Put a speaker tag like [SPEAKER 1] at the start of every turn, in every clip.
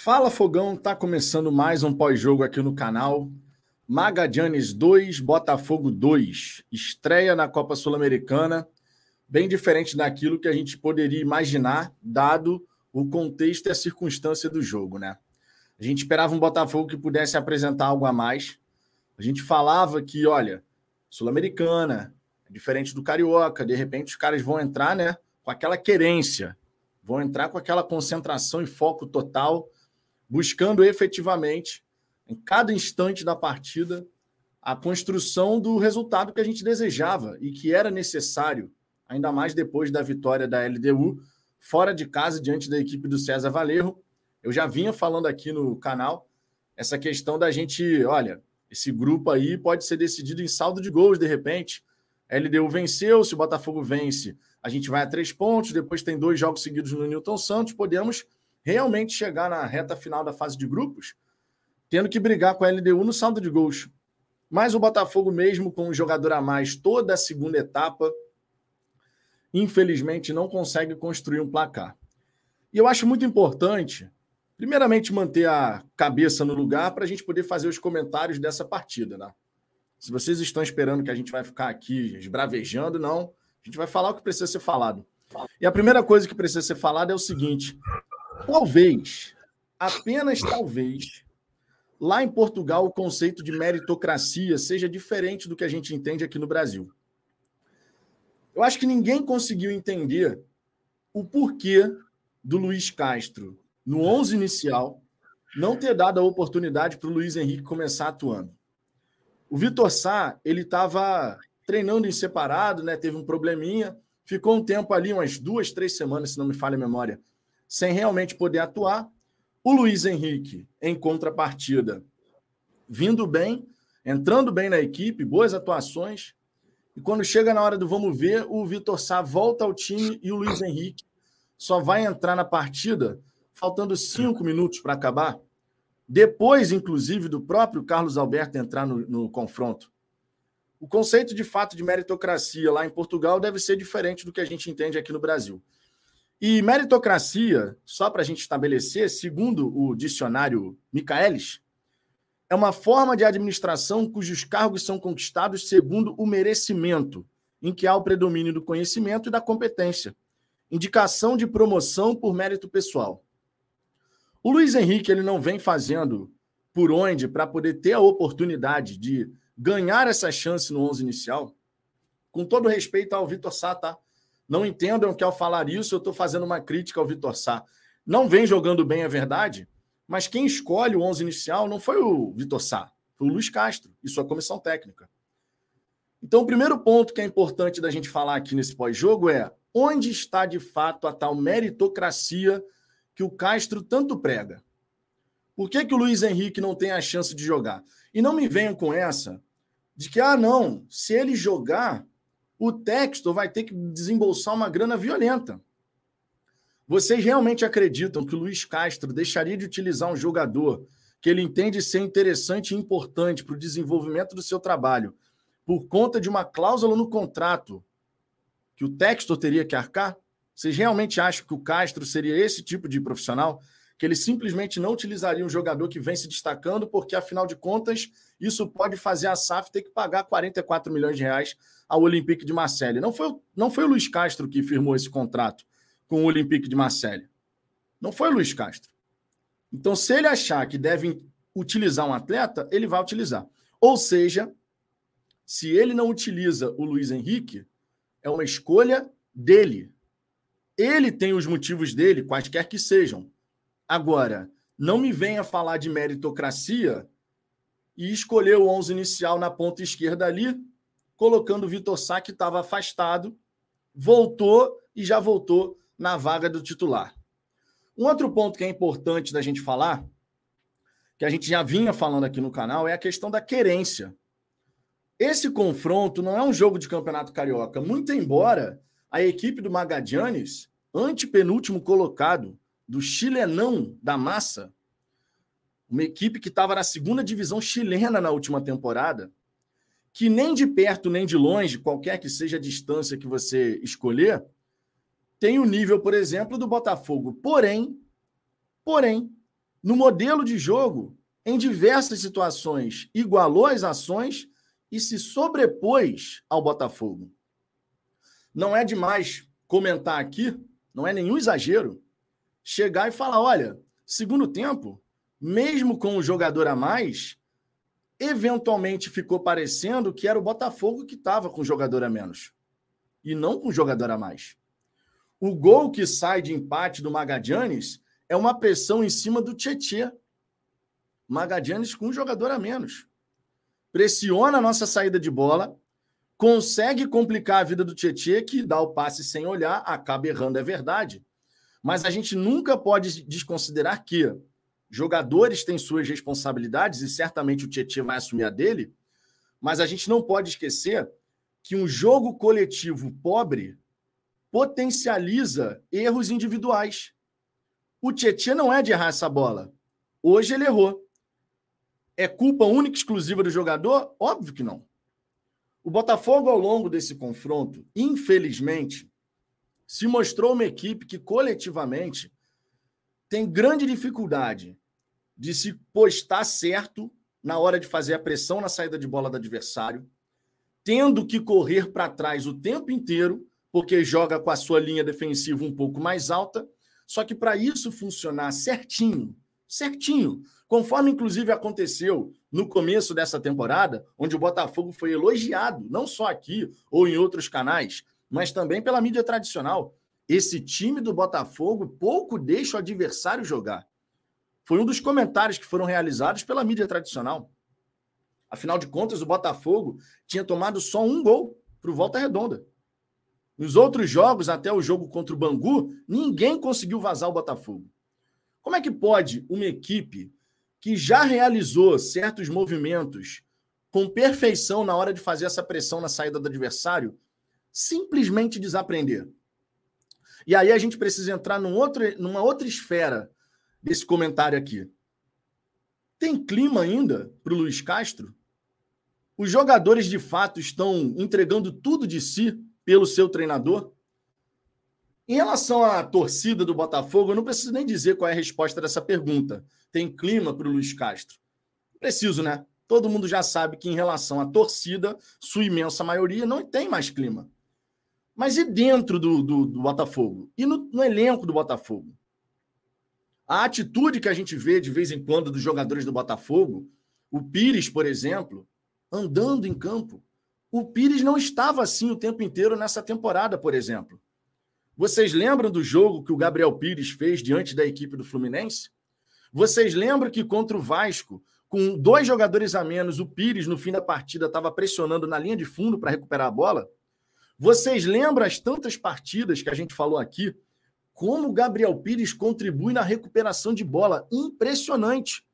[SPEAKER 1] Fala Fogão, tá começando mais um pós-jogo aqui no canal. Magadianes 2, Botafogo 2. Estreia na Copa Sul-Americana, bem diferente daquilo que a gente poderia imaginar, dado o contexto e a circunstância do jogo, né? A gente esperava um Botafogo que pudesse apresentar algo a mais. A gente falava que, olha, Sul-Americana, diferente do Carioca, de repente os caras vão entrar, né, com aquela querência, vão entrar com aquela concentração e foco total buscando efetivamente, em cada instante da partida, a construção do resultado que a gente desejava e que era necessário, ainda mais depois da vitória da LDU, fora de casa, diante da equipe do César Valerro. Eu já vinha falando aqui no canal essa questão da gente, olha, esse grupo aí pode ser decidido em saldo de gols de repente. A LDU venceu, se o Botafogo vence, a gente vai a três pontos, depois tem dois jogos seguidos no Newton Santos, podemos realmente chegar na reta final da fase de grupos, tendo que brigar com a LDU no saldo de gols. Mas o Botafogo, mesmo com um jogador a mais toda a segunda etapa, infelizmente não consegue construir um placar. E eu acho muito importante, primeiramente, manter a cabeça no lugar para a gente poder fazer os comentários dessa partida. Né? Se vocês estão esperando que a gente vai ficar aqui esbravejando, não. A gente vai falar o que precisa ser falado. E a primeira coisa que precisa ser falada é o seguinte: Talvez, apenas talvez, lá em Portugal o conceito de meritocracia seja diferente do que a gente entende aqui no Brasil. Eu acho que ninguém conseguiu entender o porquê do Luiz Castro, no 11 inicial, não ter dado a oportunidade para o Luiz Henrique começar atuando. O Vitor Sá, ele estava treinando em separado, né? teve um probleminha, ficou um tempo ali, umas duas, três semanas, se não me falha a memória, sem realmente poder atuar. O Luiz Henrique, em contrapartida, vindo bem, entrando bem na equipe, boas atuações. E quando chega na hora do vamos ver, o Vitor Sá volta ao time e o Luiz Henrique só vai entrar na partida faltando cinco minutos para acabar. Depois, inclusive, do próprio Carlos Alberto entrar no, no confronto. O conceito de fato de meritocracia lá em Portugal deve ser diferente do que a gente entende aqui no Brasil. E meritocracia, só para a gente estabelecer, segundo o dicionário Michaelis, é uma forma de administração cujos cargos são conquistados segundo o merecimento, em que há o predomínio do conhecimento e da competência. Indicação de promoção por mérito pessoal. O Luiz Henrique ele não vem fazendo por onde para poder ter a oportunidade de ganhar essa chance no 11 inicial. Com todo respeito ao Vitor Sá, tá? Não entendam que ao falar isso eu estou fazendo uma crítica ao Vitor Sá. Não vem jogando bem, é verdade, mas quem escolhe o 11 inicial não foi o Vitor Sá, foi o Luiz Castro e sua comissão técnica. Então, o primeiro ponto que é importante da gente falar aqui nesse pós-jogo é onde está de fato a tal meritocracia que o Castro tanto prega. Por que, que o Luiz Henrique não tem a chance de jogar? E não me venham com essa de que, ah, não, se ele jogar, o Textor vai ter que desembolsar uma grana violenta. Vocês realmente acreditam que o Luiz Castro deixaria de utilizar um jogador que ele entende ser interessante e importante para o desenvolvimento do seu trabalho por conta de uma cláusula no contrato que o Textor teria que arcar? Vocês realmente acham que o Castro seria esse tipo de profissional? Que ele simplesmente não utilizaria um jogador que vem se destacando, porque afinal de contas, isso pode fazer a SAF ter que pagar 44 milhões de reais ao Olympique de Marseille. Não foi, não foi o Luiz Castro que firmou esse contrato com o Olympique de Marseille. Não foi o Luiz Castro. Então, se ele achar que deve utilizar um atleta, ele vai utilizar. Ou seja, se ele não utiliza o Luiz Henrique, é uma escolha dele. Ele tem os motivos dele, quaisquer que sejam. Agora, não me venha falar de meritocracia e escolher o 11 inicial na ponta esquerda ali colocando o Vitor Sá, que estava afastado, voltou e já voltou na vaga do titular. Um outro ponto que é importante da gente falar, que a gente já vinha falando aqui no canal, é a questão da querência. Esse confronto não é um jogo de campeonato carioca, muito embora a equipe do Magadianes, antepenúltimo colocado do chilenão da massa, uma equipe que estava na segunda divisão chilena na última temporada, que nem de perto nem de longe, qualquer que seja a distância que você escolher, tem o nível, por exemplo, do Botafogo. Porém, porém, no modelo de jogo, em diversas situações, igualou as ações e se sobrepôs ao Botafogo. Não é demais comentar aqui, não é nenhum exagero, chegar e falar: olha, segundo tempo, mesmo com um jogador a mais, eventualmente ficou parecendo que era o Botafogo que estava com jogador a menos e não com jogador a mais. O gol que sai de empate do Magadianes é uma pressão em cima do Tietê. Magadianes com um jogador a menos. Pressiona a nossa saída de bola, consegue complicar a vida do Tietê, que dá o passe sem olhar, acaba errando, é verdade. Mas a gente nunca pode desconsiderar que jogadores têm suas responsabilidades e certamente o Tietchan vai assumir a dele, mas a gente não pode esquecer que um jogo coletivo pobre potencializa erros individuais. O Tietchan não é de errar essa bola. Hoje ele errou. É culpa única e exclusiva do jogador? Óbvio que não. O Botafogo, ao longo desse confronto, infelizmente, se mostrou uma equipe que coletivamente tem grande dificuldade de se postar certo na hora de fazer a pressão na saída de bola do adversário, tendo que correr para trás o tempo inteiro, porque joga com a sua linha defensiva um pouco mais alta. Só que para isso funcionar certinho, certinho, conforme inclusive aconteceu no começo dessa temporada, onde o Botafogo foi elogiado, não só aqui ou em outros canais, mas também pela mídia tradicional. Esse time do Botafogo pouco deixa o adversário jogar. Foi um dos comentários que foram realizados pela mídia tradicional. Afinal de contas, o Botafogo tinha tomado só um gol para o Volta Redonda. Nos outros jogos, até o jogo contra o Bangu, ninguém conseguiu vazar o Botafogo. Como é que pode uma equipe que já realizou certos movimentos com perfeição na hora de fazer essa pressão na saída do adversário simplesmente desaprender? E aí a gente precisa entrar num outro, numa outra esfera desse comentário aqui. Tem clima ainda para o Luiz Castro? Os jogadores de fato estão entregando tudo de si pelo seu treinador? Em relação à torcida do Botafogo, eu não preciso nem dizer qual é a resposta dessa pergunta. Tem clima para o Luiz Castro? Preciso, né? Todo mundo já sabe que, em relação à torcida, sua imensa maioria não tem mais clima. Mas e dentro do, do, do Botafogo? E no, no, elenco do Botafogo? A atitude que a gente vê de vez em quando dos jogadores do Botafogo, o Pires, por exemplo, andando em campo. O Pires não estava assim o tempo inteiro nessa temporada, por exemplo. Vocês lembram do jogo que o Gabriel Pires fez diante da equipe do Fluminense? Vocês lembram que contra o Vasco, com dois jogadores a menos, o Pires, no fim da partida, estava pressionando na linha de fundo para recuperar a bola? Vocês lembram as tantas partidas que a gente falou aqui? Como o Gabriel Pires contribui na recuperação de bola? Impressionante.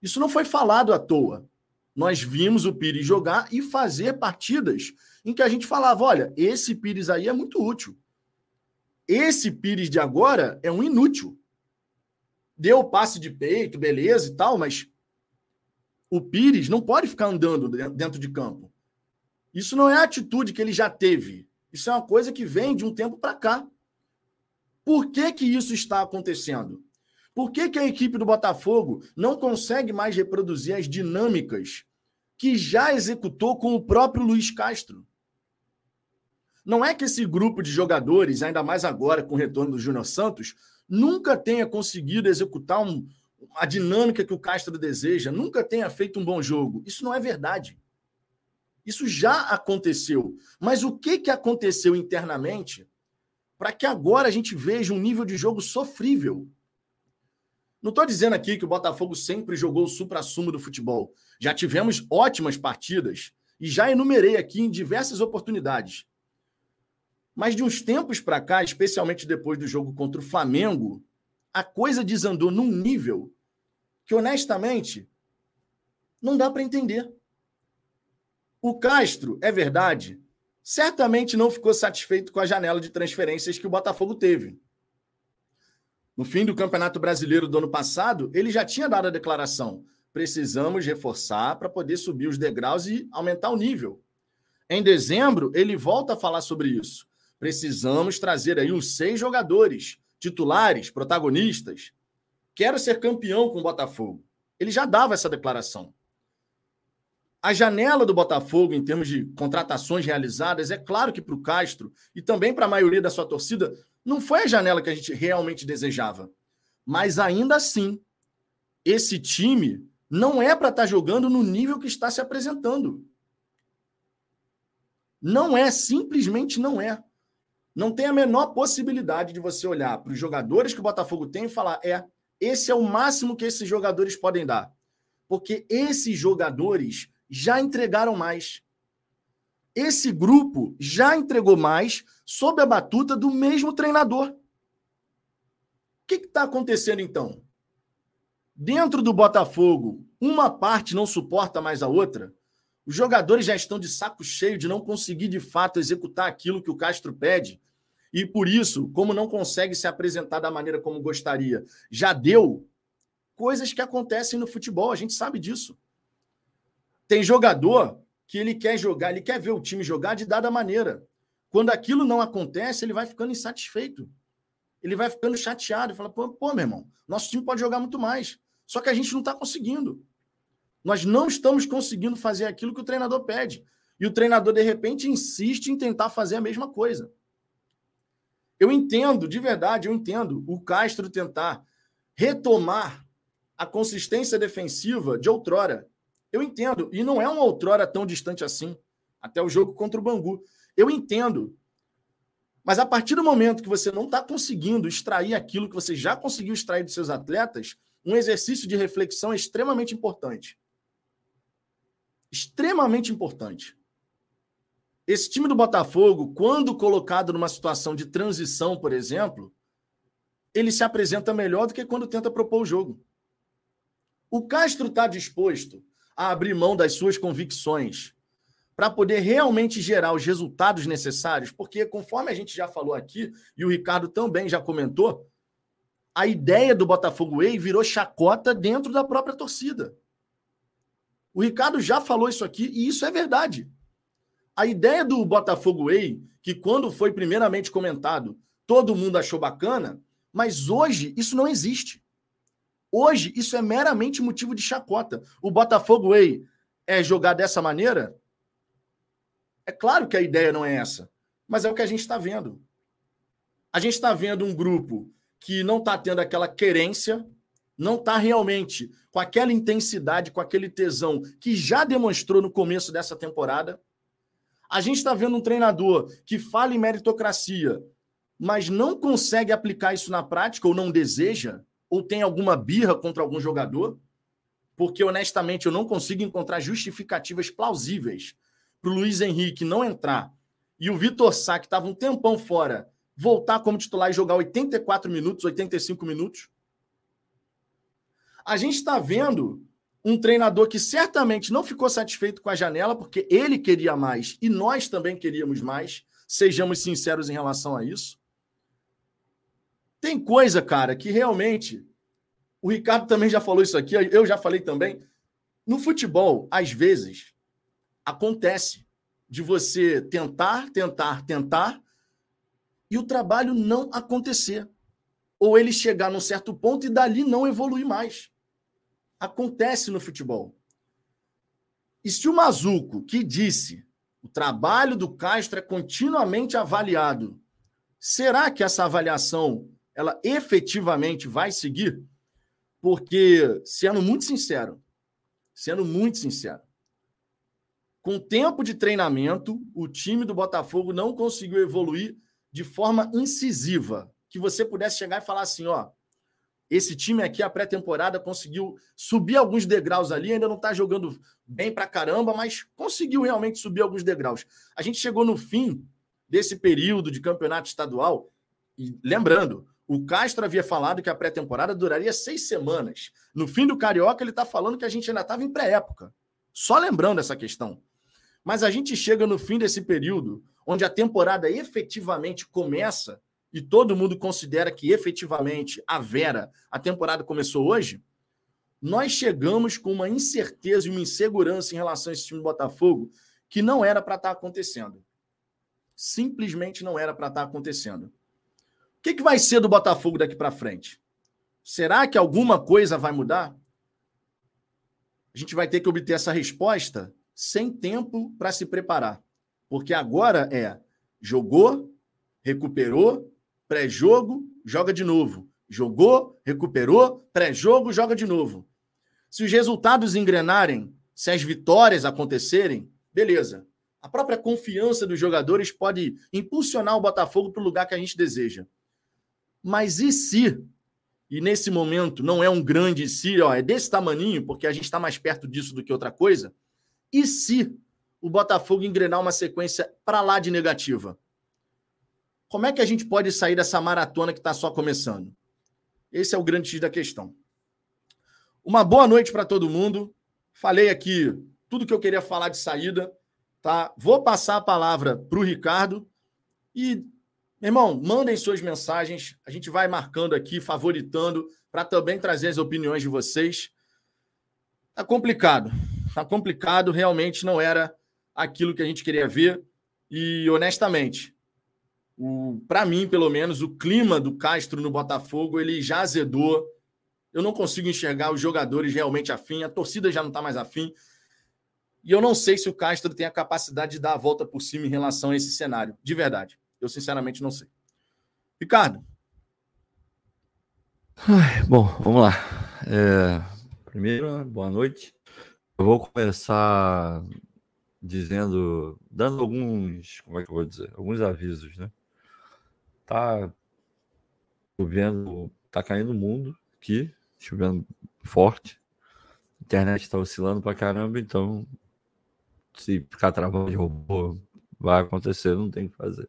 [SPEAKER 1] Isso não foi falado à toa. Nós vimos o Pires jogar e fazer partidas em que a gente falava: olha, esse Pires aí é muito útil. Esse Pires de agora é um inútil. Deu passe de peito, beleza e tal, mas o Pires não pode ficar andando dentro de campo. Isso não é a atitude que ele já teve. Isso é uma coisa que vem de um tempo para cá. Por que, que isso está acontecendo? Por que, que a equipe do Botafogo não consegue mais reproduzir as dinâmicas que já executou com o próprio Luiz Castro? Não é que esse grupo de jogadores, ainda mais agora com o retorno do Júnior Santos, nunca tenha conseguido executar um, a dinâmica que o Castro deseja, nunca tenha feito um bom jogo. Isso não é verdade. Isso já aconteceu. Mas o que, que aconteceu internamente para que agora a gente veja um nível de jogo sofrível? Não estou dizendo aqui que o Botafogo sempre jogou o supra-sumo do futebol. Já tivemos ótimas partidas e já enumerei aqui em diversas oportunidades. Mas de uns tempos para cá, especialmente depois do jogo contra o Flamengo, a coisa desandou num nível que, honestamente, não dá para entender. O Castro, é verdade, certamente não ficou satisfeito com a janela de transferências que o Botafogo teve. No fim do Campeonato Brasileiro do ano passado, ele já tinha dado a declaração: precisamos reforçar para poder subir os degraus e aumentar o nível. Em dezembro, ele volta a falar sobre isso. Precisamos trazer aí uns seis jogadores, titulares, protagonistas, quero ser campeão com o Botafogo. Ele já dava essa declaração. A janela do Botafogo, em termos de contratações realizadas, é claro que para o Castro e também para a maioria da sua torcida, não foi a janela que a gente realmente desejava. Mas ainda assim, esse time não é para estar tá jogando no nível que está se apresentando. Não é, simplesmente não é. Não tem a menor possibilidade de você olhar para os jogadores que o Botafogo tem e falar: é, esse é o máximo que esses jogadores podem dar. Porque esses jogadores já entregaram mais. Esse grupo já entregou mais sob a batuta do mesmo treinador. O que está acontecendo então? Dentro do Botafogo, uma parte não suporta mais a outra. Os jogadores já estão de saco cheio de não conseguir de fato executar aquilo que o Castro pede. E por isso, como não consegue se apresentar da maneira como gostaria, já deu coisas que acontecem no futebol, a gente sabe disso. Tem jogador que ele quer jogar, ele quer ver o time jogar de dada maneira. Quando aquilo não acontece, ele vai ficando insatisfeito. Ele vai ficando chateado e fala: pô, pô, meu irmão, nosso time pode jogar muito mais. Só que a gente não está conseguindo. Nós não estamos conseguindo fazer aquilo que o treinador pede. E o treinador, de repente, insiste em tentar fazer a mesma coisa. Eu entendo, de verdade, eu entendo o Castro tentar retomar a consistência defensiva de outrora. Eu entendo. E não é uma outrora tão distante assim. Até o jogo contra o Bangu. Eu entendo. Mas a partir do momento que você não está conseguindo extrair aquilo que você já conseguiu extrair dos seus atletas, um exercício de reflexão é extremamente importante. Extremamente importante. Esse time do Botafogo, quando colocado numa situação de transição, por exemplo, ele se apresenta melhor do que quando tenta propor o jogo. O Castro está disposto a abrir mão das suas convicções para poder realmente gerar os resultados necessários, porque conforme a gente já falou aqui, e o Ricardo também já comentou, a ideia do Botafogo Way virou chacota dentro da própria torcida. O Ricardo já falou isso aqui e isso é verdade. A ideia do Botafogo Way, que quando foi primeiramente comentado, todo mundo achou bacana, mas hoje isso não existe. Hoje isso é meramente motivo de chacota. O Botafogo é jogar dessa maneira? É claro que a ideia não é essa, mas é o que a gente está vendo. A gente está vendo um grupo que não está tendo aquela querência, não está realmente com aquela intensidade, com aquele tesão que já demonstrou no começo dessa temporada. A gente está vendo um treinador que fala em meritocracia, mas não consegue aplicar isso na prática, ou não deseja, ou tem alguma birra contra algum jogador, porque honestamente eu não consigo encontrar justificativas plausíveis para o Luiz Henrique não entrar e o Vitor Sá, que estava um tempão fora, voltar como titular e jogar 84 minutos, 85 minutos. A gente está vendo um treinador que certamente não ficou satisfeito com a janela, porque ele queria mais e nós também queríamos mais. Sejamos sinceros em relação a isso. Tem coisa, cara, que realmente. O Ricardo também já falou isso aqui, eu já falei também. No futebol, às vezes, acontece de você tentar, tentar, tentar e o trabalho não acontecer. Ou ele chegar num certo ponto e dali não evoluir mais. Acontece no futebol. E se o Mazuco, que disse o trabalho do Castro é continuamente avaliado, será que essa avaliação ela efetivamente vai seguir? Porque, sendo muito sincero, sendo muito sincero, com tempo de treinamento, o time do Botafogo não conseguiu evoluir de forma incisiva, que você pudesse chegar e falar assim, ó, esse time aqui, a pré-temporada, conseguiu subir alguns degraus ali, ainda não está jogando bem pra caramba, mas conseguiu realmente subir alguns degraus. A gente chegou no fim desse período de campeonato estadual, e lembrando, o Castro havia falado que a pré-temporada duraria seis semanas. No fim do Carioca, ele está falando que a gente ainda estava em pré-época. Só lembrando essa questão. Mas a gente chega no fim desse período, onde a temporada efetivamente começa e todo mundo considera que efetivamente a Vera, a temporada começou hoje, nós chegamos com uma incerteza e uma insegurança em relação a esse time do Botafogo que não era para estar tá acontecendo. Simplesmente não era para estar tá acontecendo. O que, que vai ser do Botafogo daqui para frente? Será que alguma coisa vai mudar? A gente vai ter que obter essa resposta sem tempo para se preparar. Porque agora é jogou, recuperou, pré-jogo, joga de novo. Jogou, recuperou, pré-jogo, joga de novo. Se os resultados engrenarem, se as vitórias acontecerem, beleza. A própria confiança dos jogadores pode impulsionar o Botafogo para o lugar que a gente deseja. Mas e se? E nesse momento não é um grande se, ó, é desse tamaninho, porque a gente está mais perto disso do que outra coisa. E se o Botafogo engrenar uma sequência para lá de negativa? Como é que a gente pode sair dessa maratona que está só começando? Esse é o grande X da questão. Uma boa noite para todo mundo. Falei aqui tudo que eu queria falar de saída. Tá? Vou passar a palavra para o Ricardo. E, meu irmão, mandem suas mensagens. A gente vai marcando aqui, favoritando, para também trazer as opiniões de vocês. Tá complicado. Tá complicado. Realmente não era aquilo que a gente queria ver. E, honestamente, para mim, pelo menos, o clima do Castro no Botafogo ele já azedou. Eu não consigo enxergar os jogadores realmente afim, a torcida já não está mais afim. E eu não sei se o Castro tem a capacidade de dar a volta por cima em relação a esse cenário. De verdade. Eu, sinceramente, não sei. Ricardo.
[SPEAKER 2] Ai, bom, vamos lá. É, primeiro, boa noite. Eu vou começar dizendo, dando alguns, como é que eu vou dizer, alguns avisos, né? Tá chovendo, tá caindo o mundo aqui, chovendo forte. A internet está oscilando pra caramba, então se ficar travando de robô, vai acontecer, não tem o que fazer.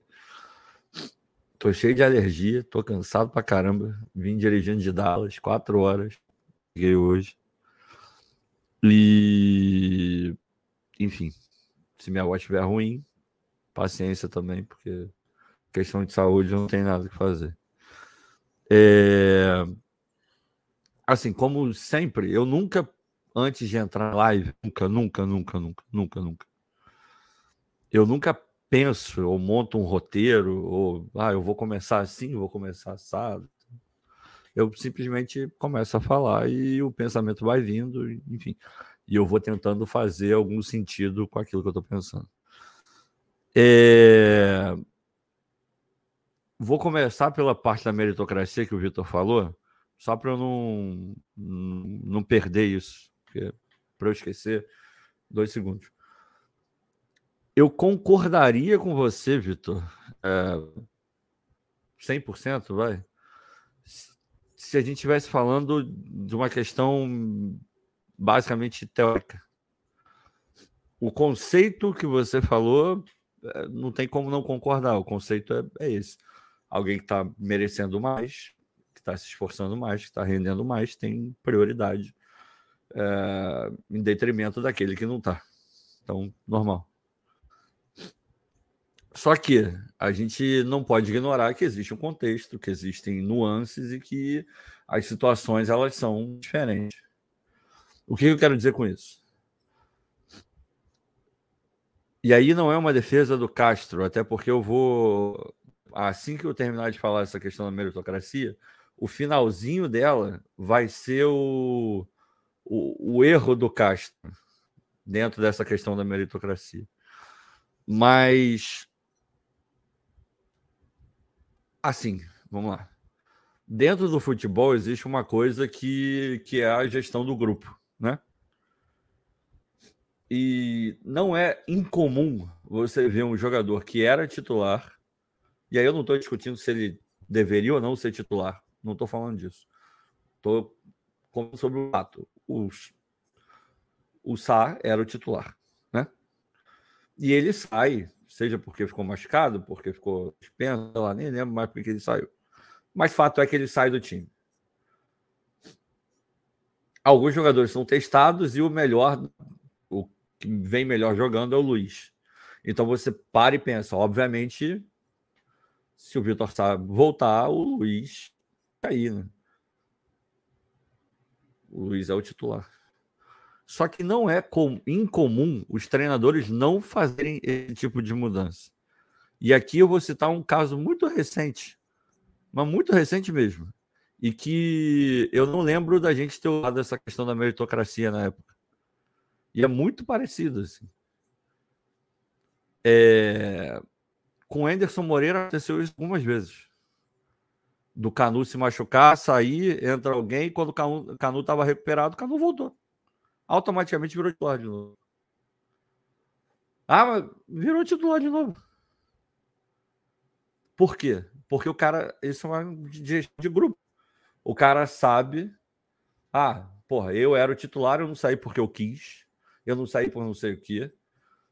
[SPEAKER 2] Tô cheio de alergia, tô cansado pra caramba. Vim dirigindo de Dallas, quatro horas. Cheguei hoje. E. Enfim, se minha voz estiver ruim, paciência também, porque questão de saúde não tem nada que fazer. É... Assim, como sempre, eu nunca, antes de entrar na live, nunca, nunca, nunca, nunca, nunca, nunca. Eu nunca penso ou monto um roteiro, ou ah, eu vou começar assim, vou começar assado. Eu simplesmente começo a falar e o pensamento vai vindo, enfim. E eu vou tentando fazer algum sentido com aquilo que eu estou pensando. É... Vou começar pela parte da meritocracia que o Vitor falou, só para eu não, não perder isso. Para eu esquecer, dois segundos. Eu concordaria com você, Vitor, é, 100%, vai, se a gente estivesse falando de uma questão basicamente teórica. O conceito que você falou, é, não tem como não concordar, o conceito é, é esse alguém que está merecendo mais, que está se esforçando mais, que está rendendo mais, tem prioridade é, em detrimento daquele que não está. Então, normal. Só que a gente não pode ignorar que existe um contexto, que existem nuances e que as situações elas são diferentes. O que eu quero dizer com isso? E aí não é uma defesa do Castro, até porque eu vou assim que eu terminar de falar essa questão da meritocracia, o finalzinho dela vai ser o, o, o erro do Castro dentro dessa questão da meritocracia. Mas, assim, vamos lá. Dentro do futebol existe uma coisa que, que é a gestão do grupo, né? E não é incomum você ver um jogador que era titular e aí eu não estou discutindo se ele deveria ou não ser titular. Não estou falando disso. Estou falando sobre o fato. O, o Sá era o titular, né? E ele sai, seja porque ficou machucado, porque ficou suspenso, lá, nem lembro mais porque ele saiu. Mas fato é que ele sai do time. Alguns jogadores são testados e o melhor, o que vem melhor jogando é o Luiz. Então você para e pensa, obviamente se o Vitor Sá voltar, o Luiz cair, né? O Luiz é o titular. Só que não é com, incomum os treinadores não fazerem esse tipo de mudança. E aqui eu vou citar um caso muito recente, mas muito recente mesmo, e que eu não lembro da gente ter usado essa questão da meritocracia na época. E é muito parecido, assim. É... Com Anderson Moreira aconteceu isso algumas vezes. Do Canu se machucar, sair, entra alguém, quando o Canu estava recuperado, o Canu voltou. Automaticamente virou titular de novo. Ah, mas virou titular de novo. Por quê? Porque o cara, isso é uma gestão de grupo. O cara sabe, ah, porra, eu era o titular, eu não saí porque eu quis, eu não saí por não sei o quê,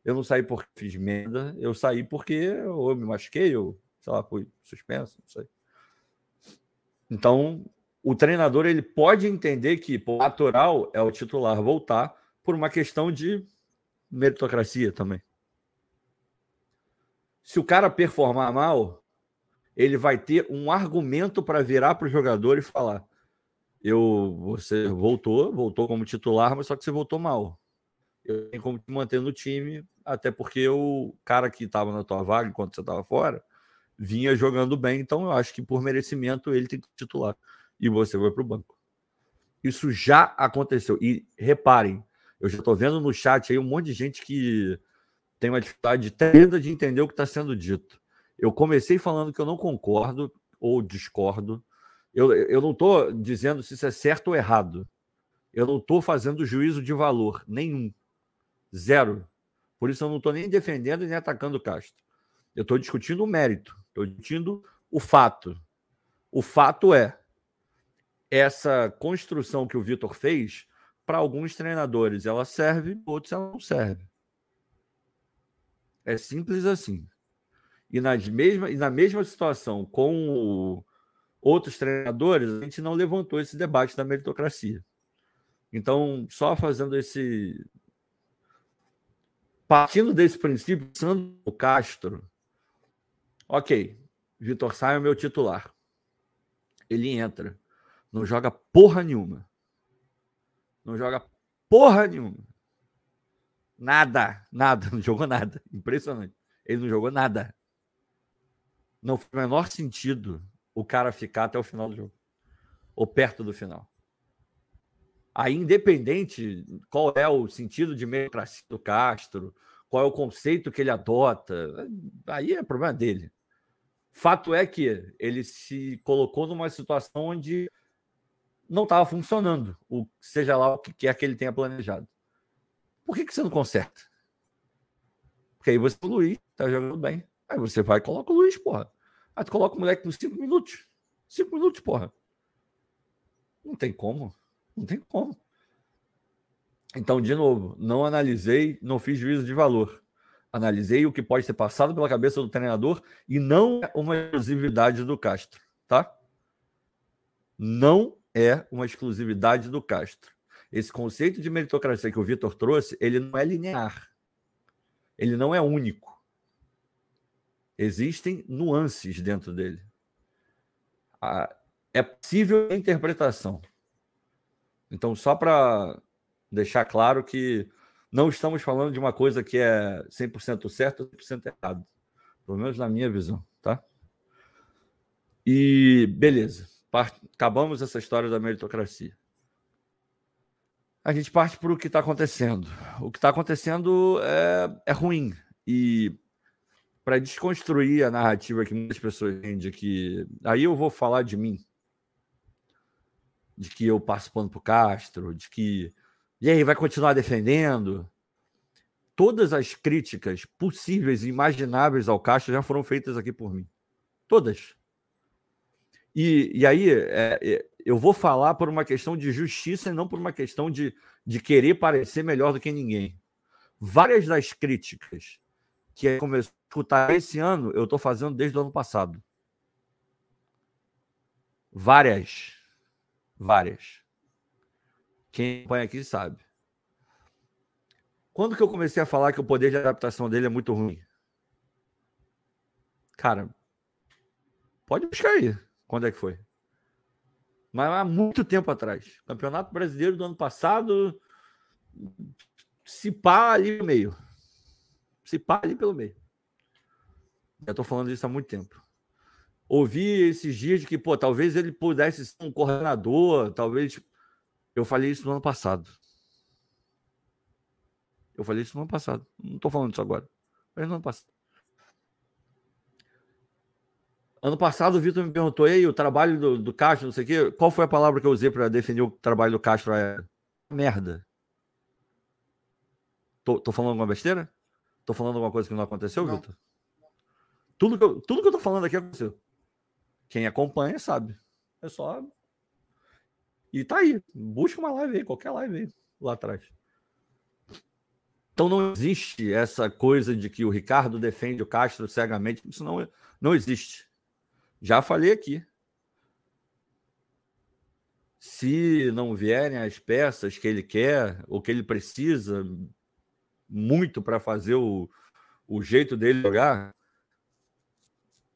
[SPEAKER 2] eu não saí porque fiz merda, eu saí porque eu me machuquei, eu, sei lá, fui suspenso, não sei. Então, o treinador ele pode entender que o natural é o titular voltar por uma questão de meritocracia também. Se o cara performar mal, ele vai ter um argumento para virar para o jogador e falar: eu, você voltou, voltou como titular, mas só que você voltou mal. Eu tenho como te manter no time, até porque o cara que estava na tua vaga enquanto você estava fora vinha jogando bem, então eu acho que por merecimento ele tem que titular e você vai para o banco. Isso já aconteceu. E reparem, eu já estou vendo no chat aí um monte de gente que tem uma dificuldade tremenda de entender o que está sendo dito. Eu comecei falando que eu não concordo ou discordo. Eu, eu não estou dizendo se isso é certo ou errado. Eu não estou fazendo juízo de valor nenhum. Zero. Por isso eu não estou nem defendendo nem atacando o Castro. Eu estou discutindo o mérito. Estou discutindo o fato. O fato é essa construção que o Vitor fez, para alguns treinadores ela serve, outros ela não serve. É simples assim. E, nas mesma, e na mesma situação com o, outros treinadores, a gente não levantou esse debate da meritocracia. Então, só fazendo esse. Partindo desse princípio, Sandro Castro, ok, Vitor Sá é o meu titular. Ele entra, não joga porra nenhuma. Não joga porra nenhuma. Nada, nada, não jogou nada. Impressionante. Ele não jogou nada não faz o menor sentido o cara ficar até o final do jogo. Ou perto do final. Aí, independente qual é o sentido de meritocracia do Castro, qual é o conceito que ele adota, aí é problema dele. Fato é que ele se colocou numa situação onde não estava funcionando, o, seja lá o que quer que ele tenha planejado. Por que, que você não conserta? Porque aí você, o Luiz, está jogando bem. Aí você vai e coloca o Luiz, porra. Aí tu coloca o moleque nos cinco minutos. Cinco minutos, porra. Não tem como. Não tem como. Então, de novo, não analisei, não fiz juízo de valor. Analisei o que pode ser passado pela cabeça do treinador e não é uma exclusividade do Castro, tá? Não é uma exclusividade do Castro. Esse conceito de meritocracia que o Vitor trouxe, ele não é linear. Ele não é único. Existem nuances dentro dele. É possível a interpretação. Então, só para deixar claro que não estamos falando de uma coisa que é 100% certa ou 100% errado. Pelo menos na minha visão, tá? E beleza. Acabamos essa história da meritocracia. A gente parte para o que está acontecendo. O que está acontecendo é, é ruim. E para desconstruir a narrativa que muitas pessoas têm de que. Aí eu vou falar de mim. De que eu passo pano pro Castro, de que. E aí, vai continuar defendendo? Todas as críticas possíveis e imagináveis ao Castro já foram feitas aqui por mim. Todas. E, e aí, é, é, eu vou falar por uma questão de justiça e não por uma questão de, de querer parecer melhor do que ninguém. Várias das críticas que começou a escutar esse ano, eu estou fazendo desde o ano passado. Várias. Várias. Quem acompanha aqui sabe. Quando que eu comecei a falar que o poder de adaptação dele é muito ruim? Cara, pode buscar aí. Quando é que foi? Mas há muito tempo atrás. Campeonato Brasileiro do ano passado, se pá ali no meio se pá ali pelo meio. Já estou falando isso há muito tempo. ouvi esses dias de que, pô, talvez ele pudesse ser um coordenador, talvez. Eu falei isso no ano passado. Eu falei isso no ano passado. Não estou falando isso agora. Falei no ano passado. Ano passado o Vitor me perguntou, ei, o trabalho do, do Castro, não sei o quê, qual foi a palavra que eu usei para definir o trabalho do Castro? É merda. Tô, tô falando alguma besteira? Tô falando alguma coisa que não aconteceu, Vitor? Tudo que, eu, tudo que eu tô falando aqui aconteceu. Quem acompanha sabe. É só. E tá aí. Busca uma live aí, qualquer live aí, lá atrás. Então não existe essa coisa de que o Ricardo defende o Castro cegamente. Isso não, não existe. Já falei aqui. Se não vierem as peças que ele quer, ou que ele precisa muito para fazer o, o jeito dele jogar,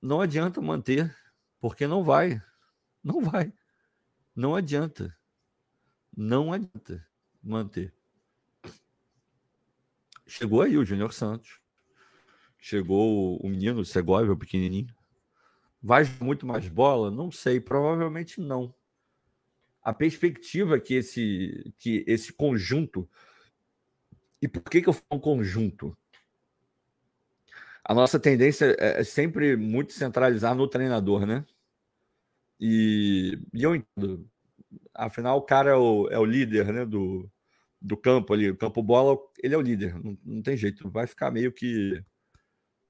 [SPEAKER 2] não adianta manter, porque não vai. Não vai. Não adianta. Não adianta manter. Chegou aí o Júnior Santos. Chegou o menino, o Segovia, o pequenininho. Vai muito mais bola? Não sei, provavelmente não. A perspectiva que esse, que esse conjunto. E por que, que eu falo conjunto? A nossa tendência é, é sempre muito centralizar no treinador, né? E, e eu entendo. Afinal, o cara é o, é o líder né, do, do campo ali. O campo bola, ele é o líder. Não, não tem jeito. Vai ficar meio que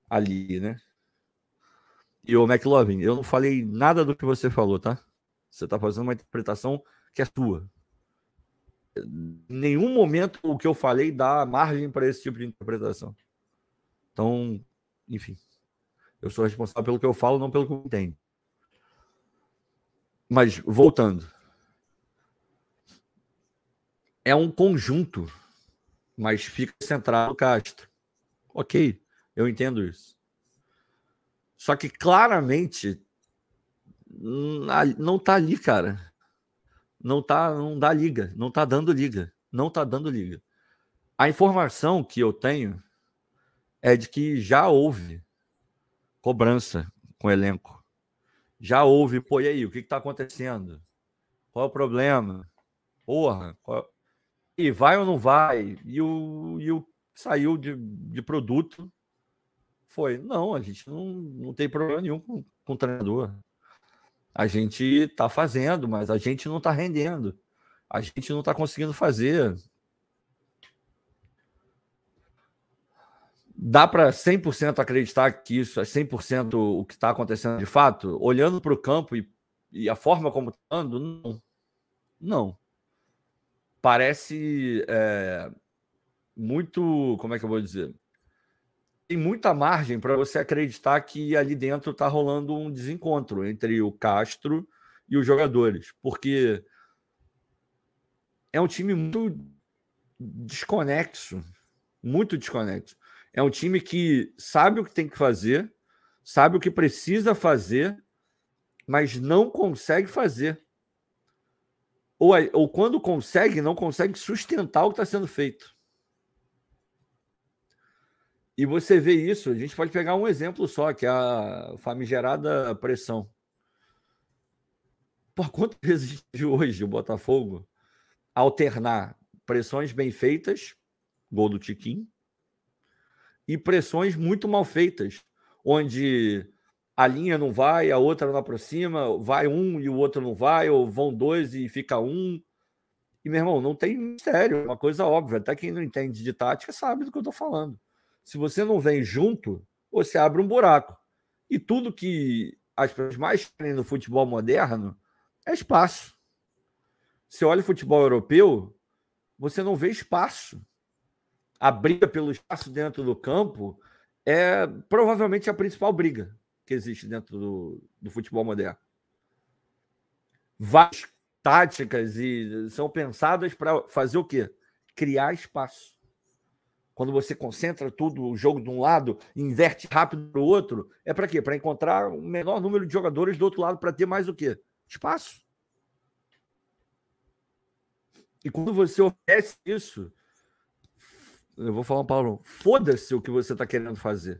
[SPEAKER 2] ali, né? E o McLovin, eu não falei nada do que você falou, tá? Você está fazendo uma interpretação que é sua. Em nenhum momento o que eu falei dá margem para esse tipo de interpretação. Então, enfim, eu sou responsável pelo que eu falo, não pelo que eu entendo. Mas, voltando. É um conjunto, mas fica centrado no Castro. Ok, eu entendo isso. Só que claramente não tá ali, cara. Não tá, não dá liga, não tá dando liga, não tá dando liga. A informação que eu tenho é de que já houve cobrança com o elenco. Já houve, pô, e aí, o que está acontecendo? Qual é o problema? Porra, qual... e vai ou não vai? E o, e o saiu de, de produto foi, não, a gente não, não tem problema nenhum com, com o treinador. A gente está fazendo, mas a gente não está rendendo. A gente não está conseguindo fazer. Dá para 100% acreditar que isso é 100% o que está acontecendo de fato? Olhando para o campo e, e, a forma como está andando, não. Não. Parece é, muito. Como é que eu vou dizer? Tem muita margem para você acreditar que ali dentro está rolando um desencontro entre o Castro e os jogadores, porque é um time muito desconexo, muito desconexo. É um time que sabe o que tem que fazer, sabe o que precisa fazer, mas não consegue fazer. Ou, ou quando consegue, não consegue sustentar o que está sendo feito. E você vê isso, a gente pode pegar um exemplo só, que é a famigerada pressão. Por quantas vezes hoje o Botafogo alternar pressões bem feitas, gol do Tiquim, e pressões muito mal feitas, onde a linha não vai, a outra não aproxima, vai um e o outro não vai, ou vão dois e fica um. E, meu irmão, não tem mistério, é uma coisa óbvia. Até quem não entende de tática sabe do que eu estou falando. Se você não vem junto, você abre um buraco. E tudo que as pessoas mais querem no futebol moderno é espaço. Você olha o futebol europeu, você não vê espaço. A briga pelo espaço dentro do campo é provavelmente a principal briga que existe dentro do, do futebol moderno. Várias táticas e são pensadas para fazer o quê? Criar espaço. Quando você concentra tudo, o jogo de um lado, inverte rápido para o outro, é para quê? Para encontrar o menor número de jogadores do outro lado para ter mais o quê? Espaço. E quando você oferece isso, eu vou falar um palavrão, foda-se o que você está querendo fazer.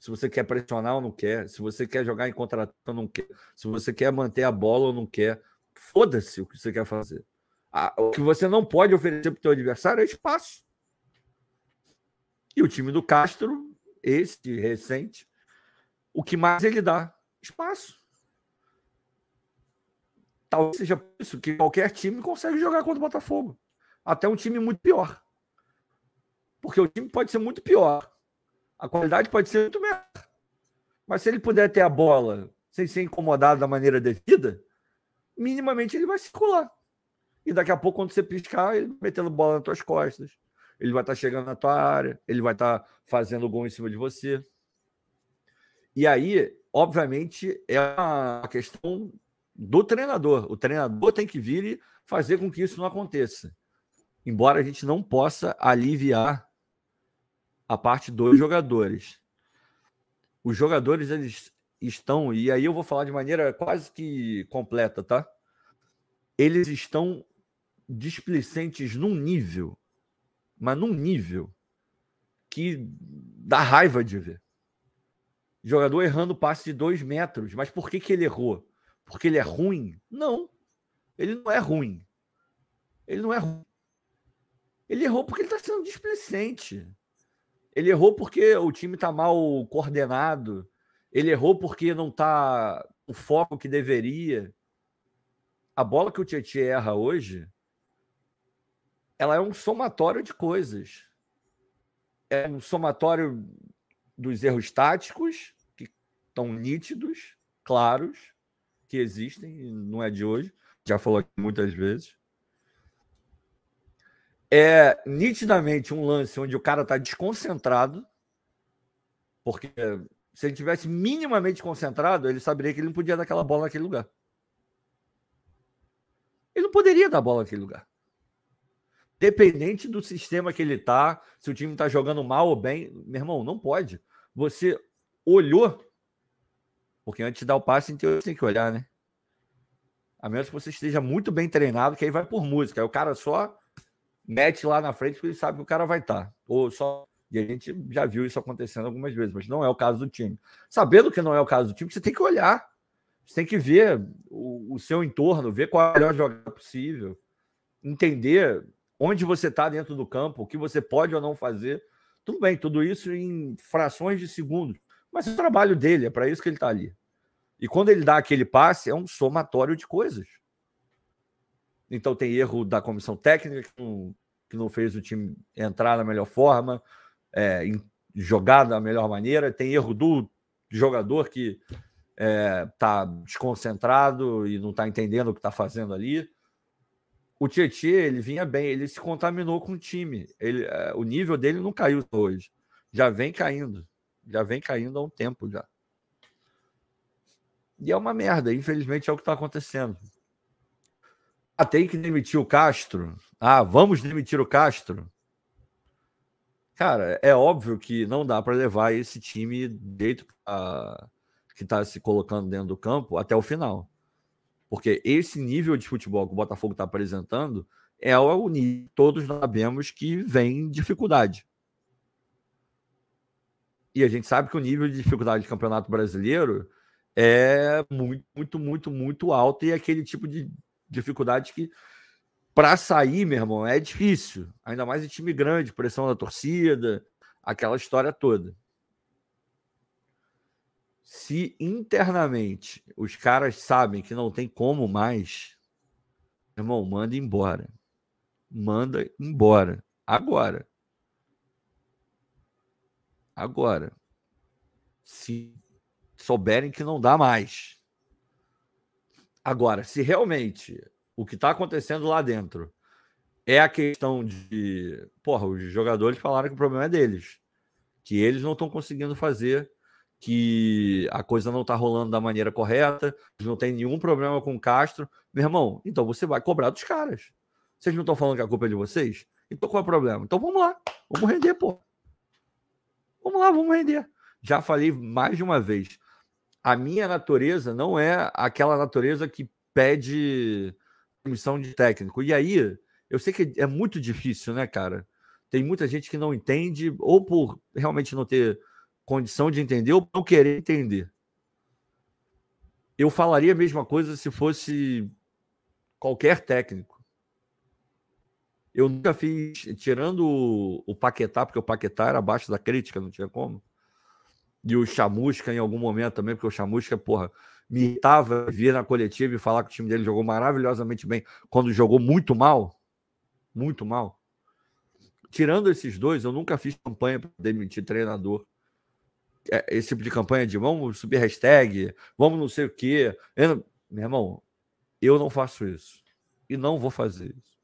[SPEAKER 2] Se você quer pressionar ou não quer. Se você quer jogar em contra ou não quer. Se você quer manter a bola ou não quer. Foda-se o que você quer fazer. O que você não pode oferecer para o seu adversário é espaço. E o time do Castro, esse recente, o que mais ele dá? Espaço. Talvez seja por isso que qualquer time consegue jogar contra o Botafogo. Até um time muito pior. Porque o time pode ser muito pior. A qualidade pode ser muito melhor. Mas se ele puder ter a bola sem ser incomodado da maneira devida, minimamente ele vai circular. E daqui a pouco, quando você piscar, ele metendo bola nas tuas costas. Ele vai estar chegando na tua área, ele vai estar fazendo gol em cima de você. E aí, obviamente, é uma questão do treinador. O treinador tem que vir e fazer com que isso não aconteça. Embora a gente não possa aliviar a parte dos jogadores. Os jogadores eles estão, e aí eu vou falar de maneira quase que completa, tá? Eles estão displicentes num nível, mas num nível que dá raiva de ver. Jogador errando passe de dois metros. Mas por que, que ele errou? Porque ele é ruim? Não. Ele não é ruim. Ele não é ruim. Ele errou porque ele está sendo displicente. Ele errou porque o time está mal coordenado. Ele errou porque não está o foco que deveria. A bola que o Tietchan erra hoje, ela é um somatório de coisas. É um somatório dos erros táticos, que estão nítidos, claros, que existem, não é de hoje, já falou aqui muitas vezes. É nitidamente um lance onde o cara está desconcentrado, porque se ele tivesse minimamente concentrado, ele saberia que ele não podia dar aquela bola naquele lugar. Ele não poderia dar bola naquele lugar. Dependente do sistema que ele tá, se o time tá jogando mal ou bem, meu irmão, não pode. Você olhou, porque antes de dar o passe, você tem que olhar, né? A menos que você esteja muito bem treinado, que aí vai por música. Aí o cara só mete lá na frente porque ele sabe que o cara vai estar. Tá. Ou só. E a gente já viu isso acontecendo algumas vezes, mas não é o caso do time. Sabendo que não é o caso do time, você tem que olhar. Você tem que ver o, o seu entorno, ver qual é a melhor jogada possível, entender onde você está dentro do campo, o que você pode ou não fazer tudo bem, tudo isso em frações de segundos. Mas é o trabalho dele, é para isso que ele está ali. E quando ele dá aquele passe, é um somatório de coisas. Então tem erro da comissão técnica, que não, que não fez o time entrar na melhor forma, é, jogar da melhor maneira. Tem erro do jogador que está é, desconcentrado e não está entendendo o que está fazendo ali o Tietchan, ele vinha bem, ele se contaminou com o time. Ele, é, o nível dele não caiu hoje. Já vem caindo. Já vem caindo há um tempo já. E é uma merda, infelizmente é o que está acontecendo. Ah, tem que demitir o Castro. Ah, vamos demitir o Castro. Cara, é óbvio que não dá para levar esse time deito que está se colocando dentro do campo até o final. Porque esse nível de futebol que o Botafogo está apresentando é o nível todos nós sabemos que vem dificuldade. E a gente sabe que o nível de dificuldade de campeonato brasileiro é muito, muito, muito, muito alto e é aquele tipo de dificuldade que para sair, meu irmão, é difícil. Ainda mais em time grande, pressão da torcida, aquela história toda se internamente os caras sabem que não tem como mais, irmão, manda embora. Manda embora. Agora. Agora. Se souberem que não dá mais. Agora, se realmente o que está acontecendo lá dentro é a questão de. Porra, os jogadores falaram que o problema é deles. Que eles não estão conseguindo fazer que a coisa não está rolando da maneira correta, não tem nenhum problema com o Castro. Meu irmão, então você vai cobrar dos caras. Vocês não estão falando que a culpa é de vocês? Então qual é o problema? Então vamos lá, vamos render, pô. Vamos lá, vamos render. Já falei mais de uma vez. A minha natureza não é aquela natureza que pede comissão de técnico. E aí, eu sei que é muito difícil, né, cara? Tem muita gente que não entende, ou por realmente não ter condição de entender ou não querer entender. Eu falaria a mesma coisa se fosse qualquer técnico. Eu nunca fiz, tirando o, Paquetá, porque o Paquetá era abaixo da crítica, não tinha como. E o Chamusca em algum momento também, porque o Chamusca, porra, me irritava vir na coletiva e falar que o time dele jogou maravilhosamente bem quando jogou muito mal. Muito mal. Tirando esses dois, eu nunca fiz campanha para demitir treinador. É, esse tipo de campanha de vamos subir hashtag, vamos não sei o quê. Eu, meu irmão, eu não faço isso. E não vou fazer isso.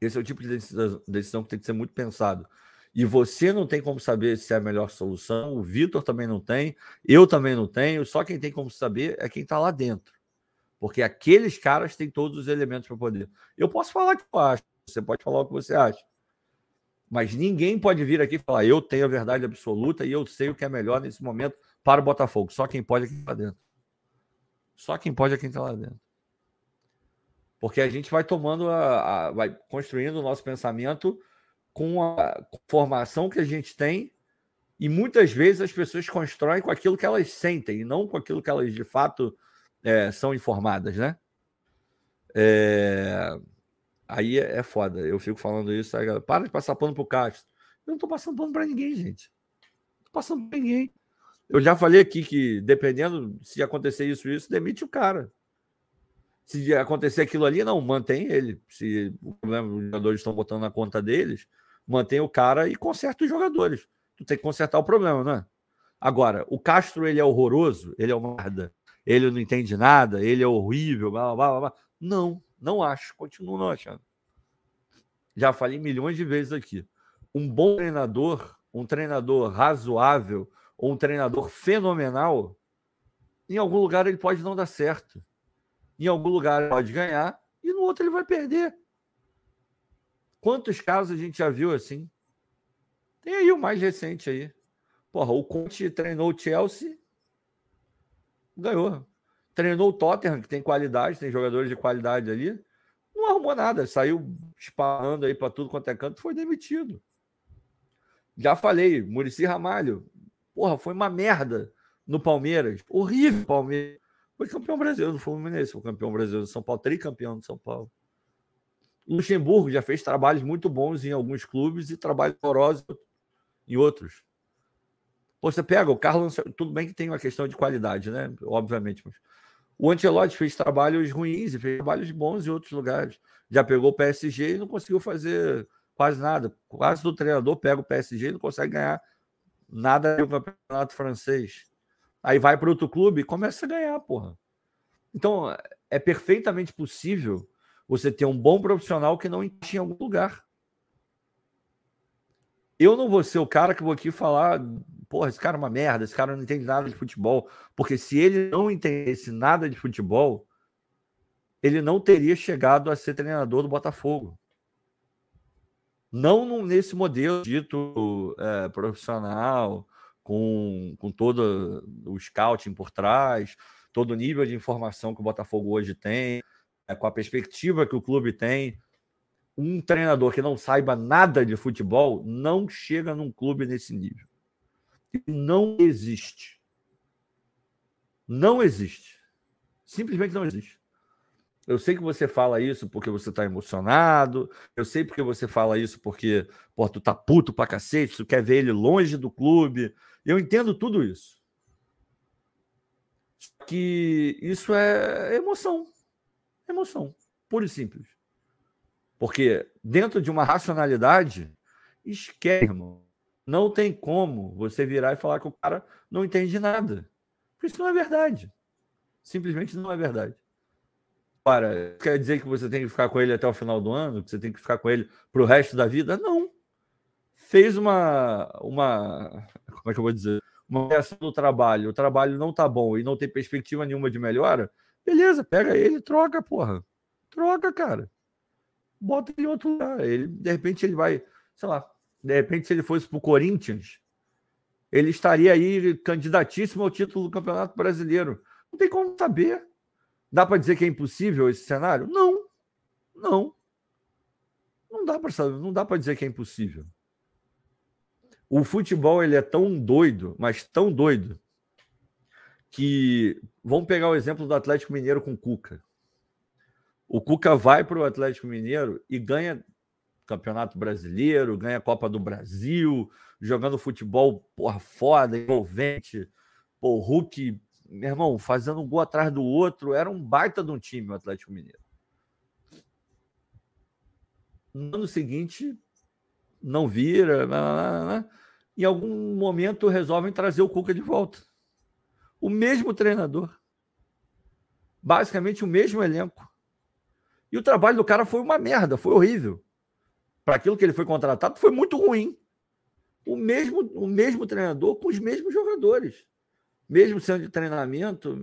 [SPEAKER 2] Esse é o tipo de decisão que tem que ser muito pensado. E você não tem como saber se é a melhor solução, o Vitor também não tem, eu também não tenho, só quem tem como saber é quem está lá dentro. Porque aqueles caras têm todos os elementos para poder. Eu posso falar o que eu acho, você pode falar o que você acha. Mas ninguém pode vir aqui e falar, eu tenho a verdade absoluta e eu sei o que é melhor nesse momento para o Botafogo. Só quem pode é quem está dentro. Só quem pode é quem está lá dentro. Porque a gente vai tomando, a, a, vai construindo o nosso pensamento com a formação que a gente tem e muitas vezes as pessoas constroem com aquilo que elas sentem e não com aquilo que elas de fato é, são informadas, né? É... Aí é, é foda. Eu fico falando isso, aí, para de passar pano pro Castro. Eu não tô passando pano para ninguém, gente. Não tô passando pra ninguém. Eu já falei aqui que, dependendo se acontecer isso isso, demite o cara. Se acontecer aquilo ali, não, mantém ele. Se o problema os jogadores estão botando na conta deles, mantém o cara e conserta os jogadores. Tu tem que consertar o problema, né? Agora, o Castro, ele é horroroso, ele é uma merda, ele não entende nada, ele é horrível, blá, blá, blá, blá. Não, não acho, continuo não achando. Já falei milhões de vezes aqui. Um bom treinador, um treinador razoável, ou um treinador fenomenal, em algum lugar ele pode não dar certo. Em algum lugar ele pode ganhar e no outro ele vai perder. Quantos casos a gente já viu assim? Tem aí o mais recente aí. Porra, o Conte treinou o Chelsea, ganhou. Treinou o Tottenham, que tem qualidade, tem jogadores de qualidade ali. Não arrumou nada, saiu disparando aí para tudo quanto é canto, foi demitido. Já falei, Murici Ramalho, porra, foi uma merda no Palmeiras. Horrível Palmeiras. Foi campeão brasileiro do Fluminense, foi campeão brasileiro do São Paulo, tricampeão de São Paulo. Luxemburgo já fez trabalhos muito bons em alguns clubes e trabalhos horrorosos em outros. Você pega o Carlos, tudo bem que tem uma questão de qualidade, né? Obviamente, mas o Ancelotti fez trabalhos ruins e fez trabalhos bons em outros lugares. Já pegou o PSG e não conseguiu fazer quase nada. Quase do treinador pega o PSG e não consegue ganhar nada no campeonato francês. Aí vai para outro clube e começa a ganhar, porra. Então, é perfeitamente possível você ter um bom profissional que não em algum lugar. Eu não vou ser o cara que vou aqui falar porra, esse cara é uma merda, esse cara não entende nada de futebol. Porque se ele não entendesse nada de futebol, ele não teria chegado a ser treinador do Botafogo. Não nesse modelo dito é, profissional, com, com todo o scouting por trás, todo o nível de informação que o Botafogo hoje tem, é, com a perspectiva que o clube tem. Um treinador que não saiba nada de futebol não chega num clube nesse nível não existe. Não existe. Simplesmente não existe. Eu sei que você fala isso porque você está emocionado. Eu sei porque você fala isso porque pô, tu tá puto pra cacete, tu quer ver ele longe do clube. Eu entendo tudo isso. Que isso é emoção. Emoção. Pura e simples. Porque dentro de uma racionalidade, esquece, irmão. Não tem como você virar e falar que o cara não entende nada. Isso não é verdade. Simplesmente não é verdade. Ora, quer dizer que você tem que ficar com ele até o final do ano? Que você tem que ficar com ele para o resto da vida? Não. Fez uma, uma. Como é que eu vou dizer? Uma reação do trabalho. O trabalho não tá bom e não tem perspectiva nenhuma de melhora. Beleza, pega ele troca, porra. Troca, cara. Bota ele em outro lugar. Ele, de repente, ele vai, sei lá, de repente, se ele fosse para o Corinthians, ele estaria aí candidatíssimo ao título do Campeonato Brasileiro. Não tem como saber. Dá para dizer que é impossível esse cenário? Não. Não. Não dá para saber, não dá para dizer que é impossível. O futebol ele é tão doido, mas tão doido, que vamos pegar o exemplo do Atlético Mineiro com o Cuca. O Cuca vai para o Atlético Mineiro e ganha Campeonato Brasileiro, ganha Copa do Brasil, jogando futebol porra, foda, envolvente. O Hulk, meu irmão, fazendo um gol atrás do outro, era um baita de um time o Atlético Mineiro. No ano seguinte, não vira, em algum momento resolvem trazer o Cuca de volta. O mesmo treinador. Basicamente o mesmo elenco. E o trabalho do cara foi uma merda, foi horrível. Para aquilo que ele foi contratado, foi muito ruim. O mesmo, o mesmo treinador com os mesmos jogadores. Mesmo sendo de treinamento.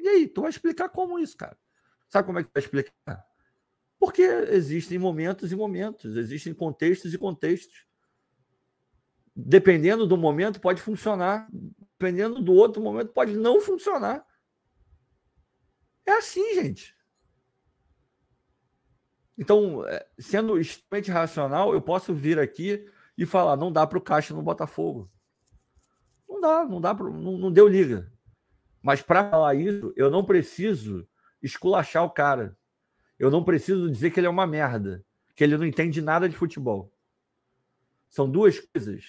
[SPEAKER 2] E aí, tu vai explicar como isso, cara? Sabe como é que vai explicar? Porque existem momentos e momentos, existem contextos e contextos. Dependendo do momento, pode funcionar. Dependendo do outro momento, pode não funcionar. É assim, gente. Então, é, sendo extremamente racional, eu posso vir aqui e falar: não dá para o Caixa no Botafogo. Não dá, não dá, pro, não, não deu liga. Mas para falar isso, eu não preciso esculachar o cara. Eu não preciso dizer que ele é uma merda, que ele não entende nada de futebol. São duas coisas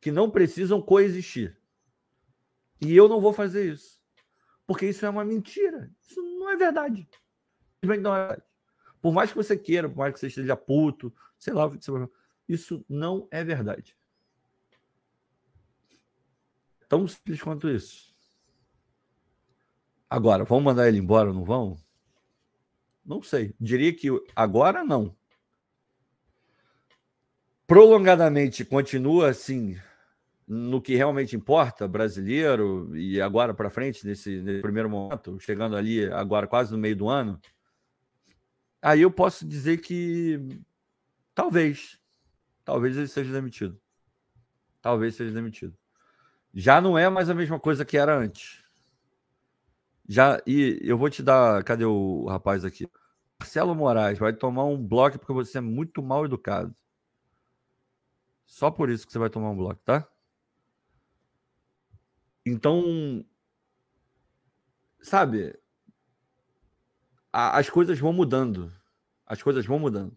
[SPEAKER 2] que não precisam coexistir. E eu não vou fazer isso. Porque isso é uma mentira. Isso não é verdade. Não é verdade. Por mais que você queira, por mais que você esteja puto, sei lá Isso não é verdade. Tão simples quanto isso. Agora, vão mandar ele embora ou não vão? Não sei. Diria que agora não. Prolongadamente continua assim no que realmente importa, brasileiro, e agora para frente, nesse, nesse primeiro momento, chegando ali agora quase no meio do ano, Aí eu posso dizer que talvez, talvez ele seja demitido. Talvez seja demitido. Já não é mais a mesma coisa que era antes. Já e eu vou te dar, cadê o rapaz aqui? Marcelo Moraes vai tomar um bloco porque você é muito mal educado. Só por isso que você vai tomar um bloco, tá? Então, sabe, a, as coisas vão mudando. As coisas vão mudando.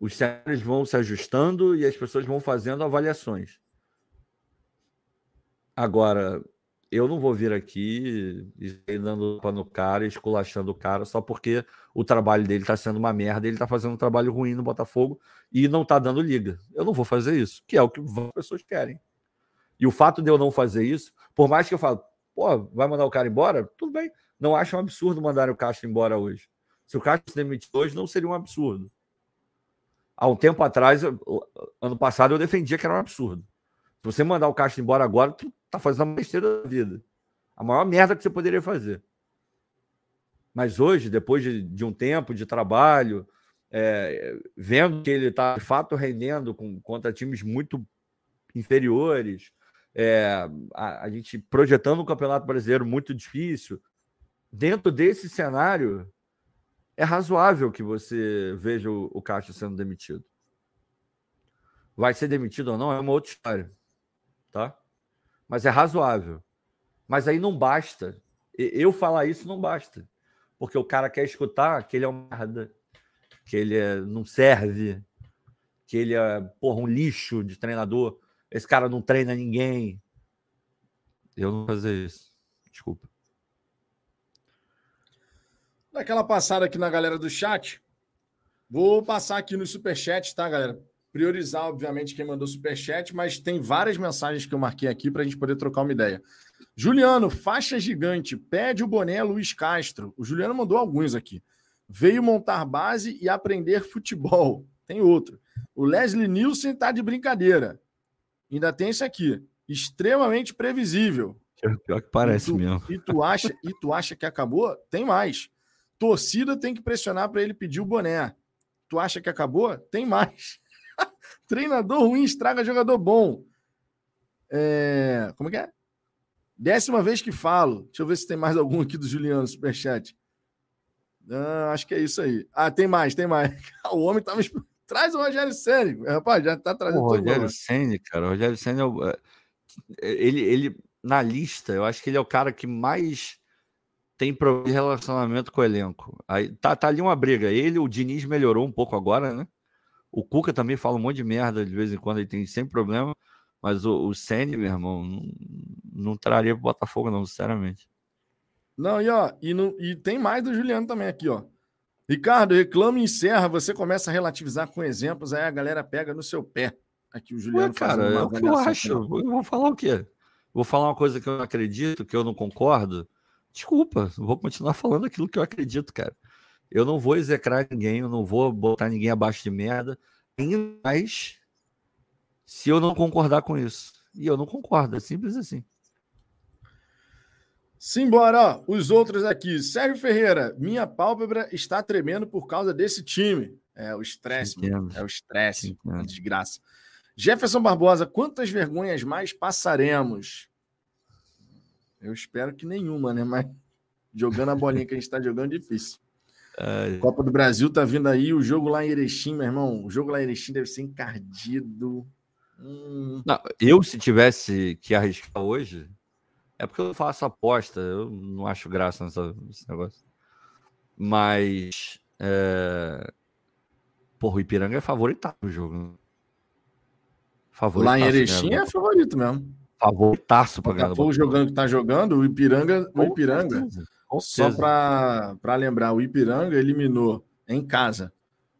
[SPEAKER 2] Os cenários vão se ajustando e as pessoas vão fazendo avaliações. Agora, eu não vou vir aqui e dando pano no cara, esculachando o cara só porque o trabalho dele está sendo uma merda, ele está fazendo um trabalho ruim no Botafogo e não está dando liga. Eu não vou fazer isso, que é o que as pessoas querem. E o fato de eu não fazer isso, por mais que eu falo, pô, vai mandar o cara embora? Tudo bem. Não acho um absurdo mandar o Castro embora hoje. Se o Castro se demitir hoje, não seria um absurdo. Há um tempo atrás, ano passado, eu defendia que era um absurdo. Se você mandar o Castro embora agora, tu tá fazendo uma besteira da vida. A maior merda que você poderia fazer. Mas hoje, depois de, de um tempo de trabalho, é, vendo que ele está de fato rendendo com, contra times muito inferiores, é, a, a, gente projetando um campeonato brasileiro muito difícil, dentro desse cenário, é razoável que você veja o, o sendo demitido. Vai ser demitido ou não é uma outra história, tá? Mas é razoável. Mas aí não basta. Eu falar isso não basta. Porque o cara quer escutar que ele é uma merda, que ele é, não serve, que ele é porra, um lixo de treinador. Esse cara não treina ninguém. Eu não vou fazer isso. Desculpa.
[SPEAKER 1] Daquela passada aqui na galera do chat. Vou passar aqui no superchat, tá, galera? Priorizar, obviamente, quem mandou superchat, mas tem várias mensagens que eu marquei aqui para a gente poder trocar uma ideia. Juliano, faixa gigante, pede o boné Luiz Castro. O Juliano mandou alguns aqui. Veio montar base e aprender futebol. Tem outro. O Leslie Nielsen tá de brincadeira. Ainda tem esse aqui. Extremamente previsível.
[SPEAKER 2] Pior que parece
[SPEAKER 1] e tu,
[SPEAKER 2] mesmo.
[SPEAKER 1] E tu, acha, e tu acha que acabou? Tem mais. Torcida tem que pressionar para ele pedir o boné. Tu acha que acabou? Tem mais. Treinador ruim estraga jogador bom. É... Como é que é? Décima vez que falo. Deixa eu ver se tem mais algum aqui do Juliano Superchat. Ah, acho que é isso aí. Ah, tem mais, tem mais. O homem tava, Traz o Rogério Senna. Rapaz, já tá trazendo
[SPEAKER 2] o Rogério Senna, cara. O Rogério Senna, é, ele, ele, na lista, eu acho que ele é o cara que mais tem problema de relacionamento com o elenco. Aí, tá, tá ali uma briga. Ele, o Diniz melhorou um pouco agora, né? O Cuca também fala um monte de merda de vez em quando, ele tem sempre problema. Mas o, o Senna, meu irmão, não, não traria pro Botafogo, não, sinceramente.
[SPEAKER 1] Não, e ó, e, no, e tem mais do Juliano também aqui, ó. Ricardo, reclama e encerra, você começa a relativizar com exemplos, aí a galera pega no seu pé. Aqui o Juliano
[SPEAKER 2] Ué, cara, é o que eu acho. Eu vou falar o quê? Vou falar uma coisa que eu não acredito, que eu não concordo. Desculpa, vou continuar falando aquilo que eu acredito, cara. Eu não vou execrar ninguém, eu não vou botar ninguém abaixo de merda, mas se eu não concordar com isso. E eu não concordo, é simples assim.
[SPEAKER 1] Simbora, ó. Os outros aqui. Sérgio Ferreira, minha pálpebra está tremendo por causa desse time. É o estresse, é o estresse, desgraça. Jefferson Barbosa, quantas vergonhas mais passaremos? Eu espero que nenhuma, né? Mas jogando a bolinha que a gente está jogando, difícil. É... Copa do Brasil tá vindo aí, o jogo lá em Erechim, meu irmão. O jogo lá em Erechim deve ser encardido.
[SPEAKER 2] Hum... Não, eu, se tivesse que arriscar hoje, é porque eu faço aposta, eu não acho graça nessa, nesse negócio. Mas. É... Porra, o Ipiranga é favorito no jogo. Né?
[SPEAKER 1] Favoritaço Lá em Erechim é favorito mesmo.
[SPEAKER 2] Favoritaço para ganhar.
[SPEAKER 1] O jogando que tá jogando, o Ipiranga. O Ipiranga só para lembrar, o Ipiranga eliminou em casa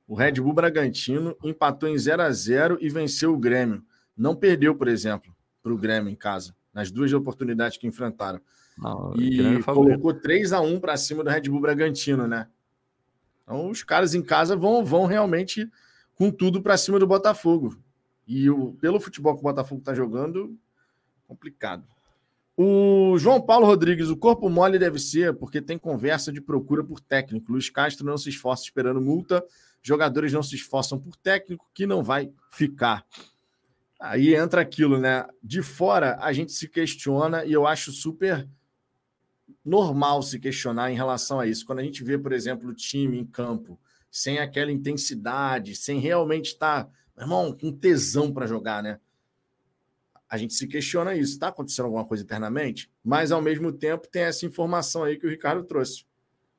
[SPEAKER 1] o Red Bull Bragantino, empatou em 0 a 0 e venceu o Grêmio. Não perdeu, por exemplo, para o Grêmio em casa nas duas oportunidades que enfrentaram. Não, e colocou 3 a 1 para cima do Red Bull Bragantino, né? Então os caras em casa vão, vão realmente com tudo para cima do Botafogo. E o, pelo futebol que o Botafogo está jogando, complicado. O João Paulo Rodrigues, o corpo mole deve ser porque tem conversa de procura por técnico. Luiz Castro não se esforça esperando multa, jogadores não se esforçam por técnico que não vai ficar. Aí entra aquilo, né? De fora a gente se questiona e eu acho super normal se questionar em relação a isso. Quando a gente vê, por exemplo, o time em campo sem aquela intensidade, sem realmente estar, meu irmão, com tesão para jogar, né? A gente se questiona isso. Está acontecendo alguma coisa internamente? Mas, ao mesmo tempo, tem essa informação aí que o Ricardo trouxe.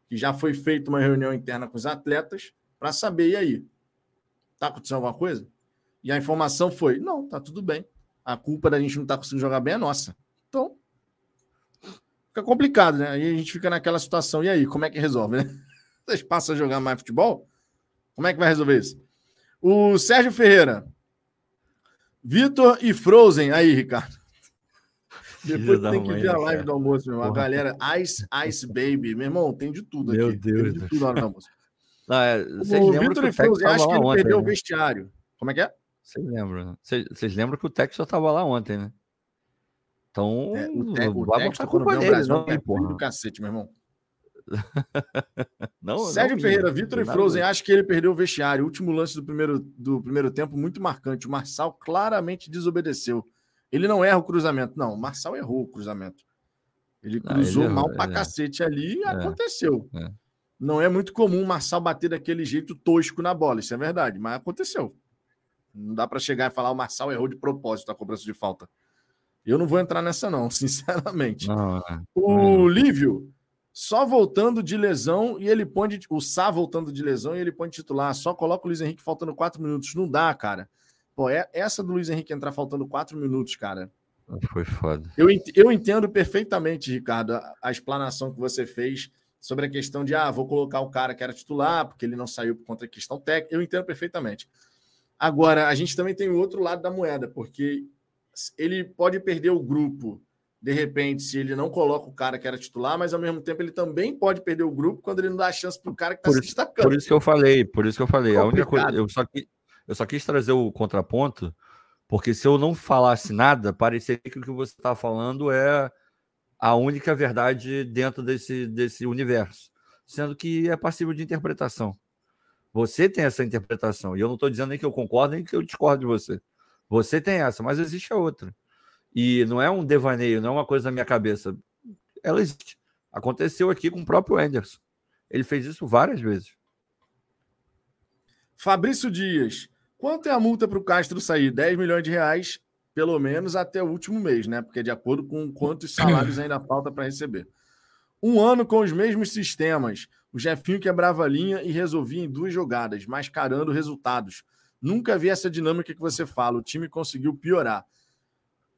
[SPEAKER 1] Que já foi feita uma reunião interna com os atletas para saber, e aí? Está acontecendo alguma coisa? E a informação foi: não, tá tudo bem. A culpa da gente não estar tá conseguindo jogar bem é nossa. Então, fica complicado, né? Aí a gente fica naquela situação. E aí, como é que resolve, né? Vocês passam a jogar mais futebol? Como é que vai resolver isso? O Sérgio Ferreira. Vitor e Frozen. Aí, Ricardo. Depois tem que ver a live do almoço, meu irmão. A galera, Ice, Ice Baby. Meu irmão, tem de tudo
[SPEAKER 2] meu
[SPEAKER 1] aqui.
[SPEAKER 2] Deus.
[SPEAKER 1] Tem de tudo no almoço.
[SPEAKER 2] Não, é,
[SPEAKER 1] o Vitor e Frozen, acho que ele ontem, perdeu né? o vestiário. Como é que é?
[SPEAKER 2] Vocês lembram, né? Vocês lembram que o Texas estava lá ontem, né? Então,
[SPEAKER 1] é, o, te, o Texas tá culpa dele, Brasil, não, é porra. do cacete, meu irmão. não, Sérgio não, Ferreira, Vitor e Frozen, acho que ele perdeu o vestiário. O último lance do primeiro, do primeiro tempo, muito marcante. O Marçal claramente desobedeceu. Ele não erra o cruzamento. Não, o Marçal errou o cruzamento. Ele cruzou ele mal pra é. cacete ali e é. aconteceu. É. Não é muito comum o Marçal bater daquele jeito tosco na bola, isso é verdade, mas aconteceu. Não dá para chegar e falar o Marçal errou de propósito a cobrança de falta. Eu não vou entrar nessa, não, sinceramente. Não, é. o Lívio, só voltando de lesão e ele põe o Sá voltando de lesão e ele põe titular. Só coloca o Luiz Henrique faltando quatro minutos. Não dá, cara. Pô, é essa do Luiz Henrique entrar faltando quatro minutos, cara.
[SPEAKER 2] Foi foda.
[SPEAKER 1] Eu, eu entendo perfeitamente, Ricardo, a, a explanação que você fez sobre a questão de, ah, vou colocar o cara que era titular, porque ele não saiu por conta da questão técnica. Eu entendo perfeitamente. Agora, a gente também tem o outro lado da moeda, porque ele pode perder o grupo, de repente, se ele não coloca o cara que era titular, mas ao mesmo tempo ele também pode perder o grupo quando ele não dá chance para o cara que está se destacando.
[SPEAKER 2] Por isso que eu falei, por isso que eu falei. a única coisa, eu só, quis, eu só quis trazer o contraponto, porque se eu não falasse nada, pareceria que o que você está falando é a única verdade dentro desse, desse universo, sendo que é passível de interpretação. Você tem essa interpretação. E eu não estou dizendo nem que eu concordo, nem que eu discordo de você. Você tem essa, mas existe a outra. E não é um devaneio, não é uma coisa na minha cabeça. Ela existe. Aconteceu aqui com o próprio Anderson. Ele fez isso várias vezes.
[SPEAKER 1] Fabrício Dias. Quanto é a multa para o Castro sair? 10 milhões de reais, pelo menos até o último mês, né? Porque é de acordo com quantos salários ainda falta para receber. Um ano com os mesmos sistemas. O Jefinho quebrava a linha e resolvia em duas jogadas, mascarando resultados. Nunca vi essa dinâmica que você fala. O time conseguiu piorar.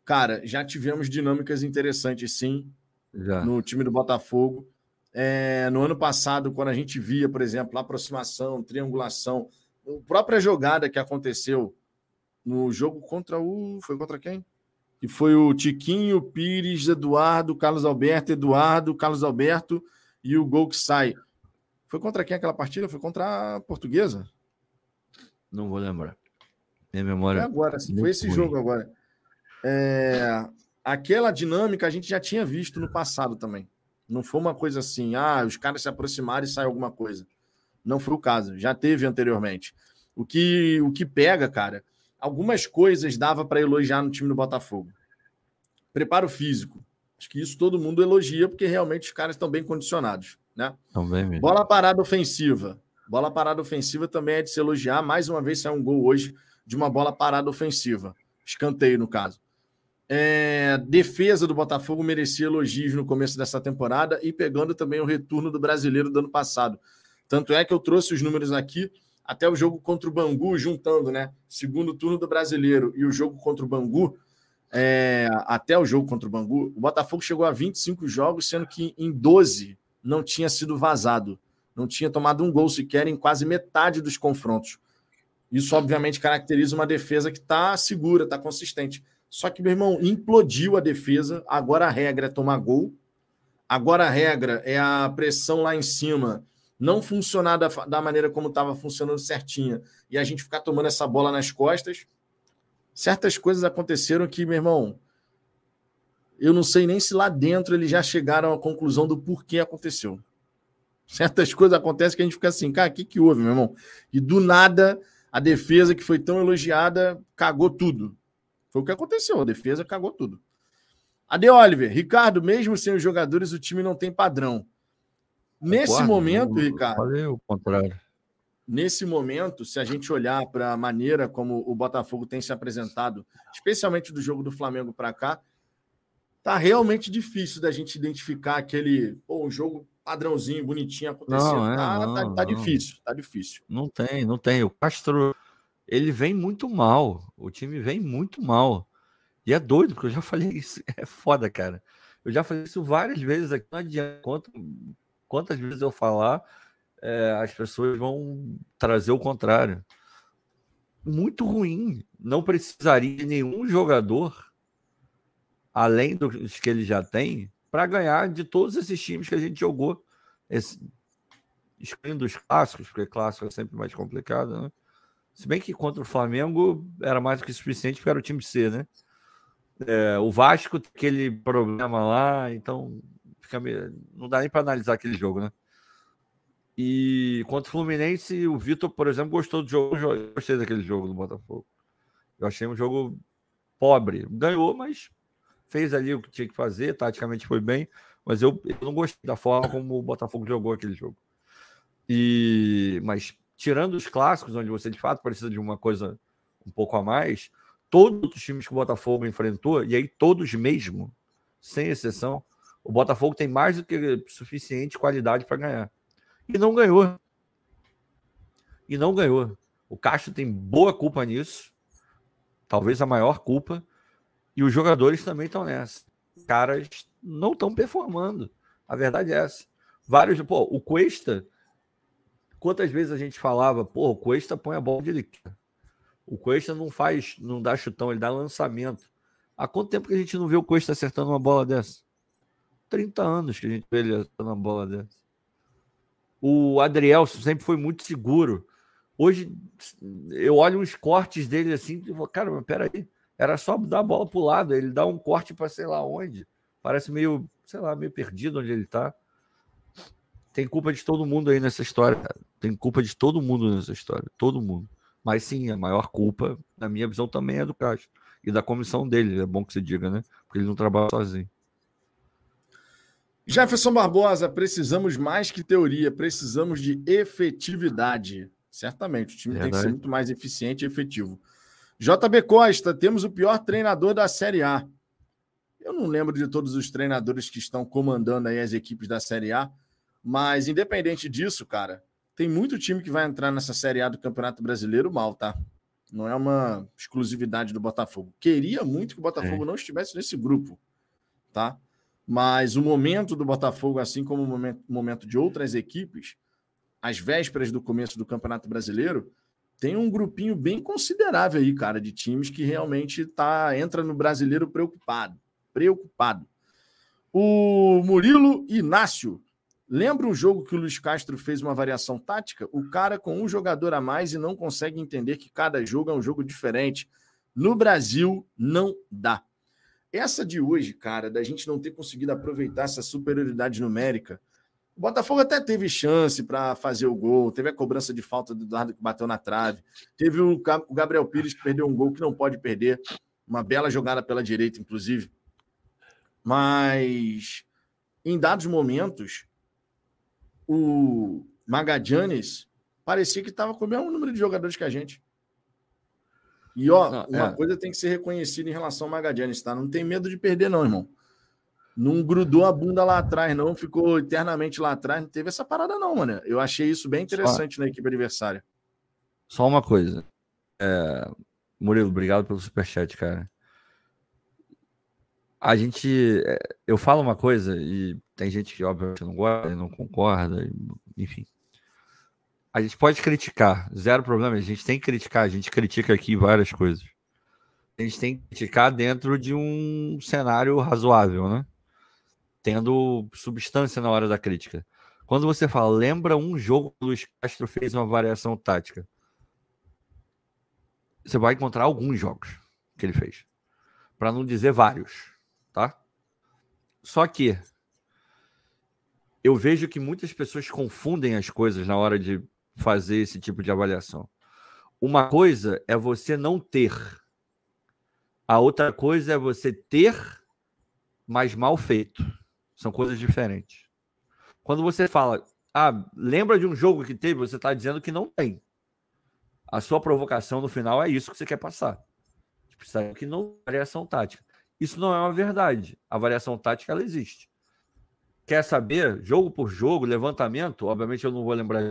[SPEAKER 1] Cara, já tivemos dinâmicas interessantes, sim, já. no time do Botafogo. É, no ano passado, quando a gente via, por exemplo, aproximação, triangulação, a própria jogada que aconteceu no jogo contra o. Foi contra quem? Que foi o Tiquinho, Pires, Eduardo, Carlos Alberto, Eduardo, Carlos Alberto e o gol que sai. Foi contra quem aquela partida? Foi contra a Portuguesa?
[SPEAKER 2] Não vou lembrar. Minha memória. Foi
[SPEAKER 1] agora, foi esse ruim. jogo agora. É, aquela dinâmica a gente já tinha visto no passado também. Não foi uma coisa assim, ah, os caras se aproximaram e sai alguma coisa. Não foi o caso, já teve anteriormente. O que, o que pega, cara, algumas coisas dava para elogiar no time do Botafogo. Preparo físico. Acho que isso todo mundo elogia, porque realmente os caras estão bem condicionados. Né?
[SPEAKER 2] Também
[SPEAKER 1] Bola parada ofensiva. Bola parada ofensiva também é de se elogiar. Mais uma vez saiu um gol hoje de uma bola parada ofensiva. Escanteio, no caso. É, defesa do Botafogo merecia elogios no começo dessa temporada e pegando também o retorno do brasileiro do ano passado. Tanto é que eu trouxe os números aqui até o jogo contra o Bangu, juntando, né? Segundo turno do brasileiro e o jogo contra o Bangu, é, até o jogo contra o Bangu, o Botafogo chegou a 25 jogos, sendo que em 12 não tinha sido vazado. Não tinha tomado um gol sequer em quase metade dos confrontos. Isso, obviamente, caracteriza uma defesa que está segura, está consistente. Só que, meu irmão, implodiu a defesa. Agora a regra é tomar gol. Agora a regra é a pressão lá em cima não funcionar da, da maneira como estava funcionando certinha e a gente ficar tomando essa bola nas costas. Certas coisas aconteceram que, meu irmão, eu não sei nem se lá dentro eles já chegaram à conclusão do porquê aconteceu. Certas coisas acontecem que a gente fica assim, cara, o que, que houve, meu irmão? E do nada, a defesa que foi tão elogiada cagou tudo. Foi o que aconteceu, a defesa cagou tudo. Ade Oliver, Ricardo, mesmo sem os jogadores, o time não tem padrão. Nesse Concordo, momento, Ricardo.
[SPEAKER 2] Falei o contrário.
[SPEAKER 1] Nesse momento, se a gente olhar para a maneira como o Botafogo tem se apresentado, especialmente do jogo do Flamengo para cá, tá realmente difícil da gente identificar aquele pô, um jogo padrãozinho, bonitinho acontecendo. Não, é, tá, não, tá, tá difícil, tá difícil.
[SPEAKER 2] Não tem, não tem. O Castro ele vem muito mal. O time vem muito mal. E é doido, porque eu já falei isso. É foda, cara. Eu já falei isso várias vezes aqui. Não adianta. Quanto, quantas vezes eu falar, é, as pessoas vão trazer o contrário. Muito ruim. Não precisaria de nenhum jogador, além dos que ele já tem, para ganhar de todos esses times que a gente jogou. Esse, excluindo os clássicos, porque clássico é sempre mais complicado, né? Se bem que contra o Flamengo era mais do que suficiente, porque era o time C, né? É, o Vasco aquele problema lá, então fica meio... não dá nem para analisar aquele jogo, né? E contra o Fluminense, o Vitor, por exemplo, gostou do jogo. Eu gostei daquele jogo do Botafogo. Eu achei um jogo pobre. Ganhou, mas fez ali o que tinha que fazer, taticamente foi bem. Mas eu, eu não gostei da forma como o Botafogo jogou aquele jogo. E mas tirando os clássicos, onde você de fato precisa de uma coisa um pouco a mais, todos os times que o Botafogo enfrentou, e aí todos mesmo, sem exceção, o Botafogo tem mais do que suficiente qualidade para ganhar. E não ganhou. E não ganhou. O Castro tem boa culpa nisso, talvez a maior culpa, e os jogadores também estão nessa. Caras não estão performando. A verdade é essa. Vários, pô, o Cuesta Quantas vezes a gente falava, pô, o Cuesta põe a bola onde ele quer. O Cuesta não faz, não dá chutão, ele dá lançamento. Há quanto tempo que a gente não vê o Cuesta acertando uma bola dessa? 30 anos que a gente vê ele acertando uma bola dessa. O Adriel sempre foi muito seguro. Hoje eu olho uns cortes dele assim e falo, cara, mas peraí, era só dar a bola para o lado, ele dá um corte para sei lá onde. Parece meio, sei lá, meio perdido onde ele está. Tem culpa de todo mundo aí nessa história, cara. Tem culpa de todo mundo nessa história. Todo mundo. Mas sim, a maior culpa, na minha visão, também é do Castro. E da comissão dele, é bom que se diga, né? Porque ele não trabalha sozinho.
[SPEAKER 1] Jefferson Barbosa, precisamos mais que teoria, precisamos de efetividade. Certamente. O time Verdade. tem que ser muito mais eficiente e efetivo. JB Costa, temos o pior treinador da Série A. Eu não lembro de todos os treinadores que estão comandando aí as equipes da Série A, mas independente disso, cara, tem muito time que vai entrar nessa Série A do Campeonato Brasileiro mal, tá? Não é uma exclusividade do Botafogo. Queria muito que o Botafogo é. não estivesse nesse grupo, tá? Mas o momento do Botafogo, assim como o momento, momento de outras equipes, às vésperas do começo do Campeonato Brasileiro, tem um grupinho bem considerável aí, cara, de times que realmente tá entra no brasileiro preocupado. Preocupado. O Murilo Inácio. Lembra um jogo que o Luiz Castro fez uma variação tática? O cara com um jogador a mais e não consegue entender que cada jogo é um jogo diferente. No Brasil, não dá. Essa de hoje, cara, da gente não ter conseguido aproveitar essa superioridade numérica, o Botafogo até teve chance para fazer o gol, teve a cobrança de falta do Eduardo que bateu na trave, teve o Gabriel Pires que perdeu um gol que não pode perder, uma bela jogada pela direita, inclusive. Mas em dados momentos, o Magadianes parecia que estava com o mesmo número de jogadores que a gente. E ó, não, uma é. coisa tem que ser reconhecida em relação ao Magadianes, tá? Não tem medo de perder, não, irmão. Não grudou a bunda lá atrás, não. Ficou eternamente lá atrás. Não teve essa parada, não, mano. Eu achei isso bem interessante só, na equipe adversária.
[SPEAKER 2] Só uma coisa. É... Murilo, obrigado pelo superchat, cara. A gente. É, eu falo uma coisa e tem gente que, obviamente, não gosta, não concorda, enfim. A gente pode criticar, zero problema. A gente tem que criticar, a gente critica aqui várias coisas. A gente tem que criticar dentro de um cenário razoável, né? tendo substância na hora da crítica. Quando você fala, lembra um jogo que o Luiz Castro fez uma variação tática, você vai encontrar alguns jogos que ele fez, para não dizer vários, tá? Só que eu vejo que muitas pessoas confundem as coisas na hora de fazer esse tipo de avaliação. Uma coisa é você não ter, a outra coisa é você ter, mas mal feito. São coisas diferentes. Quando você fala, ah, lembra de um jogo que teve, você está dizendo que não tem. A sua provocação no final é isso que você quer passar. Precisa que não variação tática. Isso não é uma verdade. A variação tática ela existe. Quer saber, jogo por jogo, levantamento? Obviamente eu não vou lembrar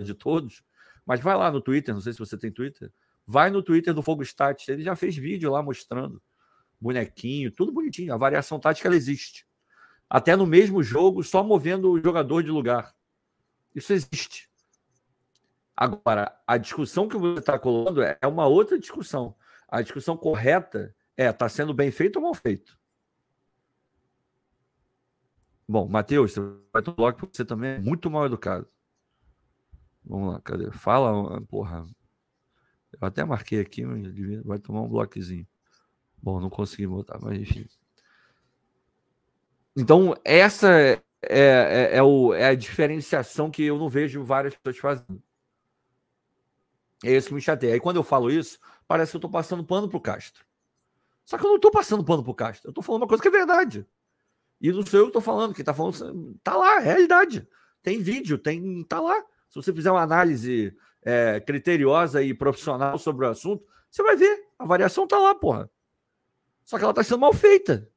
[SPEAKER 2] de todos, mas vai lá no Twitter, não sei se você tem Twitter. Vai no Twitter do Fogo Stats, ele já fez vídeo lá mostrando bonequinho, tudo bonitinho. A variação tática ela existe até no mesmo jogo, só movendo o jogador de lugar. Isso existe. Agora, a discussão que você está colocando é uma outra discussão. A discussão correta é: está sendo bem feito ou mal feito? Bom, Matheus, você vai um bloco porque você também é muito mal educado. Vamos lá, cadê? Fala, porra. Eu até marquei aqui, vai tomar um bloquezinho. Bom, não consegui botar, mas enfim. Então, essa é, é, é, o, é, a diferenciação que eu não vejo várias pessoas fazendo. É isso que me chateia. Aí quando eu falo isso, parece que eu estou passando pano pro Castro. Só que eu não estou passando pano pro Castro. Eu estou falando uma coisa que é verdade. E não sou eu que estou falando. Quem está falando tá lá, é realidade. Tem vídeo, tem tá lá. Se você fizer uma análise é, criteriosa e profissional sobre o assunto, você vai ver. A variação tá lá, porra. Só que ela está sendo mal feita.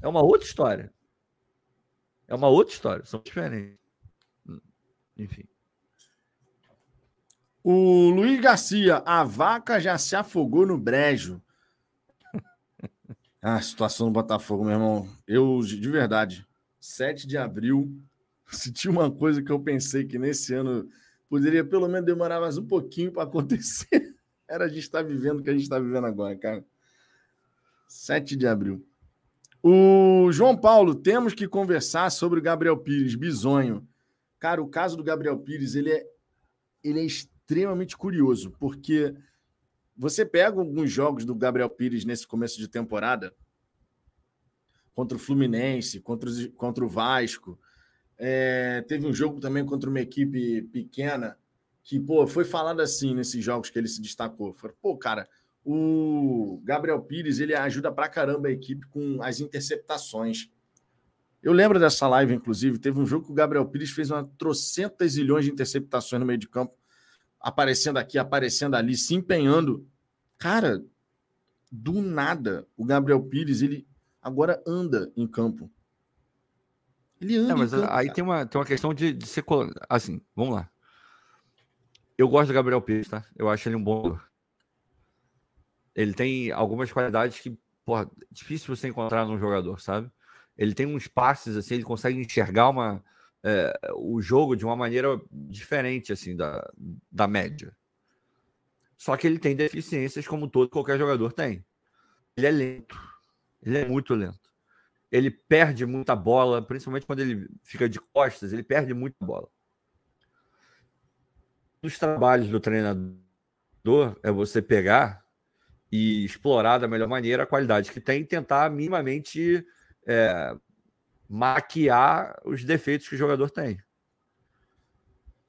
[SPEAKER 2] É uma outra história. É uma outra história, são diferentes. Enfim.
[SPEAKER 1] O Luiz Garcia, a vaca já se afogou no brejo. A situação do Botafogo, meu irmão. Eu, de verdade, 7 de abril, se tinha uma coisa que eu pensei que nesse ano poderia pelo menos demorar mais um pouquinho para acontecer, era a gente estar vivendo o que a gente está vivendo agora, cara. 7 de abril. O João Paulo, temos que conversar sobre o Gabriel Pires, bizonho. Cara, o caso do Gabriel Pires, ele é, ele é extremamente curioso, porque você pega alguns jogos do Gabriel Pires nesse começo de temporada, contra o Fluminense, contra, os, contra o Vasco, é, teve um jogo também contra uma equipe pequena, que, pô, foi falado assim nesses jogos que ele se destacou. Foi, pô, cara, o Gabriel Pires ele ajuda pra caramba a equipe com as interceptações. Eu lembro dessa live, inclusive, teve um jogo que o Gabriel Pires fez uma trocentas zilhões de interceptações no meio de campo aparecendo aqui, aparecendo ali, se empenhando. Cara, do nada, o Gabriel Pires, ele agora anda em campo.
[SPEAKER 2] Ele anda é, mas campo, aí tem uma, tem uma questão de, de ser. Assim, vamos lá. Eu gosto do Gabriel Pires, tá? Eu acho ele um bom. Ele tem algumas qualidades que, porra, difícil você encontrar num jogador, sabe? Ele tem uns passes, assim, ele consegue enxergar uma, é, o jogo de uma maneira diferente, assim, da, da média. Só que ele tem deficiências como todo qualquer jogador tem. Ele é lento. Ele é muito lento. Ele perde muita bola, principalmente quando ele fica de costas, ele perde muita bola. Os trabalhos do treinador é você pegar e explorar da melhor maneira a qualidade que tem e tentar minimamente é, maquiar os defeitos que o jogador tem.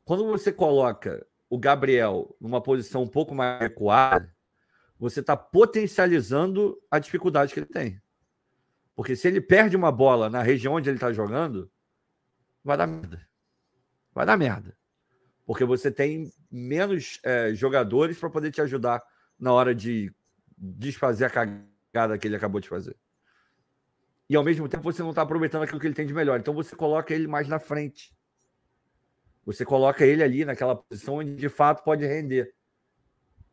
[SPEAKER 2] Quando você coloca o Gabriel numa posição um pouco mais recuada, você está potencializando a dificuldade que ele tem. Porque se ele perde uma bola na região onde ele está jogando, vai dar merda. Vai dar merda. Porque você tem menos é, jogadores para poder te ajudar na hora de desfazer a cagada que ele acabou de fazer. E ao mesmo tempo você não está aproveitando aquilo que ele tem de melhor. Então você coloca ele mais na frente. Você coloca ele ali naquela posição onde de fato pode render.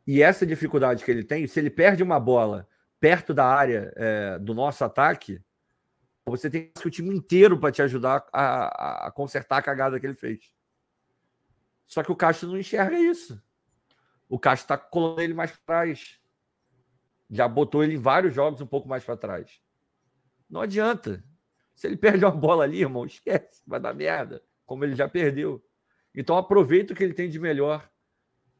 [SPEAKER 2] E essa dificuldade que ele tem, se ele perde uma bola perto da área é, do nosso ataque, você tem o time inteiro para te ajudar a, a, consertar a cagada que ele fez. Só que o Castro não enxerga isso. O Castro está colocando ele mais para trás. Já botou ele em vários jogos um pouco mais para trás. Não adianta. Se ele perde uma bola ali, irmão, esquece, vai dar merda, como ele já perdeu. Então aproveita o que ele tem de melhor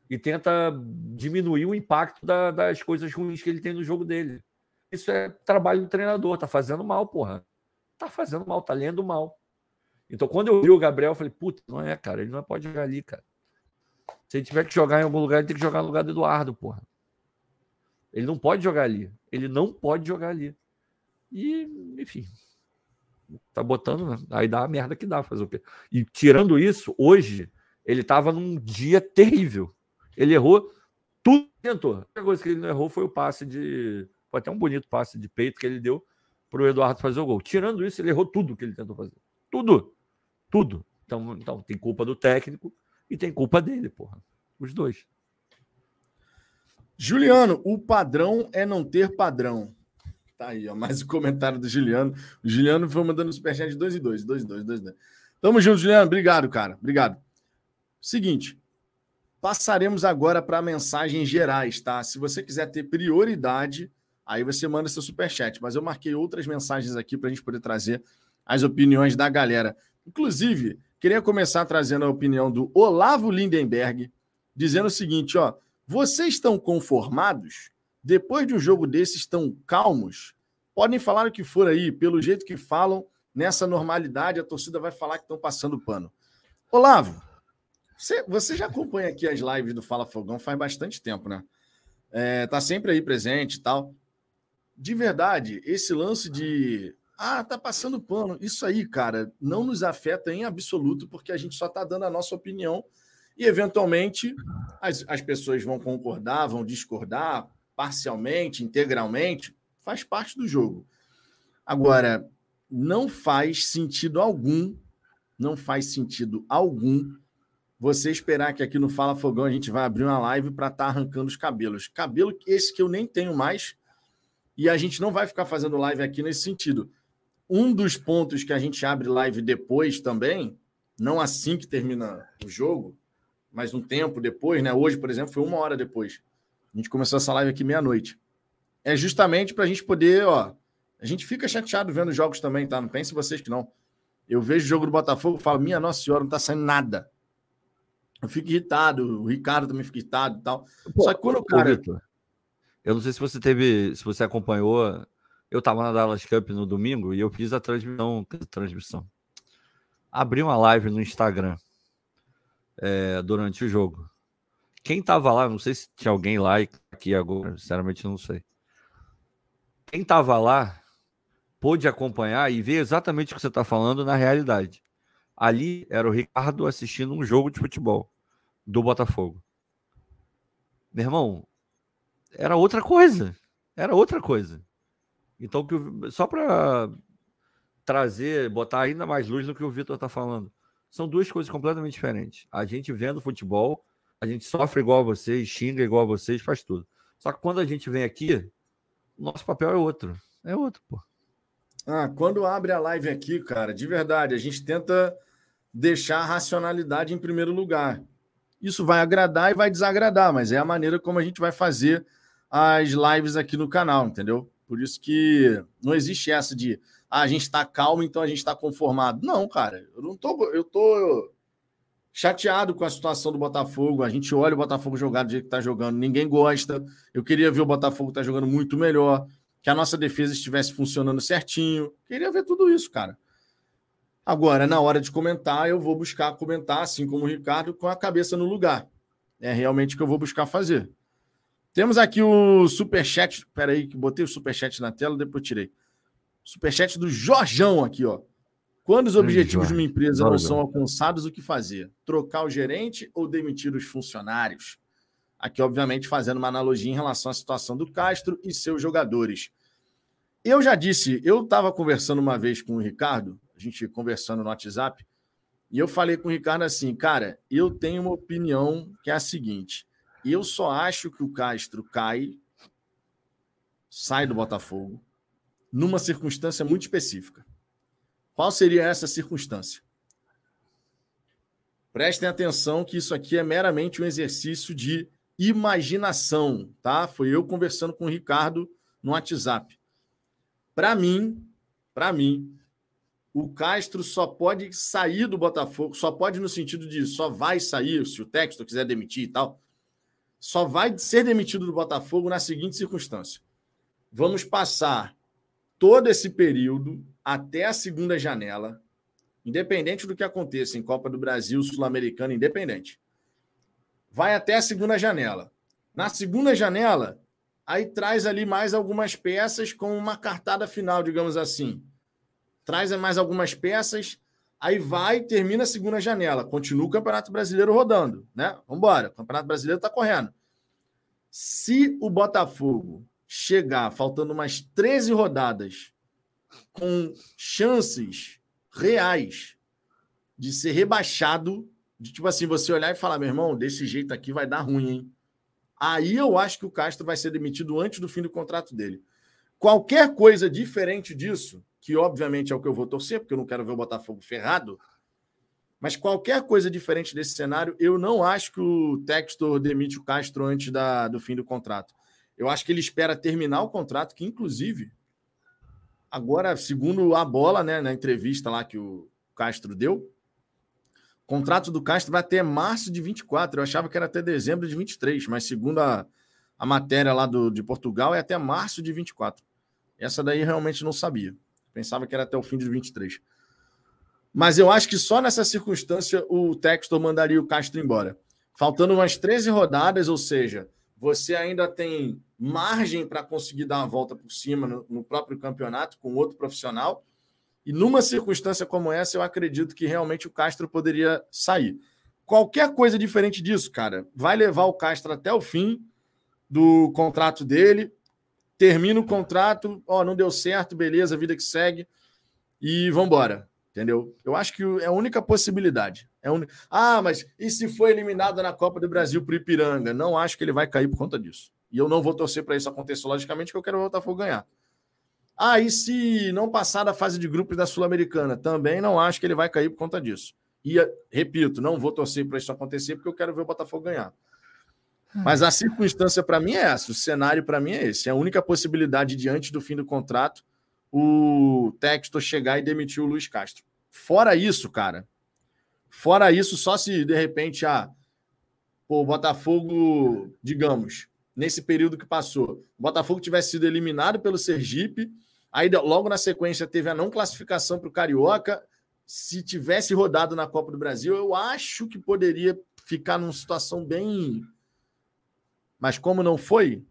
[SPEAKER 2] e tenta diminuir o impacto da, das coisas ruins que ele tem no jogo dele. Isso é trabalho do treinador, tá fazendo mal, porra. Tá fazendo mal, tá lendo mal. Então, quando eu vi o Gabriel, eu falei, puta, não é, cara, ele não pode jogar ali, cara. Se ele tiver que jogar em algum lugar, ele tem que jogar no lugar do Eduardo, porra. Ele não pode jogar ali. Ele não pode jogar ali. E, enfim, tá botando, né? Aí dá a merda que dá, fazer o quê? E tirando isso, hoje, ele tava num dia terrível. Ele errou tudo tentou. A coisa que ele não errou foi o passe de. Foi até um bonito passe de peito que ele deu para o Eduardo fazer o gol. Tirando isso, ele errou tudo que ele tentou fazer. Tudo. Tudo. Então, então tem culpa do técnico e tem culpa dele, porra. Os dois.
[SPEAKER 1] Juliano, o padrão é não ter padrão. Tá aí, ó, mais um comentário do Juliano. O Juliano foi mandando superchat de 2 e 2, 2 e 2, 2 e 2. Tamo junto, Juliano. Obrigado, cara. Obrigado. Seguinte, passaremos agora para mensagens gerais, tá? Se você quiser ter prioridade, aí você manda seu superchat. Mas eu marquei outras mensagens aqui para a gente poder trazer as opiniões da galera. Inclusive, queria começar trazendo a opinião do Olavo Lindenberg, dizendo o seguinte: ó, vocês estão conformados? Depois de um jogo desse, estão calmos? Podem falar o que for aí, pelo jeito que falam, nessa normalidade, a torcida vai falar que estão passando pano. Olavo, você, você já acompanha aqui as lives do Fala Fogão faz bastante tempo, né? É, tá sempre aí presente e tal. De verdade, esse lance de ah, tá passando pano. Isso aí, cara, não nos afeta em absoluto, porque a gente só tá dando a nossa opinião e, eventualmente, as, as pessoas vão concordar, vão discordar, parcialmente, integralmente, faz parte do jogo. Agora, não faz sentido algum, não faz sentido algum você esperar que aqui no Fala Fogão a gente vai abrir uma live para estar tá arrancando os cabelos. Cabelo esse que eu nem tenho mais, e a gente não vai ficar fazendo live aqui nesse sentido. Um dos pontos que a gente abre live depois também, não assim que termina o jogo, mas um tempo depois, né? Hoje, por exemplo, foi uma hora depois. A gente começou essa live aqui meia-noite. É justamente para a gente poder, ó. A gente fica chateado vendo jogos também, tá? Não pense vocês que não. Eu vejo o jogo do Botafogo e falo, minha Nossa Senhora, não tá saindo nada. Eu fico irritado, o Ricardo também fica irritado e tal. Pô, Só que quando o cara. Victor,
[SPEAKER 2] eu não sei se você teve, se você acompanhou. Eu tava na Dallas Cup no domingo e eu fiz a transmissão. transmissão. Abri uma live no Instagram é, durante o jogo. Quem tava lá, não sei se tinha alguém lá aqui agora, sinceramente não sei. Quem tava lá pôde acompanhar e ver exatamente o que você está falando na realidade. Ali era o Ricardo assistindo um jogo de futebol do Botafogo. meu irmão, era outra coisa. Era outra coisa. Então, só para trazer, botar ainda mais luz no que o Vitor está falando, são duas coisas completamente diferentes. A gente vendo futebol, a gente sofre igual a vocês, xinga igual a vocês, faz tudo. Só que quando a gente vem aqui, nosso papel é outro. É outro, pô.
[SPEAKER 1] Ah, quando abre a live aqui, cara, de verdade, a gente tenta deixar a racionalidade em primeiro lugar. Isso vai agradar e vai desagradar, mas é a maneira como a gente vai fazer as lives aqui no canal, entendeu? Por isso que não existe essa de ah, a gente está calmo, então a gente está conformado. Não, cara, eu não tô, eu tô chateado com a situação do Botafogo. A gente olha o Botafogo jogar do jeito que está jogando, ninguém gosta. Eu queria ver o Botafogo estar tá jogando muito melhor, que a nossa defesa estivesse funcionando certinho. Queria ver tudo isso, cara. Agora, na hora de comentar, eu vou buscar comentar, assim como o Ricardo, com a cabeça no lugar. É realmente o que eu vou buscar fazer. Temos aqui o superchat. Espera aí, que botei o superchat na tela, depois tirei. Superchat do Jorjão aqui, ó. Quando os objetivos de uma empresa não são alcançados, o que fazer? Trocar o gerente ou demitir os funcionários? Aqui, obviamente, fazendo uma analogia em relação à situação do Castro e seus jogadores. Eu já disse, eu estava conversando uma vez com o Ricardo a gente conversando no WhatsApp, e eu falei com o Ricardo assim, cara, eu tenho uma opinião que é a seguinte: eu só acho que o Castro cai, sai do Botafogo, numa circunstância muito específica. Qual seria essa circunstância? Prestem atenção que isso aqui é meramente um exercício de imaginação, tá? Foi eu conversando com o Ricardo no WhatsApp. Para mim, para mim, o Castro só pode sair do Botafogo, só pode no sentido de só vai sair, se o texto quiser demitir e tal, só vai ser demitido do Botafogo na seguinte circunstância. Vamos passar todo esse período até a segunda janela, independente do que aconteça em Copa do Brasil, Sul-Americana, independente. Vai até a segunda janela. Na segunda janela, aí traz ali mais algumas peças com uma cartada final, digamos assim traz mais algumas peças, aí vai, termina a segunda janela, continua o Campeonato Brasileiro rodando, né? Vamos embora, o Campeonato Brasileiro está correndo. Se o Botafogo chegar faltando umas 13 rodadas com chances reais de ser rebaixado, de tipo assim, você olhar e falar, meu irmão, desse jeito aqui vai dar ruim, hein? Aí eu acho que o Castro vai ser demitido antes do fim do contrato dele. Qualquer coisa diferente disso, que obviamente é o que eu vou torcer, porque eu não quero ver o Botafogo ferrado. Mas qualquer coisa diferente desse cenário, eu não acho que o Textor demite o Castro antes da, do fim do contrato. Eu acho que ele espera terminar o contrato, que inclusive, agora, segundo a bola, né, na entrevista lá que o Castro deu, o contrato do Castro vai até março de 24. Eu achava que era até dezembro de 23, mas segundo a, a matéria lá do, de Portugal, é até março de 24. Essa daí realmente não sabia. Pensava que era até o fim de 23. Mas eu acho que só nessa circunstância o Textor mandaria o Castro embora. Faltando umas 13 rodadas, ou seja, você ainda tem margem para conseguir dar uma volta por cima no, no, próprio campeonato com outro profissional. E numa circunstância como essa, eu acredito que realmente o Castro poderia sair. Qualquer coisa diferente disso, cara, vai levar o Castro até o fim do contrato dele termina o contrato, ó, não deu certo, beleza, vida que segue e vamos embora, entendeu? Eu acho que é a única possibilidade. É un... Ah, mas e se for eliminado na Copa do Brasil para Ipiranga? Não acho que ele vai cair por conta disso. E eu não vou torcer para isso acontecer, logicamente, que eu quero o Botafogo ganhar. Ah, e se não passar da fase de grupos da Sul-Americana? Também não acho que ele vai cair por conta disso. E, repito, não vou torcer para isso acontecer, porque eu quero ver o Botafogo ganhar. Mas a circunstância para mim é essa, o cenário para mim é esse. É a única possibilidade diante do fim do contrato o Textor chegar e demitir o Luiz Castro. Fora isso, cara. Fora isso, só se de repente a ah, o Botafogo, digamos, nesse período que passou, o Botafogo tivesse sido eliminado pelo Sergipe, aí logo na sequência teve a não classificação para o Carioca. Se tivesse rodado na Copa do Brasil, eu acho que poderia ficar numa situação bem mas como não foi,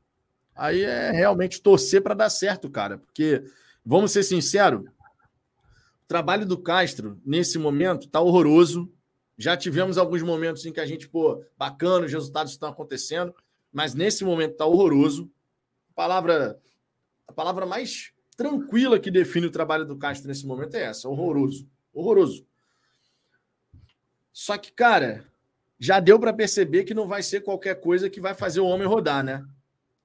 [SPEAKER 1] aí é realmente torcer para dar certo, cara. Porque, vamos ser sinceros, o trabalho do Castro, nesse momento, está horroroso. Já tivemos alguns momentos em que a gente, pô, bacana, os resultados estão acontecendo. mas nesse momento está horroroso. A palavra, a palavra mais tranquila que define o trabalho do Castro nesse momento é essa: horroroso. Horroroso. Só que, cara, já deu para perceber que não vai ser qualquer coisa que vai fazer o homem rodar, né?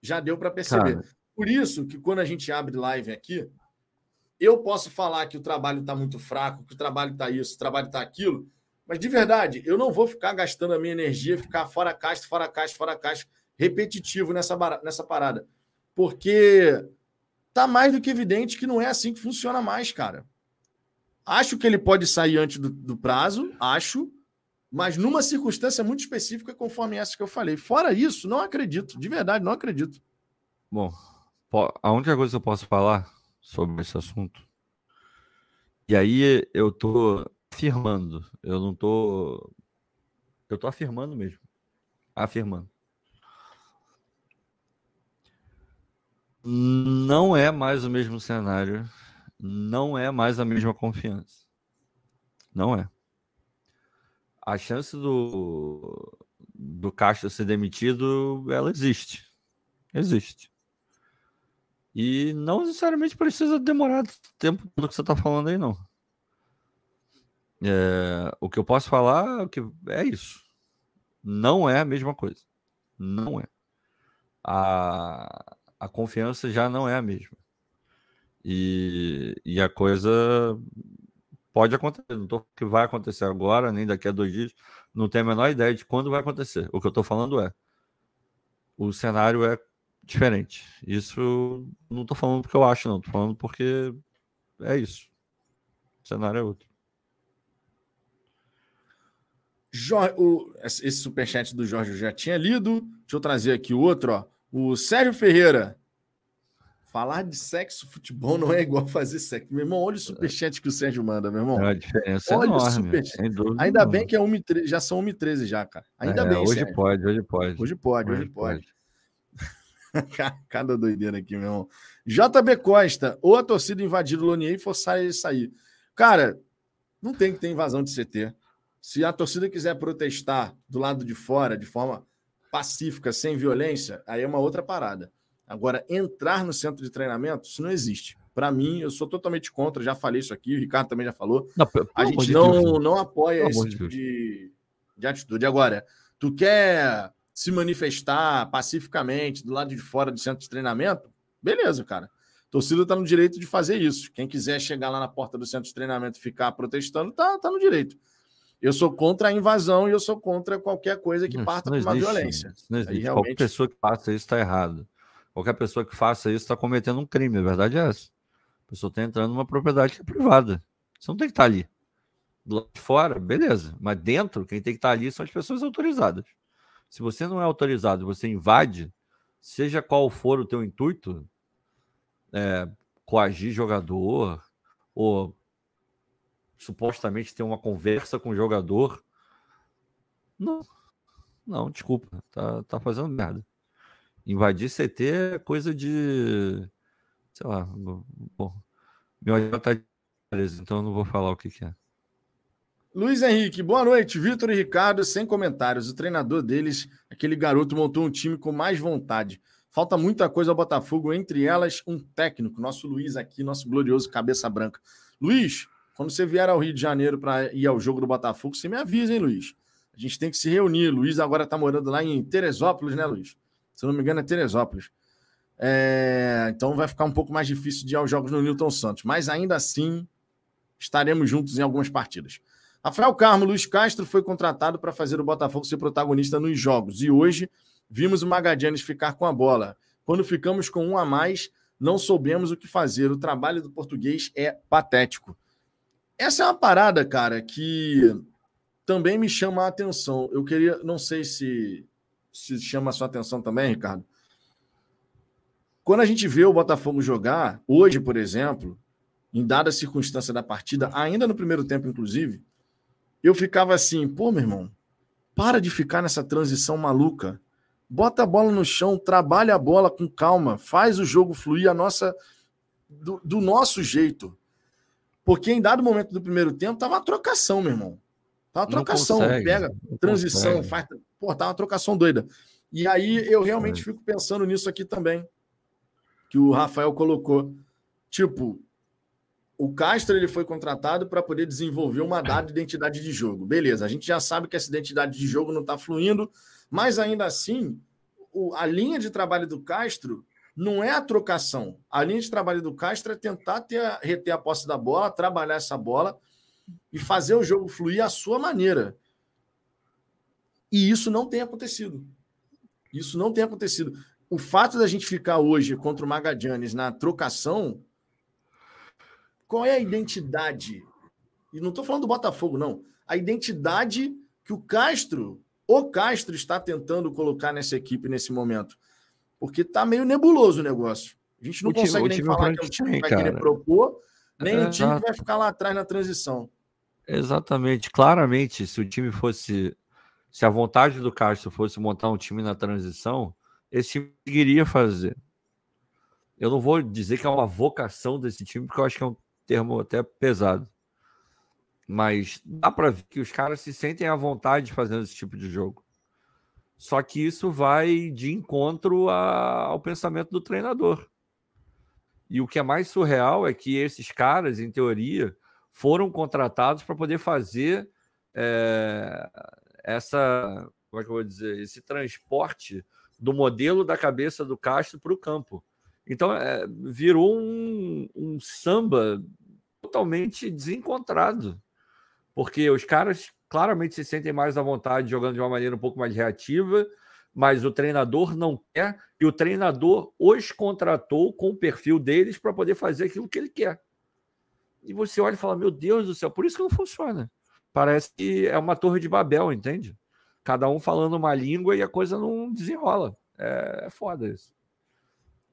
[SPEAKER 1] Já deu para perceber. Cara. Por isso que quando a gente abre live aqui, eu posso falar que o trabalho está muito fraco, que o trabalho está isso, o trabalho está aquilo, mas de verdade, eu não vou ficar gastando a minha energia, ficar fora caixa, fora caixa, fora caixa, repetitivo nessa, nessa parada. Porque tá mais do que evidente que não é assim que funciona mais, cara. Acho que ele pode sair antes do, do prazo, acho, mas numa circunstância muito específica, conforme essa que eu falei. Fora isso, não acredito, de verdade, não acredito.
[SPEAKER 2] Bom, a única coisa que eu posso falar sobre esse assunto, e aí eu tô afirmando, eu não tô. Eu tô afirmando mesmo. Afirmando. Não é mais o mesmo cenário, não é mais a mesma confiança. Não é a chance do, do Castro ser demitido, ela existe. Existe. E não necessariamente precisa demorar tempo do que você está falando aí, não. É, o que eu posso falar é, que é isso. Não é a mesma coisa. Não é. A, a confiança já não é a mesma. E, e a coisa Pode acontecer, não estou que vai acontecer agora, nem daqui a dois dias, não tenho a menor ideia de quando vai acontecer. O que eu estou falando é: o cenário é diferente. Isso não estou falando porque eu acho, não, estou falando porque é isso. O cenário é outro.
[SPEAKER 1] Jorge, o, esse superchat do Jorge eu já tinha lido. Deixa eu trazer aqui outro, ó. O Sérgio Ferreira. Falar de sexo, futebol não é igual fazer sexo. Meu irmão, olha o superchat que o Sérgio manda, meu irmão. É
[SPEAKER 2] uma diferença olha enorme. O superchat.
[SPEAKER 1] Ainda bem que é 1 13, já são 1h13 já, cara. Ainda é, bem,
[SPEAKER 2] Hoje Sérgio. pode, hoje pode.
[SPEAKER 1] Hoje pode, hoje, hoje pode. pode. Cada doideira aqui, meu irmão. JB Costa, ou a torcida invadir o Lonier e forçar ele a sair. Cara, não tem que ter invasão de CT. Se a torcida quiser protestar do lado de fora, de forma pacífica, sem violência, aí é uma outra parada. Agora, entrar no centro de treinamento, isso não existe. Para mim, eu sou totalmente contra, já falei isso aqui, o Ricardo também já falou. Não, a gente não, Deus, não apoia esse tipo de, de atitude. Agora, tu quer se manifestar pacificamente do lado de fora do centro de treinamento? Beleza, cara. A torcida está no direito de fazer isso. Quem quiser chegar lá na porta do centro de treinamento e ficar protestando, tá, tá no direito. Eu sou contra a invasão e eu sou contra qualquer coisa que parta para uma violência.
[SPEAKER 2] Não existe. Realmente... Qualquer pessoa que faça isso está errado. Qualquer pessoa que faça isso está cometendo um crime. A verdade é essa. A pessoa está entrando numa propriedade que é privada. Você não tem que estar tá ali. Do lado de fora, beleza. Mas dentro, quem tem que estar tá ali são as pessoas autorizadas. Se você não é autorizado, você invade, seja qual for o teu intuito, é, coagir jogador ou supostamente ter uma conversa com o jogador, não, não, desculpa, tá, tá fazendo merda. Invadir CT é coisa de. Sei lá. Bom, meu tá então não vou falar o que, que é.
[SPEAKER 1] Luiz Henrique, boa noite. Vitor e Ricardo, sem comentários. O treinador deles, aquele garoto, montou um time com mais vontade. Falta muita coisa ao Botafogo, entre elas um técnico, nosso Luiz aqui, nosso glorioso cabeça branca. Luiz, quando você vier ao Rio de Janeiro para ir ao jogo do Botafogo, você me avisa, hein, Luiz? A gente tem que se reunir. Luiz agora está morando lá em Teresópolis, né, Luiz? Se não me engano, é Teresópolis. É, então vai ficar um pouco mais difícil de ir aos jogos no Newton Santos. Mas ainda assim, estaremos juntos em algumas partidas. Rafael Carmo, Luiz Castro foi contratado para fazer o Botafogo ser protagonista nos jogos. E hoje vimos o Magadianes ficar com a bola. Quando ficamos com um a mais, não soubemos o que fazer. O trabalho do português é patético. Essa é uma parada, cara, que também me chama a atenção. Eu queria, não sei se se chama a sua atenção também, Ricardo. Quando a gente vê o Botafogo jogar, hoje, por exemplo, em dada circunstância da partida, ainda no primeiro tempo, inclusive, eu ficava assim, pô, meu irmão, para de ficar nessa transição maluca. Bota a bola no chão, trabalha a bola com calma, faz o jogo fluir a nossa do, do nosso jeito. Porque em dado momento do primeiro tempo, tava uma trocação, meu irmão. Tá uma trocação, consegue, pega transição, consegue. faz. Pô, tá uma trocação doida. E aí eu realmente fico pensando nisso aqui também, que o Rafael colocou. Tipo, o Castro ele foi contratado para poder desenvolver uma dada identidade de jogo. Beleza, a gente já sabe que essa identidade de jogo não está fluindo, mas ainda assim, o, a linha de trabalho do Castro não é a trocação. A linha de trabalho do Castro é tentar ter, reter a posse da bola, trabalhar essa bola e fazer o jogo fluir à sua maneira. E isso não tem acontecido. Isso não tem acontecido. O fato da gente ficar hoje contra o Magadianes na trocação, qual é a identidade? E não estou falando do Botafogo, não. A identidade que o Castro, o Castro, está tentando colocar nessa equipe nesse momento. Porque está meio nebuloso o negócio. A gente não o consegue time, nem falar que é um time que vai cara. querer propor, nem é, o time que vai ficar lá atrás na transição.
[SPEAKER 2] Exatamente. Claramente, se o time fosse. Se a vontade do Castro fosse montar um time na transição, esse time conseguiria fazer. Eu não vou dizer que é uma vocação desse time, porque eu acho que é um termo até pesado. Mas dá para ver que os caras se sentem à vontade fazendo esse tipo de jogo. Só que isso vai de encontro a, ao pensamento do treinador. E o que é mais surreal é que esses caras, em teoria, foram contratados para poder fazer é, essa, como é que eu vou dizer, esse transporte do modelo da cabeça do Castro para o campo. Então, é, virou um, um samba totalmente desencontrado, porque os caras claramente se sentem mais à vontade jogando de uma maneira um pouco mais reativa, mas o treinador não quer, e o treinador os contratou com o perfil deles para poder fazer aquilo que ele quer. E você olha e fala: Meu Deus do céu, por isso que não funciona. Parece que é uma torre de Babel, entende? cada um falando uma língua e a coisa não desenrola. É, é foda isso.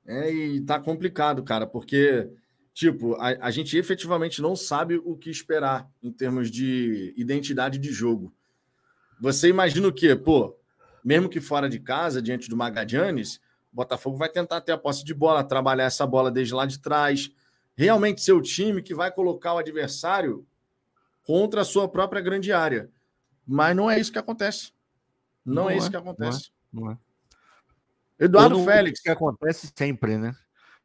[SPEAKER 1] É, e tá complicado, cara, porque, tipo, a, a gente efetivamente não sabe o que esperar em termos de identidade de jogo. Você imagina o quê? Pô, mesmo que fora de casa, diante do Magadianes, Botafogo vai tentar ter a posse de bola, trabalhar essa bola desde lá de trás. Realmente ser o time que vai colocar o adversário contra a sua própria grande área. Mas não é isso que acontece. Não, não é, isso que acontece. Não é. Não é.
[SPEAKER 2] Eduardo Félix. que acontece sempre, né?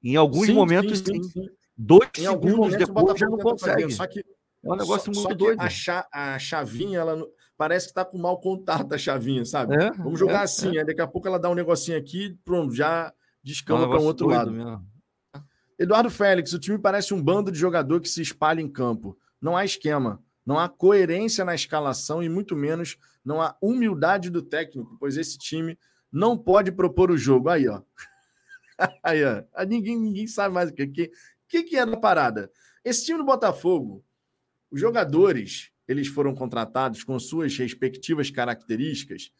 [SPEAKER 2] Em alguns sim, momentos, sim, sim, dois em segundos depois já não consegue. Só que é um negócio só, muito só doido.
[SPEAKER 1] A, cha, a chavinha, ela parece que está com mau contato a chavinha, sabe? É, Vamos jogar é, assim, é. daqui a pouco ela dá um negocinho aqui, pronto, já descamba é um para o outro lado. Mesmo. Eduardo Félix, o time parece um bando de jogador que se espalha em campo. Não há esquema. Não há coerência na escalação e muito menos não há humildade do técnico, pois esse time não pode propor o jogo. Aí, ó. Aí, ó. Ninguém, ninguém sabe mais o que, que, que, é da parada. Esse time do Botafogo, os jogadores, eles foram contratados com suas respectivas características,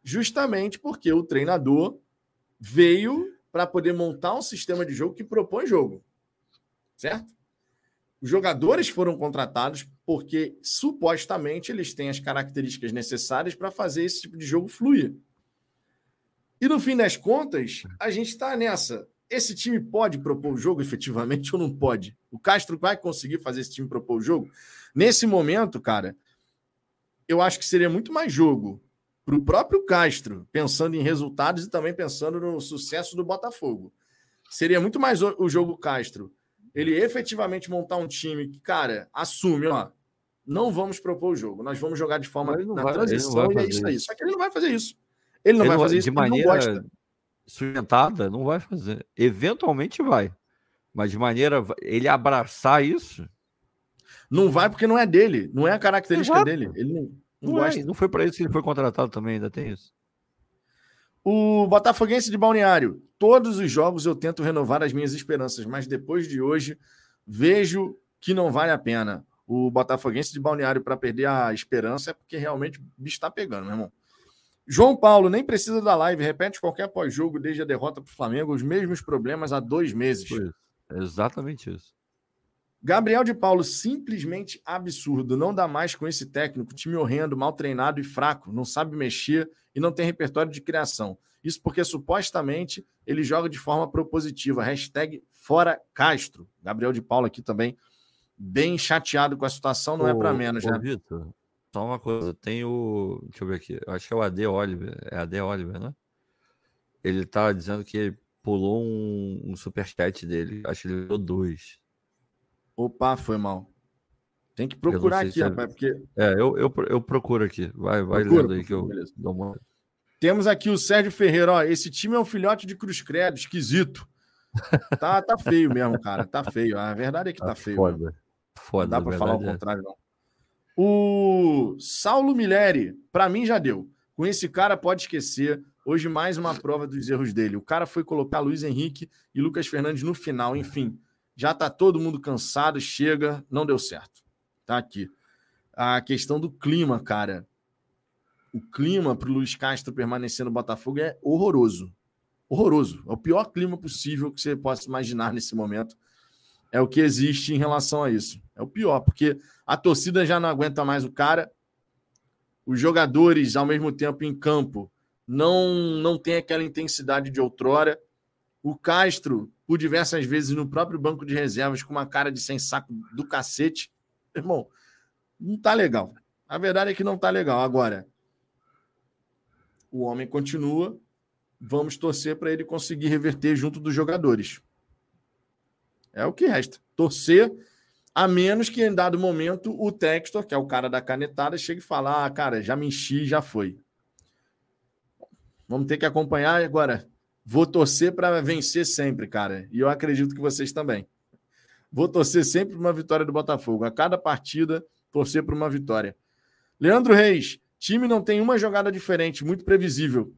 [SPEAKER 1] justamente porque o treinador veio para poder montar um sistema de jogo que propõe jogo. Certo? Os jogadores foram contratados porque supostamente eles têm as características necessárias para fazer esse tipo de jogo fluir. E no fim das contas, a gente está nessa. Esse time pode propor o jogo efetivamente ou não pode? O Castro vai conseguir fazer esse time propor o jogo? Nesse momento, cara, eu acho que seria muito mais jogo para o próprio Castro, pensando em resultados e também pensando no sucesso do Botafogo. Seria muito mais o jogo Castro ele efetivamente montar um time que, cara, assume, ó, não vamos propor o jogo, nós vamos jogar de forma na vai, transição e é isso aí. Só que ele não vai fazer isso. Ele não ele vai fazer isso
[SPEAKER 2] de maneira sustentada, não vai fazer. Eventualmente vai, mas de maneira ele abraçar isso,
[SPEAKER 1] não vai porque não é dele, não é a característica Exato. dele. Ele não, não,
[SPEAKER 2] não
[SPEAKER 1] é, gosta.
[SPEAKER 2] Não foi para isso que ele foi contratado também, ainda tem isso.
[SPEAKER 1] O Botafoguense de Balneário. Todos os jogos eu tento renovar as minhas esperanças, mas depois de hoje vejo que não vale a pena. O Botafoguense de Balneário para perder a esperança é porque realmente o bicho está pegando, meu irmão. João Paulo, nem precisa da live, repete qualquer pós-jogo desde a derrota para o Flamengo, os mesmos problemas há dois meses.
[SPEAKER 2] exatamente isso.
[SPEAKER 1] Gabriel de Paulo, simplesmente absurdo. Não dá mais com esse técnico, time horrendo, mal treinado e fraco, não sabe mexer e não tem repertório de criação. Isso porque supostamente ele joga de forma propositiva. Hashtag fora Castro. Gabriel de Paulo aqui também, bem chateado com a situação, não ô, é para menos, ô, né?
[SPEAKER 2] Vitor, só uma coisa, tem o. Deixa eu ver aqui, eu acho que é o AD Oliver. É AD Oliver, né? ele tá dizendo que pulou um, um superchat dele. Acho que ele deu dois.
[SPEAKER 1] Opa, foi mal. Tem que procurar aqui, rapaz, porque.
[SPEAKER 2] É, eu, eu, eu procuro aqui. Vai, vai Procura, lendo aí que eu beleza. dou uma.
[SPEAKER 1] Temos aqui o Sérgio Ferreira, ó. Esse time é um filhote de Cruz Credo, esquisito. Tá, tá feio mesmo, cara. Tá feio. A verdade é que tá, tá feio.
[SPEAKER 2] Foda. Mesmo. Foda.
[SPEAKER 1] Não dá pra falar o é. contrário, não. O Saulo Mileri, para mim já deu. Com esse cara, pode esquecer. Hoje, mais uma prova dos erros dele. O cara foi colocar Luiz Henrique e Lucas Fernandes no final. Enfim, já tá todo mundo cansado, chega, não deu certo. Tá aqui. A questão do clima, cara. O clima para o Luiz Castro permanecer no Botafogo é horroroso. Horroroso. É o pior clima possível que você possa imaginar nesse momento. É o que existe em relação a isso. É o pior, porque a torcida já não aguenta mais o cara. Os jogadores, ao mesmo tempo, em campo, não, não tem aquela intensidade de outrora. O Castro, por diversas vezes, no próprio banco de reservas, com uma cara de sem saco do cacete. Irmão, não tá legal. A verdade é que não tá legal. Agora, o homem continua. Vamos torcer para ele conseguir reverter junto dos jogadores. É o que resta. Torcer, a menos que em dado momento o Textor, que é o cara da canetada, chegue e fale: ah, cara, já me enchi, já foi. Vamos ter que acompanhar agora. Vou torcer para vencer sempre, cara. E eu acredito que vocês também. Vou torcer sempre para uma vitória do Botafogo. A cada partida, torcer para uma vitória. Leandro Reis, time não tem uma jogada diferente, muito previsível.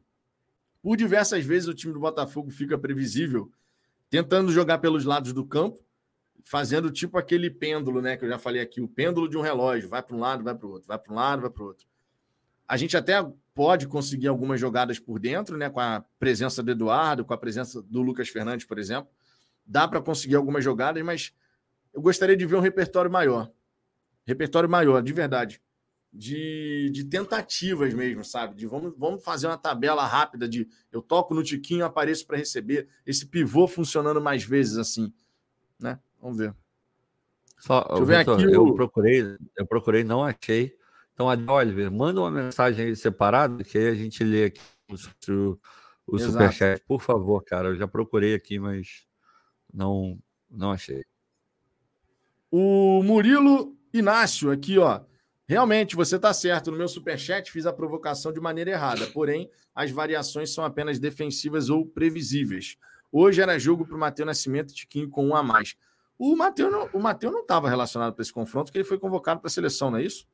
[SPEAKER 1] Por diversas vezes o time do Botafogo fica previsível tentando jogar pelos lados do campo, fazendo tipo aquele pêndulo, né? Que eu já falei aqui, o pêndulo de um relógio, vai para um lado, vai para o outro, vai para um lado, vai para o outro. A gente até pode conseguir algumas jogadas por dentro, né? Com a presença do Eduardo, com a presença do Lucas Fernandes, por exemplo. Dá para conseguir algumas jogadas, mas eu gostaria de ver um repertório maior. Repertório maior, de verdade de, de tentativas mesmo, sabe? De vamos, vamos fazer uma tabela rápida de eu toco no tiquinho, apareço para receber. Esse pivô funcionando mais vezes assim, né? Vamos ver.
[SPEAKER 2] Só, Deixa eu, ver Victor, aqui eu o... procurei, eu procurei, não achei. Então, Oliver, manda uma mensagem aí separada, que aí a gente lê aqui o, o superchat. Por favor, cara. Eu já procurei aqui, mas não, não achei.
[SPEAKER 1] O Murilo Inácio aqui, ó. Realmente, você está certo. No meu superchat fiz a provocação de maneira errada. Porém, as variações são apenas defensivas ou previsíveis. Hoje era jogo para o Matheus Nascimento e Tiquinho com um a mais. O Matheus não, o não estava relacionado para esse confronto, porque ele foi convocado para a seleção, não é isso?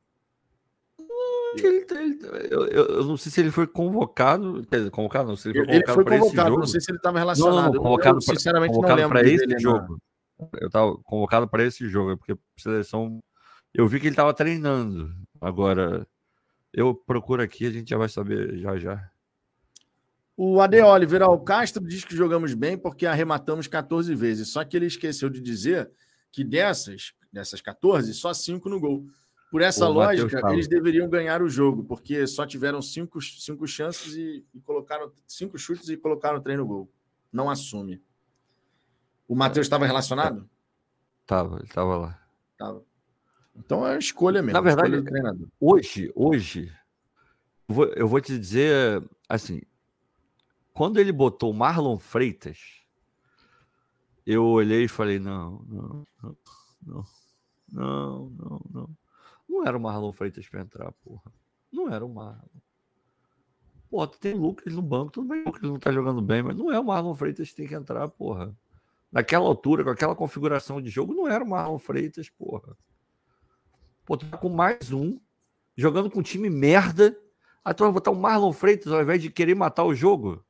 [SPEAKER 2] Ele, ele, eu, eu, não sei se ele foi convocado. Quer dizer, convocado, não sei se
[SPEAKER 1] ele foi convocado. Ele foi convocado, não sei se ele estava relacionado. Não, não,
[SPEAKER 2] convocado eu, sinceramente, convocado não lembro para esse jogo. Na... Eu estava convocado para esse jogo, porque a seleção eu vi que ele estava treinando. Agora, eu procuro aqui, a gente já vai saber já já.
[SPEAKER 1] O Ade Oliveira, o Castro diz que jogamos bem porque arrematamos 14 vezes. Só que ele esqueceu de dizer que dessas, dessas 14, só 5 no gol. Por essa lógica, eles deveriam ganhar o jogo, porque só tiveram cinco, cinco chances e, e colocaram cinco chutes e colocaram três no gol. Não assume. O Matheus estava relacionado?
[SPEAKER 2] Tava, ele estava lá.
[SPEAKER 1] Tava. Então é escolha mesmo.
[SPEAKER 2] Na verdade, hoje, hoje, eu vou, eu vou te dizer assim: quando ele botou Marlon Freitas, eu olhei e falei: não, não, não, não, não, não, não. Não era o Marlon Freitas para entrar, porra. Não era o Marlon. Pô, tu tem Lucas no banco, tudo bem, o Lucas não tá jogando bem, mas não é o Marlon Freitas que tem que entrar, porra. Naquela altura, com aquela configuração de jogo, não era o Marlon Freitas, porra. Pô, tá com mais um, jogando com um time merda. Aí tu vai botar o Marlon Freitas ao invés de querer matar o jogo.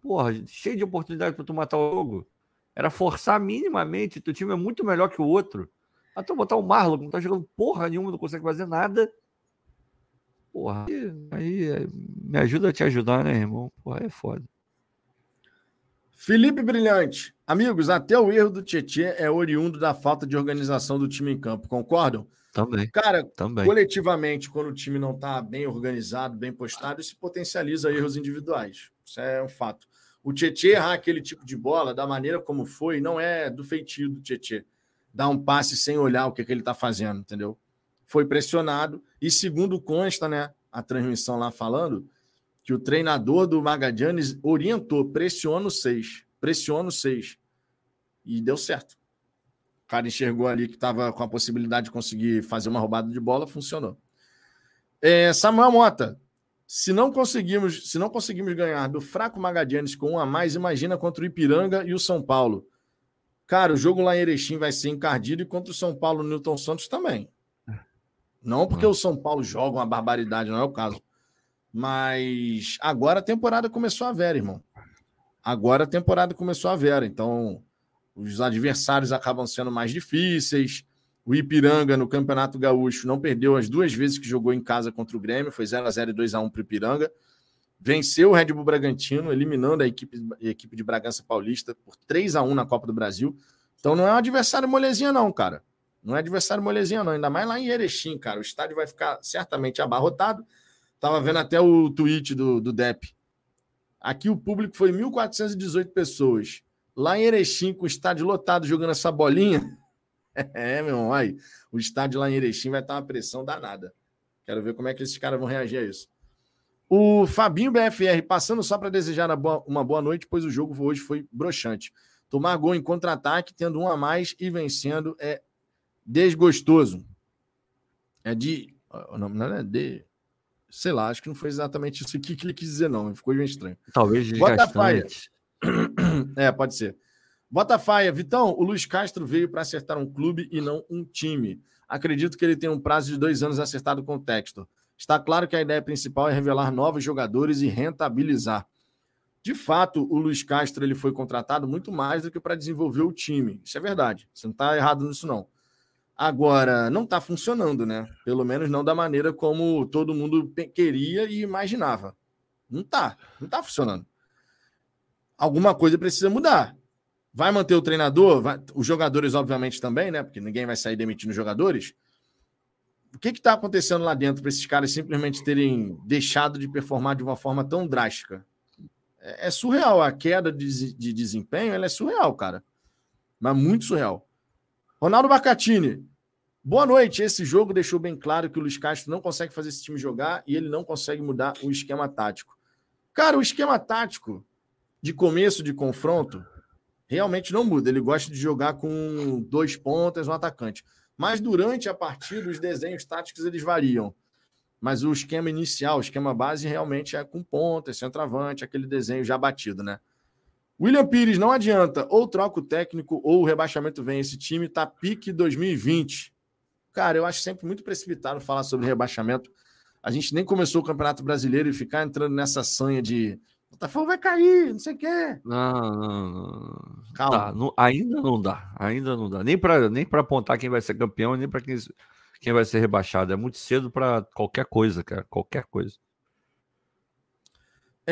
[SPEAKER 2] Porra, cheio de oportunidade para tu matar o jogo. Era forçar minimamente. Teu time é muito melhor que o outro. Aí tu botar o Marlon, que não tá jogando porra nenhuma, não consegue fazer nada. Porra, aí, aí me ajuda a te ajudar, né, irmão? Porra, é foda.
[SPEAKER 1] Felipe Brilhante. Amigos, até o erro do Tietchan é oriundo da falta de organização do time em campo. Concordam?
[SPEAKER 2] Também.
[SPEAKER 1] Cara,
[SPEAKER 2] também.
[SPEAKER 1] coletivamente, quando o time não está bem organizado, bem postado, isso potencializa erros individuais. Isso é um fato. O Tietchan errar aquele tipo de bola, da maneira como foi, não é do feitio do Tietchan. Dar um passe sem olhar o que, é que ele está fazendo, entendeu? Foi pressionado. E segundo consta, né, a transmissão lá falando, que o treinador do Magadianes orientou, pressiona o 6, pressiona o 6. E deu certo. O cara enxergou ali que estava com a possibilidade de conseguir fazer uma roubada de bola, funcionou. É, Samuel Mota, se não conseguimos, se não conseguimos ganhar do fraco Magadianes com um a mais, imagina contra o Ipiranga e o São Paulo. Cara, o jogo lá em Erechim vai ser encardido e contra o São Paulo, o Newton Santos também. Não porque o São Paulo joga uma barbaridade, não é o caso. Mas agora a temporada começou a ver, irmão. Agora a temporada começou a ver. Então, os adversários acabam sendo mais difíceis. O Ipiranga, no Campeonato Gaúcho, não perdeu as duas vezes que jogou em casa contra o Grêmio. Foi 0x0 e 2x1 para o Ipiranga. Venceu o Red Bull Bragantino, eliminando a equipe, a equipe de Bragança Paulista por 3 a 1 na Copa do Brasil. Então não é um adversário molezinha, não, cara. Não é adversário molezinha, não. Ainda mais lá em Erechim, cara. O estádio vai ficar certamente abarrotado. Tava vendo até o tweet do, do DEP. Aqui o público foi 1.418 pessoas. Lá em Erechim, com o estádio lotado jogando essa bolinha. é, meu irmão, aí. O estádio lá em Erechim vai estar uma pressão danada. Quero ver como é que esses caras vão reagir a isso. O Fabinho BFR, passando só para desejar uma boa noite, pois o jogo hoje foi broxante. Tomar gol em contra-ataque, tendo um a mais e vencendo é desgostoso. É de. Não é de. Sei lá, acho que não foi exatamente isso que ele quis dizer, não. Ficou bem estranho.
[SPEAKER 2] Talvez desgastante.
[SPEAKER 1] É, pode ser. Botafaia, Vitão, o Luiz Castro veio para acertar um clube e não um time. Acredito que ele tem um prazo de dois anos acertado com o Textor. Está claro que a ideia principal é revelar novos jogadores e rentabilizar. De fato, o Luiz Castro ele foi contratado muito mais do que para desenvolver o time. Isso é verdade. Você não está errado nisso, não. Agora, não está funcionando, né? Pelo menos não da maneira como todo mundo queria e imaginava. Não está, não está funcionando. Alguma coisa precisa mudar. Vai manter o treinador? Vai... Os jogadores, obviamente, também, né? Porque ninguém vai sair demitindo jogadores. O que está acontecendo lá dentro para esses caras simplesmente terem deixado de performar de uma forma tão drástica? É, é surreal. A queda de, de desempenho é surreal, cara. Mas muito surreal. Ronaldo Bacatini, Boa noite. Esse jogo deixou bem claro que o Luiz Castro não consegue fazer esse time jogar e ele não consegue mudar o esquema tático. Cara, o esquema tático de começo de confronto realmente não muda. Ele gosta de jogar com dois pontas, um atacante. Mas durante a partida, os desenhos táticos eles variam. Mas o esquema inicial, o esquema base, realmente é com pontas, centroavante, aquele desenho já batido, né? William Pires, não adianta. Ou troca o técnico ou o rebaixamento vem. Esse time tá pique 2020. Cara, eu acho sempre muito precipitado falar sobre rebaixamento. A gente nem começou o Campeonato Brasileiro e ficar entrando nessa sanha de Botafogo vai cair, não sei o quê.
[SPEAKER 2] Não, não, não. Calma. Tá, não, ainda não dá, ainda não dá. Nem para nem apontar quem vai ser campeão, nem para quem, quem vai ser rebaixado. É muito cedo para qualquer coisa, cara, qualquer coisa.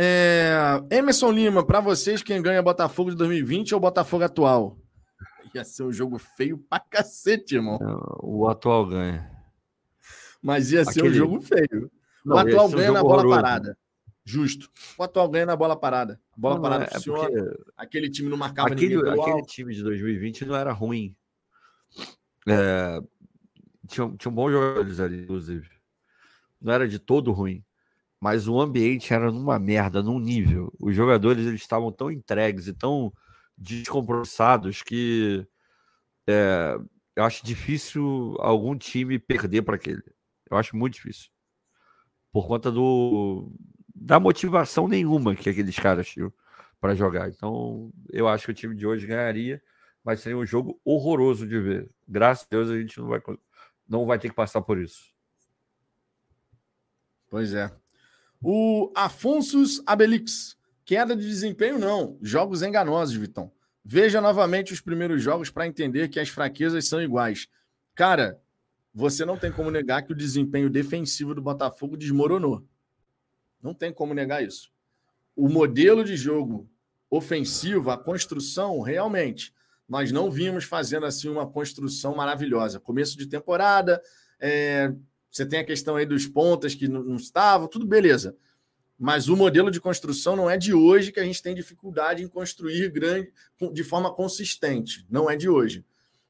[SPEAKER 1] É... Emerson Lima, para vocês, quem ganha Botafogo de 2020 ou Botafogo atual? Ia ser um jogo feio pra cacete, irmão.
[SPEAKER 2] O atual ganha.
[SPEAKER 1] Mas ia ser Aquele... um jogo feio. Não, o atual ganha um na bola horroroso. parada. Justo. O atual ganha na bola parada. A bola não, parada é, funciona. Porque... Aquele time não marcava
[SPEAKER 2] aquele, ninguém Aquele time de 2020 não era ruim. É... Tinha, tinha um bons jogadores ali, inclusive. Não era de todo ruim. Mas o ambiente era numa merda, num nível. Os jogadores eles estavam tão entregues e tão descompromissados que é, eu acho difícil algum time perder para aquele. Eu acho muito difícil. Por conta do da motivação nenhuma que aqueles caras tinham para jogar. Então, eu acho que o time de hoje ganharia, mas seria um jogo horroroso de ver. Graças a Deus a gente não vai não vai ter que passar por isso.
[SPEAKER 1] Pois é. O Afonso Abelix Queda de desempenho, não. Jogos enganosos, Vitão. Veja novamente os primeiros jogos para entender que as fraquezas são iguais. Cara, você não tem como negar que o desempenho defensivo do Botafogo desmoronou. Não tem como negar isso. O modelo de jogo ofensivo, a construção, realmente, nós não vimos fazendo assim uma construção maravilhosa. Começo de temporada, é, você tem a questão aí dos pontas que não, não estavam, tudo beleza. Mas o modelo de construção não é de hoje que a gente tem dificuldade em construir grande, de forma consistente. Não é de hoje.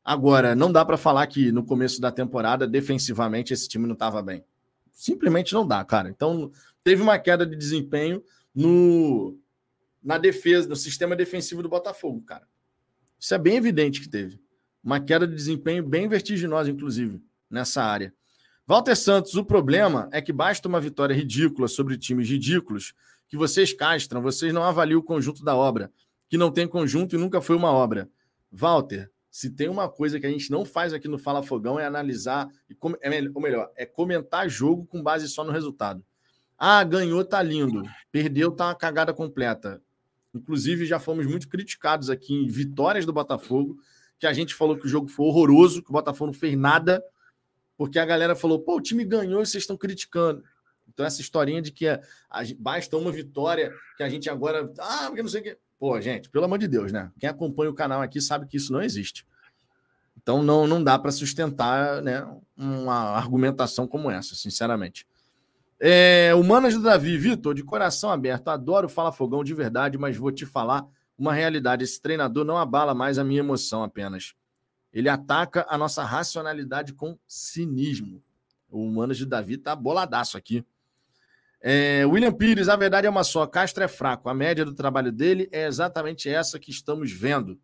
[SPEAKER 1] Agora, não dá para falar que no começo da temporada, defensivamente, esse time não estava bem. Simplesmente não dá, cara. Então, teve uma queda de desempenho no na defesa, no sistema defensivo do Botafogo, cara. Isso é bem evidente que teve. Uma queda de desempenho bem vertiginosa, inclusive, nessa área. Walter Santos, o problema é que basta uma vitória ridícula sobre times ridículos que vocês castram, vocês não avaliam o conjunto da obra, que não tem conjunto e nunca foi uma obra. Walter, se tem uma coisa que a gente não faz aqui no Fala Fogão é analisar, é, ou melhor, é comentar jogo com base só no resultado. Ah, ganhou, tá lindo. Perdeu, tá uma cagada completa. Inclusive, já fomos muito criticados aqui em vitórias do Botafogo, que a gente falou que o jogo foi horroroso, que o Botafogo não fez nada, porque a galera falou, pô, o time ganhou e vocês estão criticando. Então, essa historinha de que é, a, basta uma vitória, que a gente agora. Ah, porque não sei o quê. Pô, gente, pelo amor de Deus, né? Quem acompanha o canal aqui sabe que isso não existe. Então, não, não dá para sustentar né, uma argumentação como essa, sinceramente. É, Humanas do Davi, Vitor, de coração aberto, adoro Fala Fogão de verdade, mas vou te falar uma realidade. Esse treinador não abala mais a minha emoção apenas. Ele ataca a nossa racionalidade com cinismo. O Humanas de Davi tá boladaço aqui. É, William Pires, a verdade é uma só. Castro é fraco. A média do trabalho dele é exatamente essa que estamos vendo.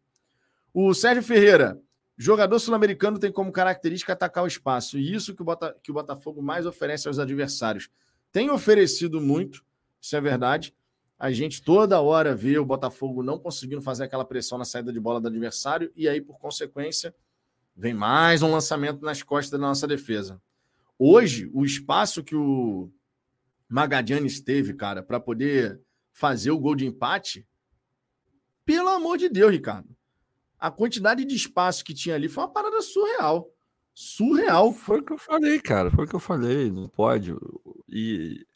[SPEAKER 1] O Sérgio Ferreira, jogador sul-americano tem como característica atacar o espaço. E isso que o, Bota, que o Botafogo mais oferece aos adversários tem oferecido muito, isso é verdade. A gente toda hora vê o Botafogo não conseguindo fazer aquela pressão na saída de bola do adversário, e aí, por consequência, vem mais um lançamento nas costas da nossa defesa. Hoje, o espaço que o Magadianes teve, cara, para poder fazer o gol de empate, pelo amor de Deus, Ricardo. A quantidade de espaço que tinha ali foi uma parada surreal. Surreal.
[SPEAKER 2] Foi o que eu falei, cara. Foi o que eu falei. Não pode. E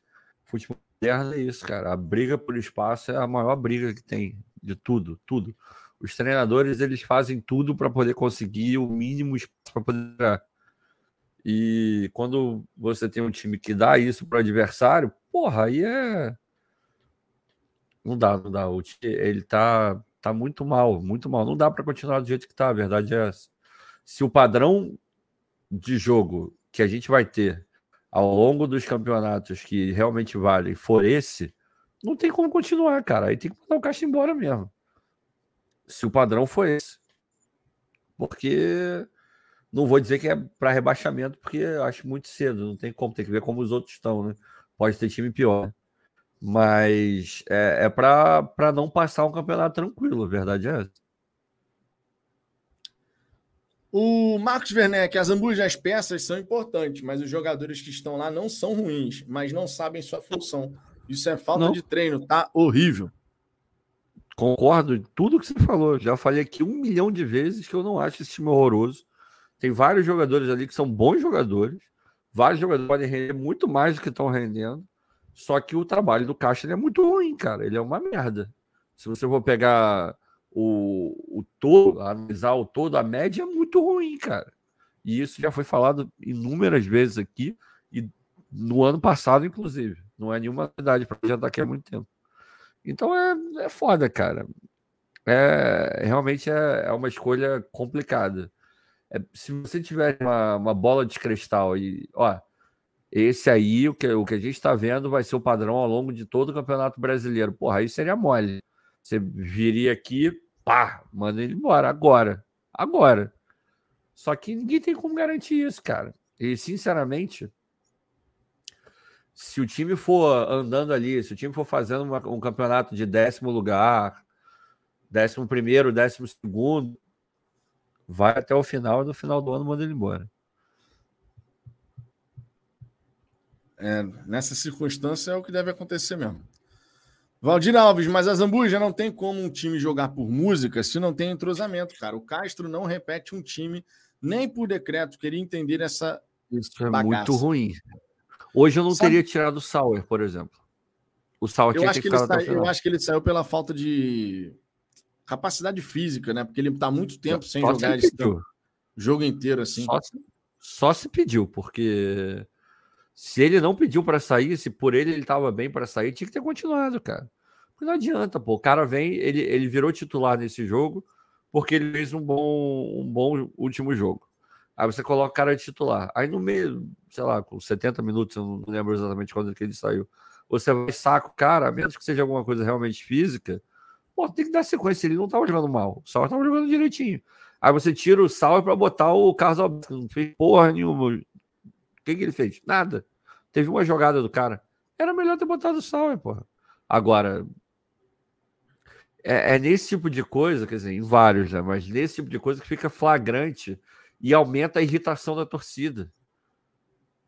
[SPEAKER 2] futebol moderno é isso, cara. A briga por espaço é a maior briga que tem de tudo, tudo. Os treinadores eles fazem tudo para poder conseguir o mínimo espaço para poder E quando você tem um time que dá isso para adversário, porra, aí é não dá, não dá. O time, ele tá tá muito mal, muito mal. Não dá para continuar do jeito que tá. A verdade é essa. Se o padrão de jogo que a gente vai ter ao longo dos campeonatos que realmente valem for esse, não tem como continuar, cara. Aí tem que mandar o caixa embora mesmo. Se o padrão for esse. Porque não vou dizer que é para rebaixamento, porque acho muito cedo, não tem como, tem que ver como os outros estão, né? Pode ter time pior. Mas é, é para não passar um campeonato tranquilo, a verdade é essa.
[SPEAKER 1] O Marcos Werneck, as ambujas as peças são importantes, mas os jogadores que estão lá não são ruins, mas não sabem sua função. Isso é falta não. de treino, tá horrível.
[SPEAKER 2] Concordo em tudo que você falou. Já falei aqui um milhão de vezes que eu não acho esse time horroroso. Tem vários jogadores ali que são bons jogadores. Vários jogadores podem render muito mais do que estão rendendo. Só que o trabalho do Caixa é muito ruim, cara. Ele é uma merda. Se você for pegar o, o todo, analisar o todo, a média é muito ruim, cara. E isso já foi falado inúmeras vezes aqui, e no ano passado, inclusive. Não é nenhuma verdade para já daqui a muito tempo. Então é, é foda, cara. É, realmente é, é uma escolha complicada. É, se você tiver uma, uma bola de cristal e, ó, esse aí, o que, o que a gente está vendo, vai ser o padrão ao longo de todo o Campeonato Brasileiro. Porra, aí seria mole. Você viria aqui, pá, manda ele embora agora. Agora. Só que ninguém tem como garantir isso, cara. E, sinceramente, se o time for andando ali, se o time for fazendo uma, um campeonato de décimo lugar, décimo primeiro, décimo segundo, vai até o final e no final do ano manda ele embora.
[SPEAKER 1] É, nessa circunstância é o que deve acontecer mesmo. Valdir Alves, mas a Zambuja não tem como um time jogar por música se não tem entrosamento, cara. O Castro não repete um time nem por decreto. Queria entender essa.
[SPEAKER 2] Isso é bagaça. muito ruim. Hoje eu não Sabe... teria tirado o Sauer, por exemplo.
[SPEAKER 1] O Sauer eu tinha acho que, que ele Eu acho que ele saiu pela falta de capacidade física, né? Porque ele está muito tempo sem só jogar esse jogo inteiro assim.
[SPEAKER 2] Só se, só se pediu, porque se ele não pediu para sair, se por ele ele estava bem para sair, tinha que ter continuado, cara. Porque não adianta, pô. O cara vem, ele, ele virou titular nesse jogo porque ele fez um bom, um bom último jogo. Aí você coloca o cara de titular. Aí no meio, sei lá, com 70 minutos, eu não lembro exatamente quando que ele saiu. Você vai saco o cara, a menos que seja alguma coisa realmente física, pô, tem que dar sequência. Ele não estava jogando mal, Sauer estava jogando direitinho. Aí você tira o Sauer para botar o Carlos Alberto, não fez porra nenhuma. Que, que ele fez? Nada. Teve uma jogada do cara. Era melhor ter botado o Sauer, porra. Agora, é, é, nesse tipo de coisa, quer dizer, em vários, né? Mas nesse tipo de coisa que fica flagrante e aumenta a irritação da torcida.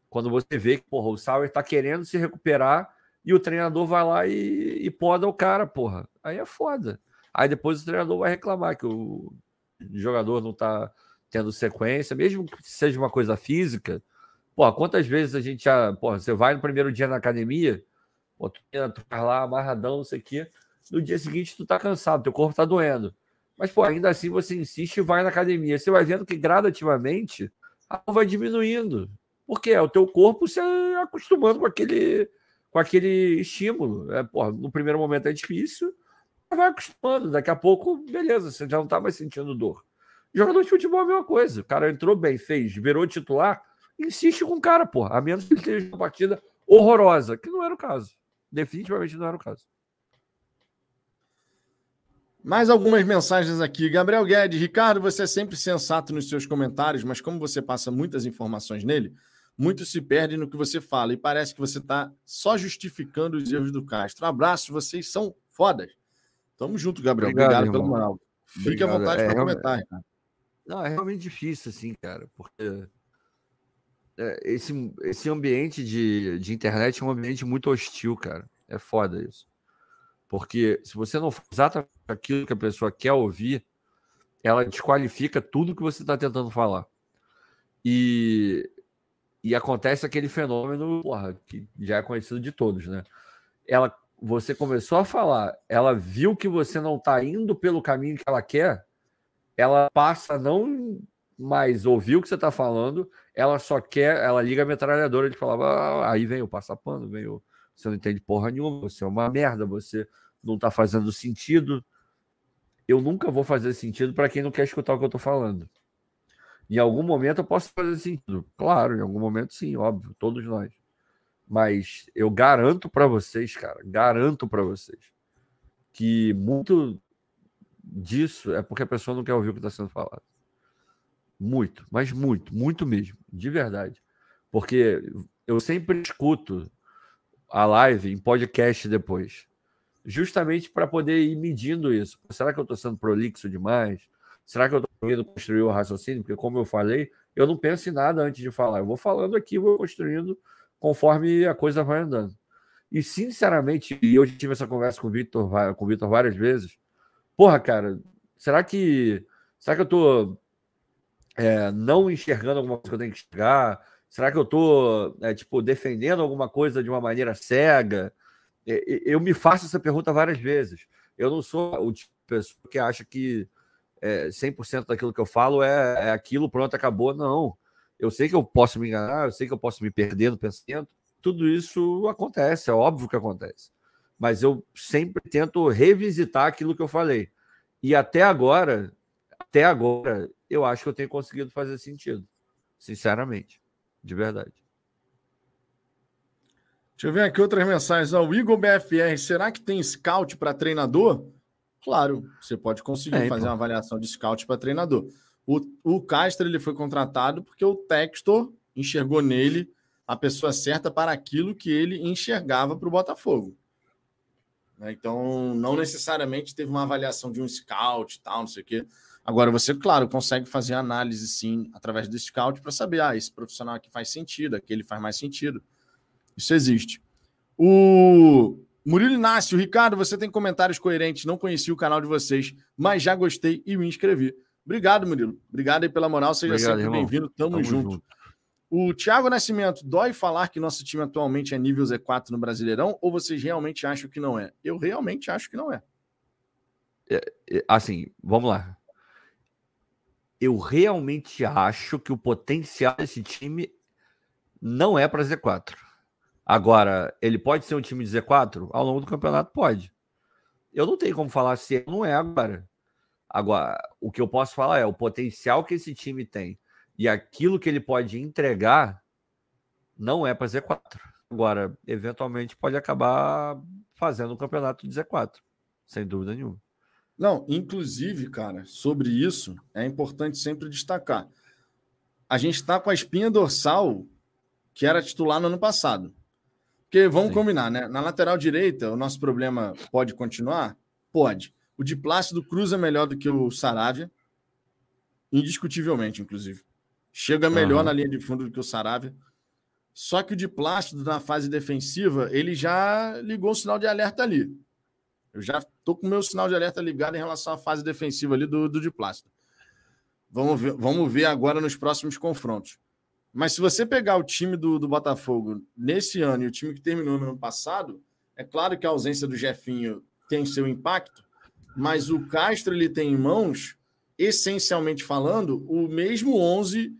[SPEAKER 2] Quando você vê que, porra, o Sauer está querendo se recuperar e o treinador vai lá e, e poda o cara, porra. Aí é foda. Aí depois o treinador vai reclamar que o jogador não tá tendo sequência, mesmo que seja uma coisa física. Pô, quantas vezes a gente já. Porra, você vai no primeiro dia na academia, pô, tu, tu faz lá amarradão, não sei o quê. No dia seguinte tu tá cansado, teu corpo tá doendo. Mas, pô, ainda assim você insiste e vai na academia. Você vai vendo que gradativamente a vai diminuindo. Porque é o teu corpo se acostumando com aquele, com aquele estímulo. É, porra, no primeiro momento é difícil, vai acostumando. Daqui a pouco, beleza, você já não tá mais sentindo dor. Jogador de futebol é a mesma coisa. O cara entrou bem, fez, virou titular, insiste com o cara, porra. A menos que ele esteja uma partida horrorosa, que não era o caso. Definitivamente não era o caso.
[SPEAKER 1] Mais algumas mensagens aqui. Gabriel Guedes, Ricardo, você é sempre sensato nos seus comentários, mas como você passa muitas informações nele, muito se perde no que você fala e parece que você está só justificando os erros do Castro. Abraço, vocês são fodas. Tamo junto, Gabriel. Obrigado, Obrigado pelo moral. Fique à vontade é, para comentar, Ricardo.
[SPEAKER 2] Não, é realmente difícil, assim, cara, porque é, esse, esse ambiente de, de internet é um ambiente muito hostil, cara. É foda isso. Porque se você não faz exatamente aquilo que a pessoa quer ouvir, ela desqualifica tudo que você está tentando falar. E, e acontece aquele fenômeno porra, que já é conhecido de todos, né? Ela, você começou a falar, ela viu que você não está indo pelo caminho que ela quer, ela passa a não mais ouvir o que você está falando, ela só quer, ela liga a metralhadora de falar, ah, aí vem o passapano, vem o você não entende porra nenhuma, você é uma merda, você não está fazendo sentido. Eu nunca vou fazer sentido para quem não quer escutar o que eu estou falando. Em algum momento eu posso fazer sentido. Claro, em algum momento sim, óbvio, todos nós. Mas eu garanto para vocês, cara, garanto para vocês que muito disso é porque a pessoa não quer ouvir o que está sendo falado. Muito, mas muito, muito mesmo, de verdade. Porque eu sempre escuto a live em podcast depois. Justamente para poder ir medindo isso. Será que eu estou sendo prolixo demais? Será que eu estou conseguindo construir o raciocínio? Porque, como eu falei, eu não penso em nada antes de falar. Eu vou falando aqui, vou construindo conforme a coisa vai andando. E, sinceramente, e eu tive essa conversa com o Vitor, com o várias vezes. Porra, cara, será que. Será que eu estou é, não enxergando alguma coisa que eu tenho que enxergar? Será que eu estou, é, tipo, defendendo alguma coisa de uma maneira cega? Eu me faço essa pergunta várias vezes. Eu não sou o tipo de pessoa que acha que é, 100% daquilo que eu falo é, é aquilo, pronto, acabou. Não. Eu sei que eu posso me enganar, eu sei que eu posso me perder no pensamento. Tudo isso acontece, é óbvio que acontece. Mas eu sempre tento revisitar aquilo que eu falei. E até agora, até agora, eu acho que eu tenho conseguido fazer sentido, sinceramente. De verdade.
[SPEAKER 1] Deixa eu ver aqui outras mensagens. O Igor BFR, será que tem scout para treinador? Claro, você pode conseguir é, fazer então. uma avaliação de scout para treinador. O, o Castro ele foi contratado porque o Textor enxergou nele a pessoa certa para aquilo que ele enxergava para o Botafogo. Né, então, não necessariamente teve uma avaliação de um scout tal, não sei o quê. Agora, você, claro, consegue fazer análise, sim, através do scout para saber, ah, esse profissional aqui faz sentido, aquele faz mais sentido. Isso existe. O Murilo Inácio, Ricardo, você tem comentários coerentes, não conheci o canal de vocês, mas já gostei e me inscrevi. Obrigado, Murilo. Obrigado aí pela moral, seja Obrigado, sempre bem-vindo, tamo, tamo junto. junto. O Thiago Nascimento, dói falar que nosso time atualmente é nível Z4 no Brasileirão ou vocês realmente acham que não é? Eu realmente acho que não é.
[SPEAKER 2] é, é assim, vamos lá eu realmente acho que o potencial desse time não é para Z4. Agora, ele pode ser um time de Z4? Ao longo do campeonato, pode. Eu não tenho como falar se ele não é agora. Agora, o que eu posso falar é o potencial que esse time tem E aquilo que ele pode entregar não é para Z4. Agora, eventualmente pode acabar fazendo um campeonato de Z4, sem dúvida nenhuma.
[SPEAKER 1] Não, inclusive, cara, sobre isso é importante sempre destacar. A gente está com a espinha dorsal que era titular no ano passado. Porque vamos Sim. combinar, né? Na lateral direita, o nosso problema pode continuar? Pode. O de Plácido cruza melhor do que o Saravia, indiscutivelmente, inclusive. Chega melhor uhum. na linha de fundo do que o Saravia. Só que o de Plácido, na fase defensiva, ele já ligou o sinal de alerta ali. Eu já estou com o meu sinal de alerta ligado em relação à fase defensiva ali do, do de Plácido. Vamos ver, vamos ver agora nos próximos confrontos. Mas se você pegar o time do, do Botafogo nesse ano e o time que terminou no ano passado, é claro que a ausência do Jefinho tem seu impacto, mas o Castro ele tem em mãos, essencialmente falando, o mesmo 11,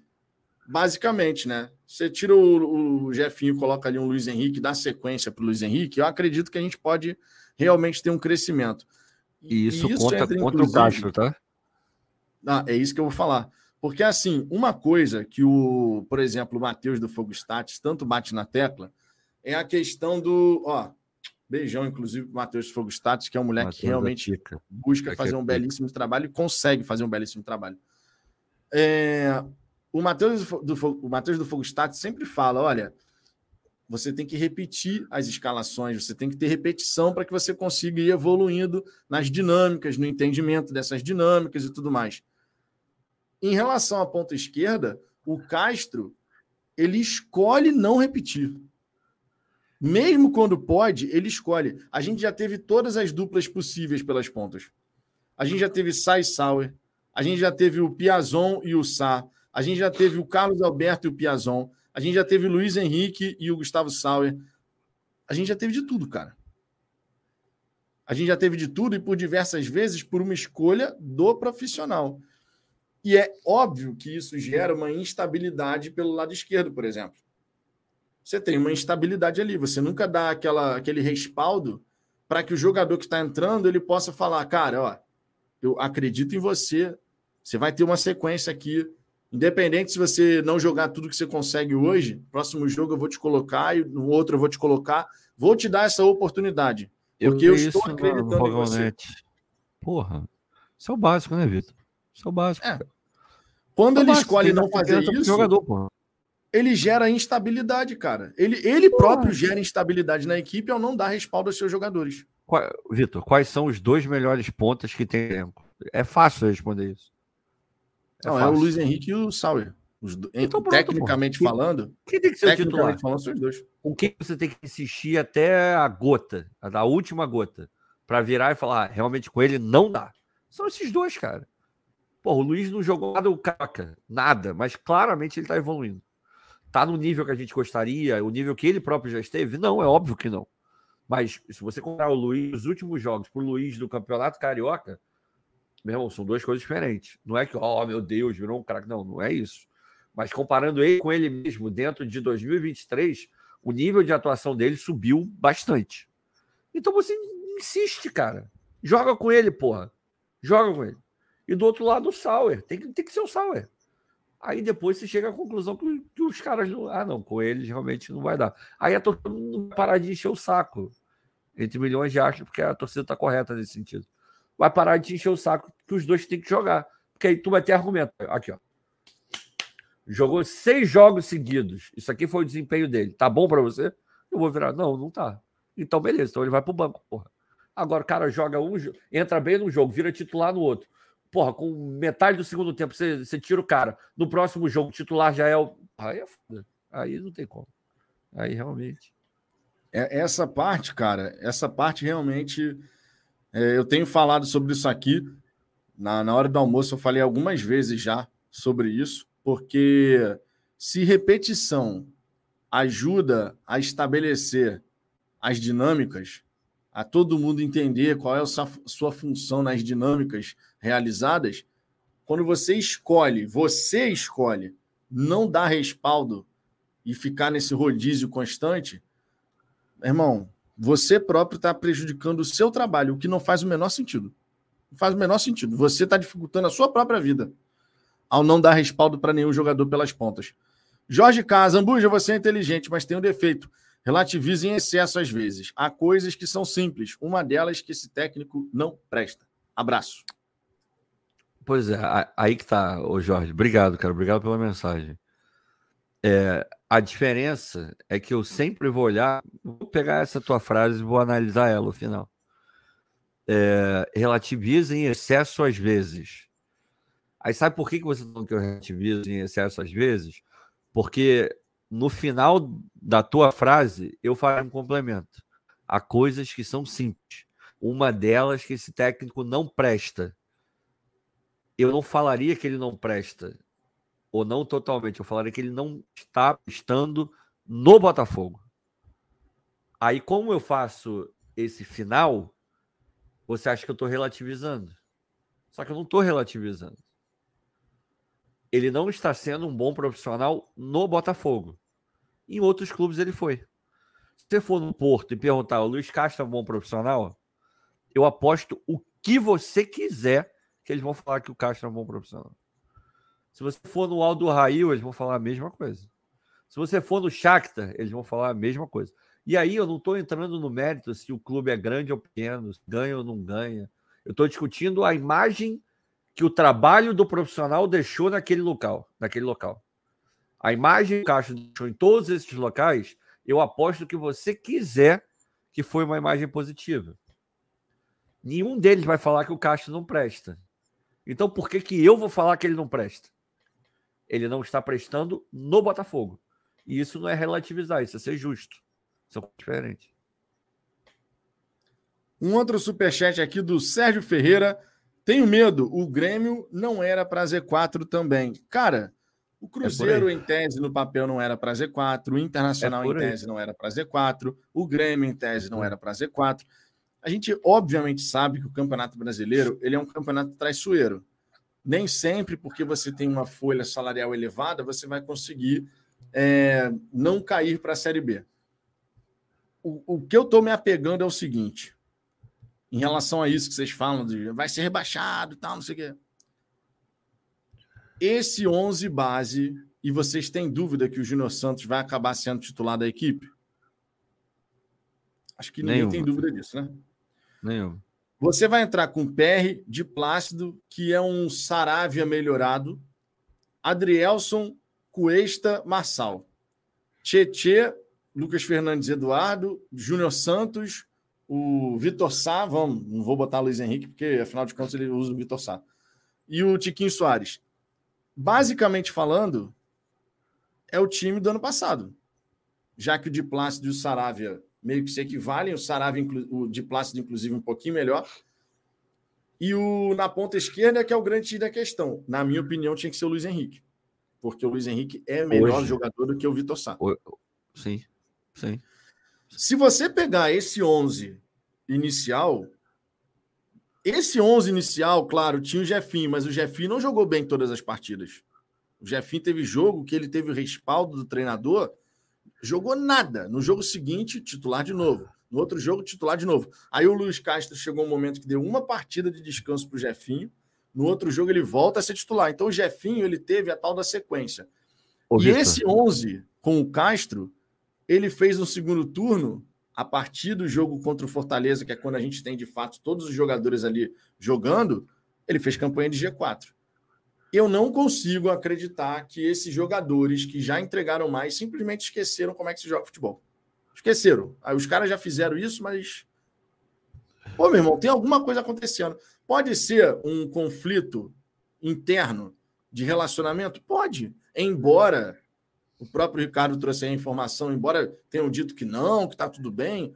[SPEAKER 1] basicamente, né? Você tira o, o Jefinho, coloca ali um Luiz Henrique, dá sequência para o Luiz Henrique, eu acredito que a gente pode realmente ter um crescimento.
[SPEAKER 2] E isso, e isso conta contra o Castro, tá?
[SPEAKER 1] Ah, é isso que eu vou falar. Porque, assim, uma coisa que o, por exemplo, o Matheus do Fogo Stats tanto bate na tecla é a questão do. Ó, beijão, inclusive, o Matheus do Fogo Stats, que é um moleque Mateus que realmente busca fazer um belíssimo trabalho e consegue fazer um belíssimo trabalho. É, o Matheus do, o Matheus do Fogo Stats sempre fala: olha, você tem que repetir as escalações, você tem que ter repetição para que você consiga ir evoluindo nas dinâmicas, no entendimento dessas dinâmicas e tudo mais. Em relação à ponta esquerda, o Castro ele escolhe não repetir. Mesmo quando pode, ele escolhe. A gente já teve todas as duplas possíveis pelas pontas. A gente já teve Sai Sauer, a gente já teve o Piazon e o Sá, a gente já teve o Carlos Alberto e o Piazon, a gente já teve o Luiz Henrique e o Gustavo Sauer. A gente já teve de tudo, cara. A gente já teve de tudo e por diversas vezes por uma escolha do profissional. E é óbvio que isso gera uma instabilidade pelo lado esquerdo, por exemplo. Você tem uma instabilidade ali, você nunca dá aquela, aquele respaldo para que o jogador que está entrando ele possa falar, cara, ó, eu acredito em você, você vai ter uma sequência aqui. Independente se você não jogar tudo que você consegue hoje, próximo jogo eu vou te colocar e no outro eu vou te colocar, vou te dar essa oportunidade. Porque eu, eu estou acreditando em você.
[SPEAKER 2] Porra, isso é o básico, né, Vitor? Isso é o básico. É.
[SPEAKER 1] Quando é ele básico, escolhe não fazer isso, jogador, porra. ele gera instabilidade, cara. Ele, ele próprio gera instabilidade na equipe ao não dar respaldo aos seus jogadores.
[SPEAKER 2] Vitor, quais são os dois melhores pontas que tem É fácil responder isso.
[SPEAKER 1] É não, fácil. é o Luiz Henrique e o Sauer. Os, então, pronto, tecnicamente porra. falando,
[SPEAKER 2] quem tem que ser o titular? Falando, são os dois. Com quem você tem que insistir até a gota, a última gota, para virar e falar, ah, realmente com ele não dá. São esses dois, cara. Pô, o Luiz não jogou nada o caca, nada, mas claramente ele está evoluindo. Tá no nível que a gente gostaria, o nível que ele próprio já esteve? Não, é óbvio que não. Mas se você comparar o Luiz, os últimos jogos, pro Luiz do Campeonato Carioca, meu irmão, são duas coisas diferentes. Não é que, oh meu Deus, virou um craque. Não, não é isso. Mas comparando ele com ele mesmo dentro de 2023, o nível de atuação dele subiu bastante. Então você insiste, cara. Joga com ele, porra. Joga com ele. E do outro lado, o Sauer. Tem que, tem que ser o Sauer. Aí depois você chega à conclusão que, que os caras não. Ah, não, com eles realmente não vai dar. Aí a torcida não parar de encher o saco. Entre milhões de achos, porque a torcida está correta nesse sentido. Vai parar de encher o saco que os dois têm que jogar. Porque aí tu vai ter argumento. Aqui, ó. Jogou seis jogos seguidos. Isso aqui foi o desempenho dele. Tá bom para você? Eu vou virar. Não, não tá. Então, beleza. Então ele vai pro banco, porra. Agora o cara joga um, entra bem no jogo, vira titular no outro porra, com metade do segundo tempo você, você tira o cara. No próximo jogo, titular já é o. Aí é foda. Aí não tem como. Aí realmente.
[SPEAKER 1] É, essa parte, cara, essa parte realmente. É, eu tenho falado sobre isso aqui. Na, na hora do almoço, eu falei algumas vezes já sobre isso, porque se repetição ajuda a estabelecer as dinâmicas, a todo mundo entender qual é a sua, sua função nas dinâmicas realizadas, quando você escolhe, você escolhe não dar respaldo e ficar nesse rodízio constante, irmão, você próprio está prejudicando o seu trabalho, o que não faz o menor sentido. Não faz o menor sentido. Você está dificultando a sua própria vida. ao não dar respaldo para nenhum jogador pelas pontas. Jorge Casambuja, você é inteligente, mas tem um defeito. Relativiza em excesso às vezes. Há coisas que são simples. Uma delas que esse técnico não presta. Abraço.
[SPEAKER 2] Pois é, aí que tá, ô Jorge. Obrigado, cara. Obrigado pela mensagem. É, a diferença é que eu sempre vou olhar, vou pegar essa tua frase e vou analisar ela no final. É, relativiza em excesso às vezes. Aí sabe por que, que você não que eu relativizo em excesso às vezes? Porque no final da tua frase eu faço um complemento. Há coisas que são simples. Uma delas que esse técnico não presta. Eu não falaria que ele não presta, ou não totalmente, eu falaria que ele não está estando no Botafogo. Aí, como eu faço esse final, você acha que eu estou relativizando. Só que eu não estou relativizando. Ele não está sendo um bom profissional no Botafogo. Em outros clubes ele foi. Se você for no Porto e perguntar, o Luiz Castro é um bom profissional? Eu aposto o que você quiser que eles vão falar que o Castro é um bom profissional. Se você for no Aldo Rail, eles vão falar a mesma coisa. Se você for no Shakhtar, eles vão falar a mesma coisa. E aí eu não estou entrando no mérito se o clube é grande ou pequeno, ganha ou não ganha. Eu estou discutindo a imagem que o trabalho do profissional deixou naquele local, naquele local. A imagem que o Castro deixou em todos esses locais, eu aposto que você quiser que foi uma imagem positiva. Nenhum deles vai falar que o Castro não presta. Então por que, que eu vou falar que ele não presta? Ele não está prestando no Botafogo. E isso não é relativizar, isso é ser justo. São diferentes.
[SPEAKER 1] Um outro superchat aqui do Sérgio Ferreira. Tenho medo, o Grêmio não era para Z4 também. Cara, o é Cruzeiro, é em tese, no papel não era para Z4, o Internacional, é em tese, não era para Z4, o Grêmio, em tese, não era para Z4. A gente, obviamente, sabe que o Campeonato Brasileiro ele é um campeonato traiçoeiro nem sempre, porque você tem uma folha salarial elevada, você vai conseguir é, não cair para a Série B. O, o que eu estou me apegando é o seguinte, em relação a isso que vocês falam, de vai ser rebaixado e tal, não sei o quê. Esse 11 base, e vocês têm dúvida que o Júnior Santos vai acabar sendo titular da equipe? Acho que ninguém Nenhuma. tem dúvida disso, né?
[SPEAKER 2] Nenhum.
[SPEAKER 1] Você vai entrar com PR de Plácido, que é um Saravia melhorado, Adrielson, Cuesta, Marçal, Tietê, Lucas Fernandes Eduardo, Júnior Santos, o Vitor Sá, vamos, não vou botar Luiz Henrique, porque afinal de contas ele usa o Vitor Sá, e o Tiquinho Soares. Basicamente falando, é o time do ano passado, já que o de Plácido e o Saravia meio que se equivalem. O Sarave, o de Plácido, inclusive, um pouquinho melhor. E o na ponta esquerda, que é o grande da questão. Na minha opinião, tinha que ser o Luiz Henrique. Porque o Luiz Henrique é melhor Hoje, jogador do que o Vitor Sá.
[SPEAKER 2] Sim, sim.
[SPEAKER 1] Se você pegar esse 11 inicial, esse 11 inicial, claro, tinha o Jefinho, mas o Jefinho não jogou bem todas as partidas. O Jefinho teve jogo que ele teve o respaldo do treinador Jogou nada. No jogo seguinte, titular de novo. No outro jogo, titular de novo. Aí o Luiz Castro chegou um momento que deu uma partida de descanso para o Jefinho. No outro jogo, ele volta a ser titular. Então, o Jefinho ele teve a tal da sequência. Ô, e Victor. esse 11 com o Castro, ele fez no segundo turno, a partir do jogo contra o Fortaleza, que é quando a gente tem de fato todos os jogadores ali jogando, ele fez campanha de G4 eu não consigo acreditar que esses jogadores que já entregaram mais simplesmente esqueceram como é que se joga futebol. Esqueceram. Aí os caras já fizeram isso, mas. Pô, meu irmão, tem alguma coisa acontecendo. Pode ser um conflito interno de relacionamento? Pode. Embora o próprio Ricardo trouxe a informação, embora tenham dito que não, que tá tudo bem.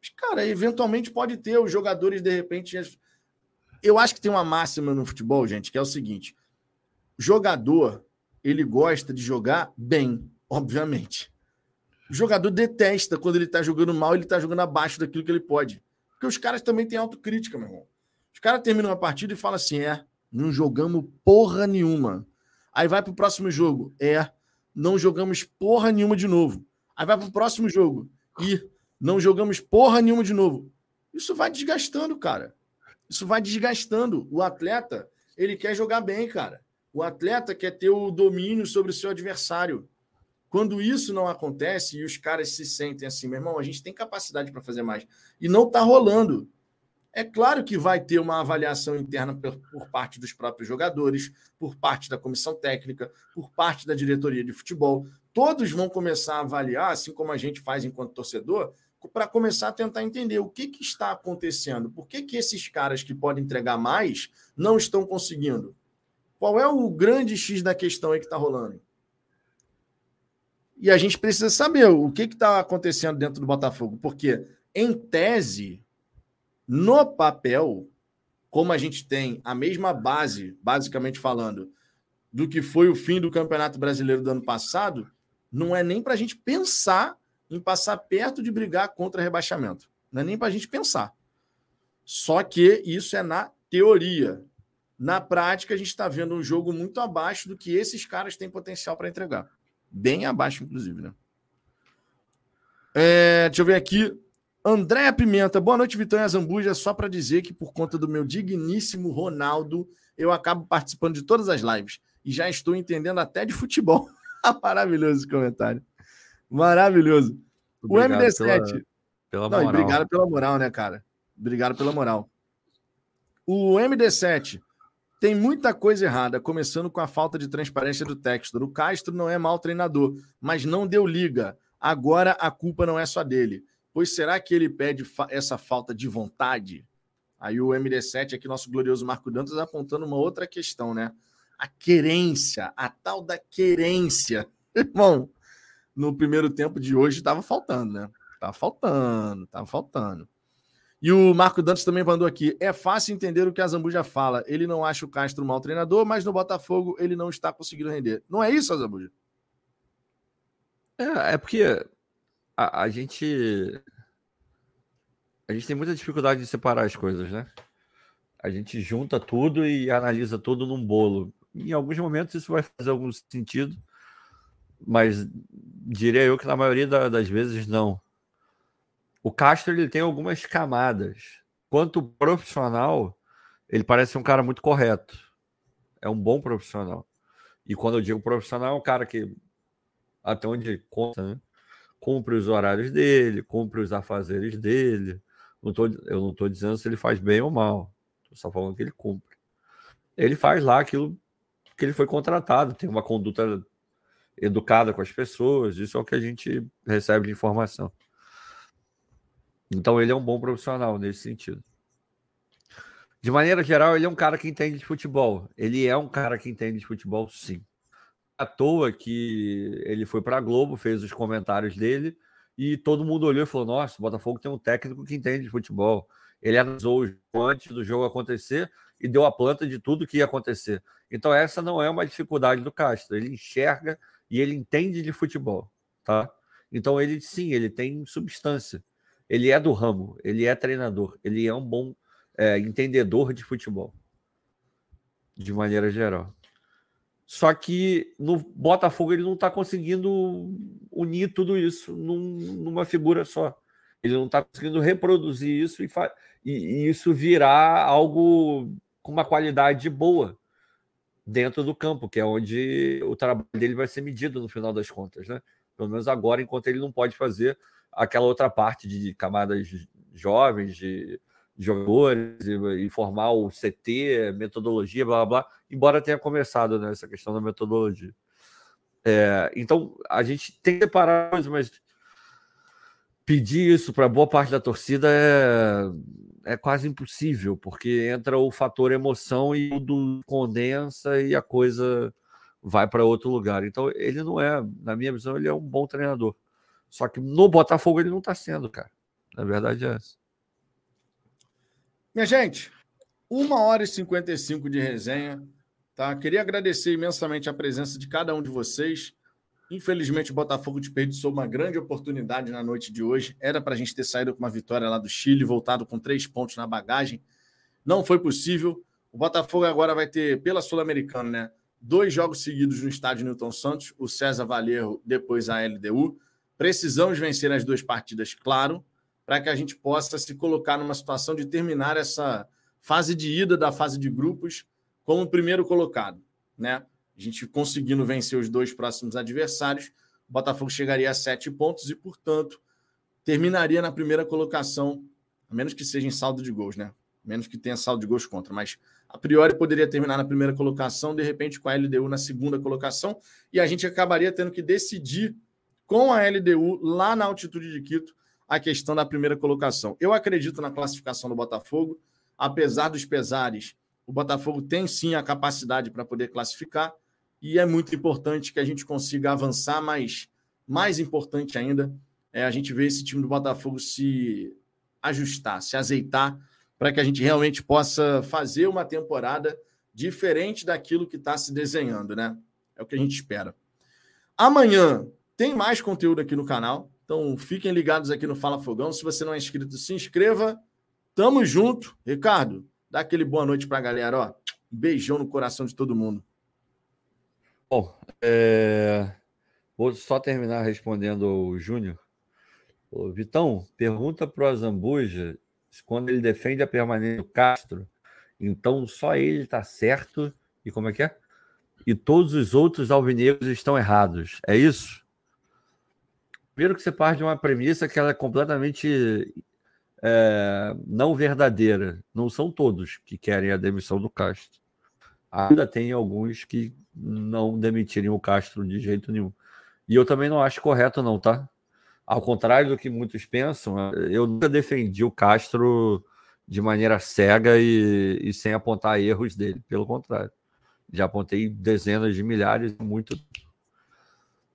[SPEAKER 1] Mas, cara, eventualmente pode ter os jogadores, de repente. Eu acho que tem uma máxima no futebol, gente, que é o seguinte: jogador, ele gosta de jogar bem, obviamente. O jogador detesta quando ele está jogando mal, ele está jogando abaixo daquilo que ele pode. Porque os caras também têm autocrítica, meu irmão. Os caras terminam uma partida e falam assim: é, não jogamos porra nenhuma. Aí vai pro próximo jogo. É, não jogamos porra nenhuma de novo. Aí vai pro próximo jogo. E não jogamos porra nenhuma de novo. Isso vai desgastando, cara. Isso vai desgastando. O atleta, ele quer jogar bem, cara. O atleta quer ter o domínio sobre o seu adversário. Quando isso não acontece e os caras se sentem assim, meu irmão, a gente tem capacidade para fazer mais. E não está rolando. É claro que vai ter uma avaliação interna por, por, parte dos próprios jogadores, por parte da comissão técnica, por parte da diretoria de futebol. Todos vão começar a avaliar, assim como a gente faz enquanto torcedor, para começar a tentar entender o que, que está acontecendo. Por que, que esses caras que podem entregar mais não estão conseguindo? Qual é o grande X da questão aí que está rolando? E a gente precisa saber o que está acontecendo dentro do Botafogo, porque, em tese, no papel, como a gente tem a mesma base, basicamente falando, do que foi o fim do Campeonato Brasileiro do ano passado, não é nem para a gente pensar em passar perto de brigar contra rebaixamento. Não é nem para a gente pensar. Só que isso é na teoria. Na prática, a gente está vendo um jogo muito abaixo do que esses caras têm potencial para entregar. Bem abaixo, inclusive, né? É, deixa eu ver aqui. Andréa Pimenta, boa noite, Vitão e Azambuja. Só para dizer que, por conta do meu digníssimo Ronaldo, eu acabo participando de todas as lives e já estou entendendo até de futebol. Maravilhoso esse comentário. Maravilhoso. Obrigado o MD7. Pela, pela Não, moral. obrigado pela moral, né, cara? Obrigado pela moral. O MD7 tem muita coisa errada, começando com a falta de transparência do Textor. O Castro não é mau treinador, mas não deu liga. Agora a culpa não é só dele. Pois será que ele pede fa essa falta de vontade? Aí o MD7, aqui, nosso glorioso Marco Dantas, apontando uma outra questão, né? A querência, a tal da querência. Irmão, no primeiro tempo de hoje estava faltando, né? Tava faltando, tava faltando. E o Marco Dantas também mandou aqui. É fácil entender o que a Zambuja fala. Ele não acha o Castro um mau treinador, mas no Botafogo ele não está conseguindo render. Não é isso, Zambuja?
[SPEAKER 2] É, é porque a, a, gente. A gente tem muita dificuldade de separar as coisas, né? A gente junta tudo e analisa tudo num bolo. Em alguns momentos isso vai fazer algum sentido, mas diria eu que na maioria das vezes não o Castro ele tem algumas camadas. Quanto profissional, ele parece um cara muito correto. É um bom profissional. E quando eu digo profissional, é um cara que, até onde conta, né? cumpre os horários dele, cumpre os afazeres dele. Não tô, eu não estou dizendo se ele faz bem ou mal. Estou só falando que ele cumpre. Ele faz lá aquilo que ele foi contratado, tem uma conduta educada com as pessoas. Isso é o que a gente recebe de informação. Então ele é um bom profissional nesse sentido. De maneira geral, ele é um cara que entende de futebol. Ele é um cara que entende de futebol, sim. À toa que ele foi para a Globo, fez os comentários dele e todo mundo olhou e falou: Nossa, o Botafogo tem um técnico que entende de futebol. Ele analisou antes do jogo acontecer e deu a planta de tudo que ia acontecer. Então, essa não é uma dificuldade do Castro. Ele enxerga e ele entende de futebol. Tá? Então, ele sim, ele tem substância ele é do ramo, ele é treinador, ele é um bom é, entendedor de futebol, de maneira geral. Só que no Botafogo ele não está conseguindo unir tudo isso num, numa figura só. Ele não está conseguindo reproduzir isso e, e, e isso virar algo com uma qualidade boa dentro do campo, que é onde o trabalho dele vai ser medido no final das contas, né? Pelo menos agora, enquanto ele não pode fazer aquela outra parte de camadas jovens, de jogadores, e, formar o CT, metodologia, blá, blá, blá, embora tenha começado né, questão da metodologia. É, então, a gente tem que separar mas pedir isso para boa parte da torcida é, é quase impossível, porque entra o fator emoção e tudo condensa e a coisa vai para outro lugar. Então, ele não é, na minha visão, ele é um bom treinador. Só que no Botafogo ele não está sendo, cara. Na verdade é essa.
[SPEAKER 1] Minha gente, uma hora e 55 de resenha. Tá? Queria agradecer imensamente a presença de cada um de vocês. Infelizmente, o Botafogo desperdiçou uma grande oportunidade na noite de hoje. Era para a gente ter saído com uma vitória lá do Chile, voltado com três pontos na bagagem. Não foi possível. O Botafogo agora vai ter, pela Sul-Americana, né? Dois jogos seguidos no estádio Newton Santos, o César Valerro, depois a LDU. Precisamos vencer as duas partidas, claro, para que a gente possa se colocar numa situação de terminar essa fase de ida da fase de grupos como primeiro colocado. né? A gente conseguindo vencer os dois próximos adversários, o Botafogo chegaria a sete pontos e, portanto, terminaria na primeira colocação, a menos que seja em saldo de gols, né? Menos que tenha saldo de gols contra, mas a priori poderia terminar na primeira colocação, de repente com a LDU na segunda colocação, e a gente acabaria tendo que decidir com a LDU lá na altitude de Quito a questão da primeira colocação. Eu acredito na classificação do Botafogo, apesar dos pesares, o Botafogo tem sim a capacidade para poder classificar e é muito importante que a gente consiga avançar, mas mais importante ainda é a gente ver esse time do Botafogo se ajustar, se azeitar, para que a gente realmente possa fazer uma temporada diferente daquilo que está se desenhando, né? É o que a gente espera. Amanhã tem mais conteúdo aqui no canal, então fiquem ligados aqui no Fala Fogão. Se você não é inscrito, se inscreva. Tamo junto. Ricardo, dá aquele boa noite para a galera, ó. beijão no coração de todo mundo.
[SPEAKER 2] Bom, é... vou só terminar respondendo o Júnior. Ô, Vitão, pergunta para o Azambuja quando ele defende a permanência do Castro, então só ele está certo e como é que é? E todos os outros alvinegros estão errados. É isso? Primeiro que você parte de uma premissa que ela é completamente é, não verdadeira. Não são todos que querem a demissão do Castro. Ainda tem alguns que não demitirem o Castro de jeito nenhum. E eu também não acho correto, não, tá? Ao contrário do que muitos pensam, eu nunca defendi o Castro de maneira cega e, e sem apontar erros dele. Pelo contrário, já apontei dezenas de milhares, muito.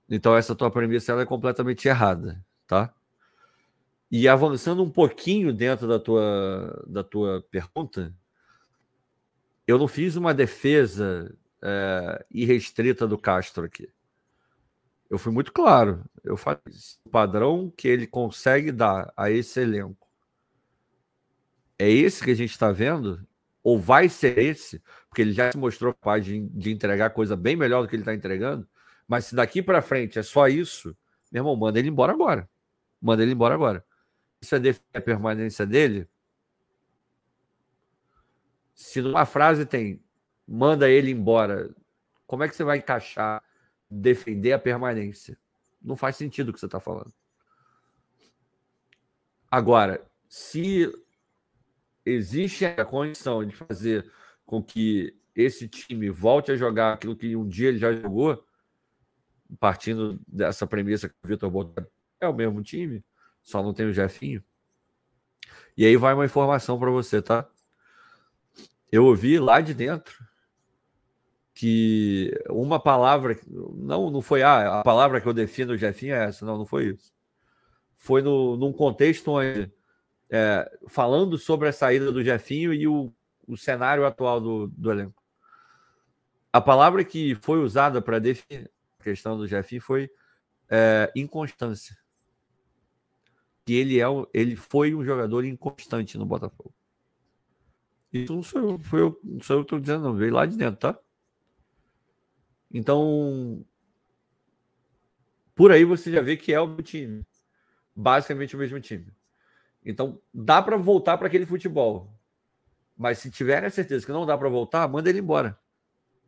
[SPEAKER 2] Então, essa tua premissa ela é completamente errada, tá? E avançando um pouquinho dentro da tua, da tua pergunta, eu não fiz uma defesa é, irrestrita do Castro aqui. Eu fui muito claro. Eu falei o padrão que ele consegue dar a esse elenco. É esse que a gente está vendo? Ou vai ser esse? Porque ele já se mostrou capaz de, de entregar coisa bem melhor do que ele está entregando. Mas se daqui para frente é só isso, meu irmão, manda ele embora agora. Manda ele embora agora. Isso é defender a permanência dele? Se numa frase tem manda ele embora, como é que você vai encaixar defender a permanência? Não faz sentido o que você está falando. Agora, se existe a condição de fazer com que esse time volte a jogar aquilo que um dia ele já jogou, partindo dessa premissa que o Vitor botou, é o mesmo time, só não tem o Jefinho. E aí vai uma informação para você, tá? Eu ouvi lá de dentro que uma palavra, não, não foi ah, a palavra que eu defino o Jefinho é essa, não, não foi isso. Foi no, num contexto onde, é, falando sobre a saída do Jefinho e o, o cenário atual do, do elenco. A palavra que foi usada para definir questão do Jefinho foi é, inconstância. Que ele, é, ele foi um jogador inconstante no Botafogo. Isso não sou eu, foi eu, não sou eu que estou dizendo, não. Veio lá de dentro, tá? Então, por aí você já vê que é o time. Basicamente o mesmo time. Então, dá para voltar para aquele futebol. Mas se tiver a certeza que não dá para voltar, manda ele embora.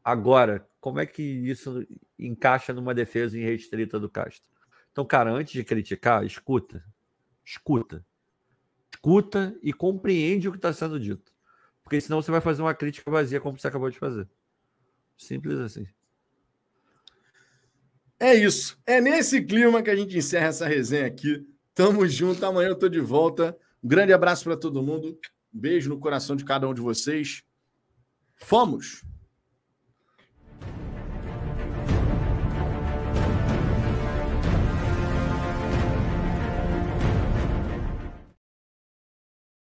[SPEAKER 2] Agora, como é que isso encaixa numa defesa irrestrita do Castro? Então, cara, antes de criticar, escuta. Escuta. Escuta e compreende o que está sendo dito. Porque senão você vai fazer uma crítica vazia, como você acabou de fazer. Simples assim.
[SPEAKER 1] É isso. É nesse clima que a gente encerra essa resenha aqui. Tamo junto. Amanhã eu tô de volta. Um grande abraço para todo mundo. Beijo no coração de cada um de vocês. Fomos!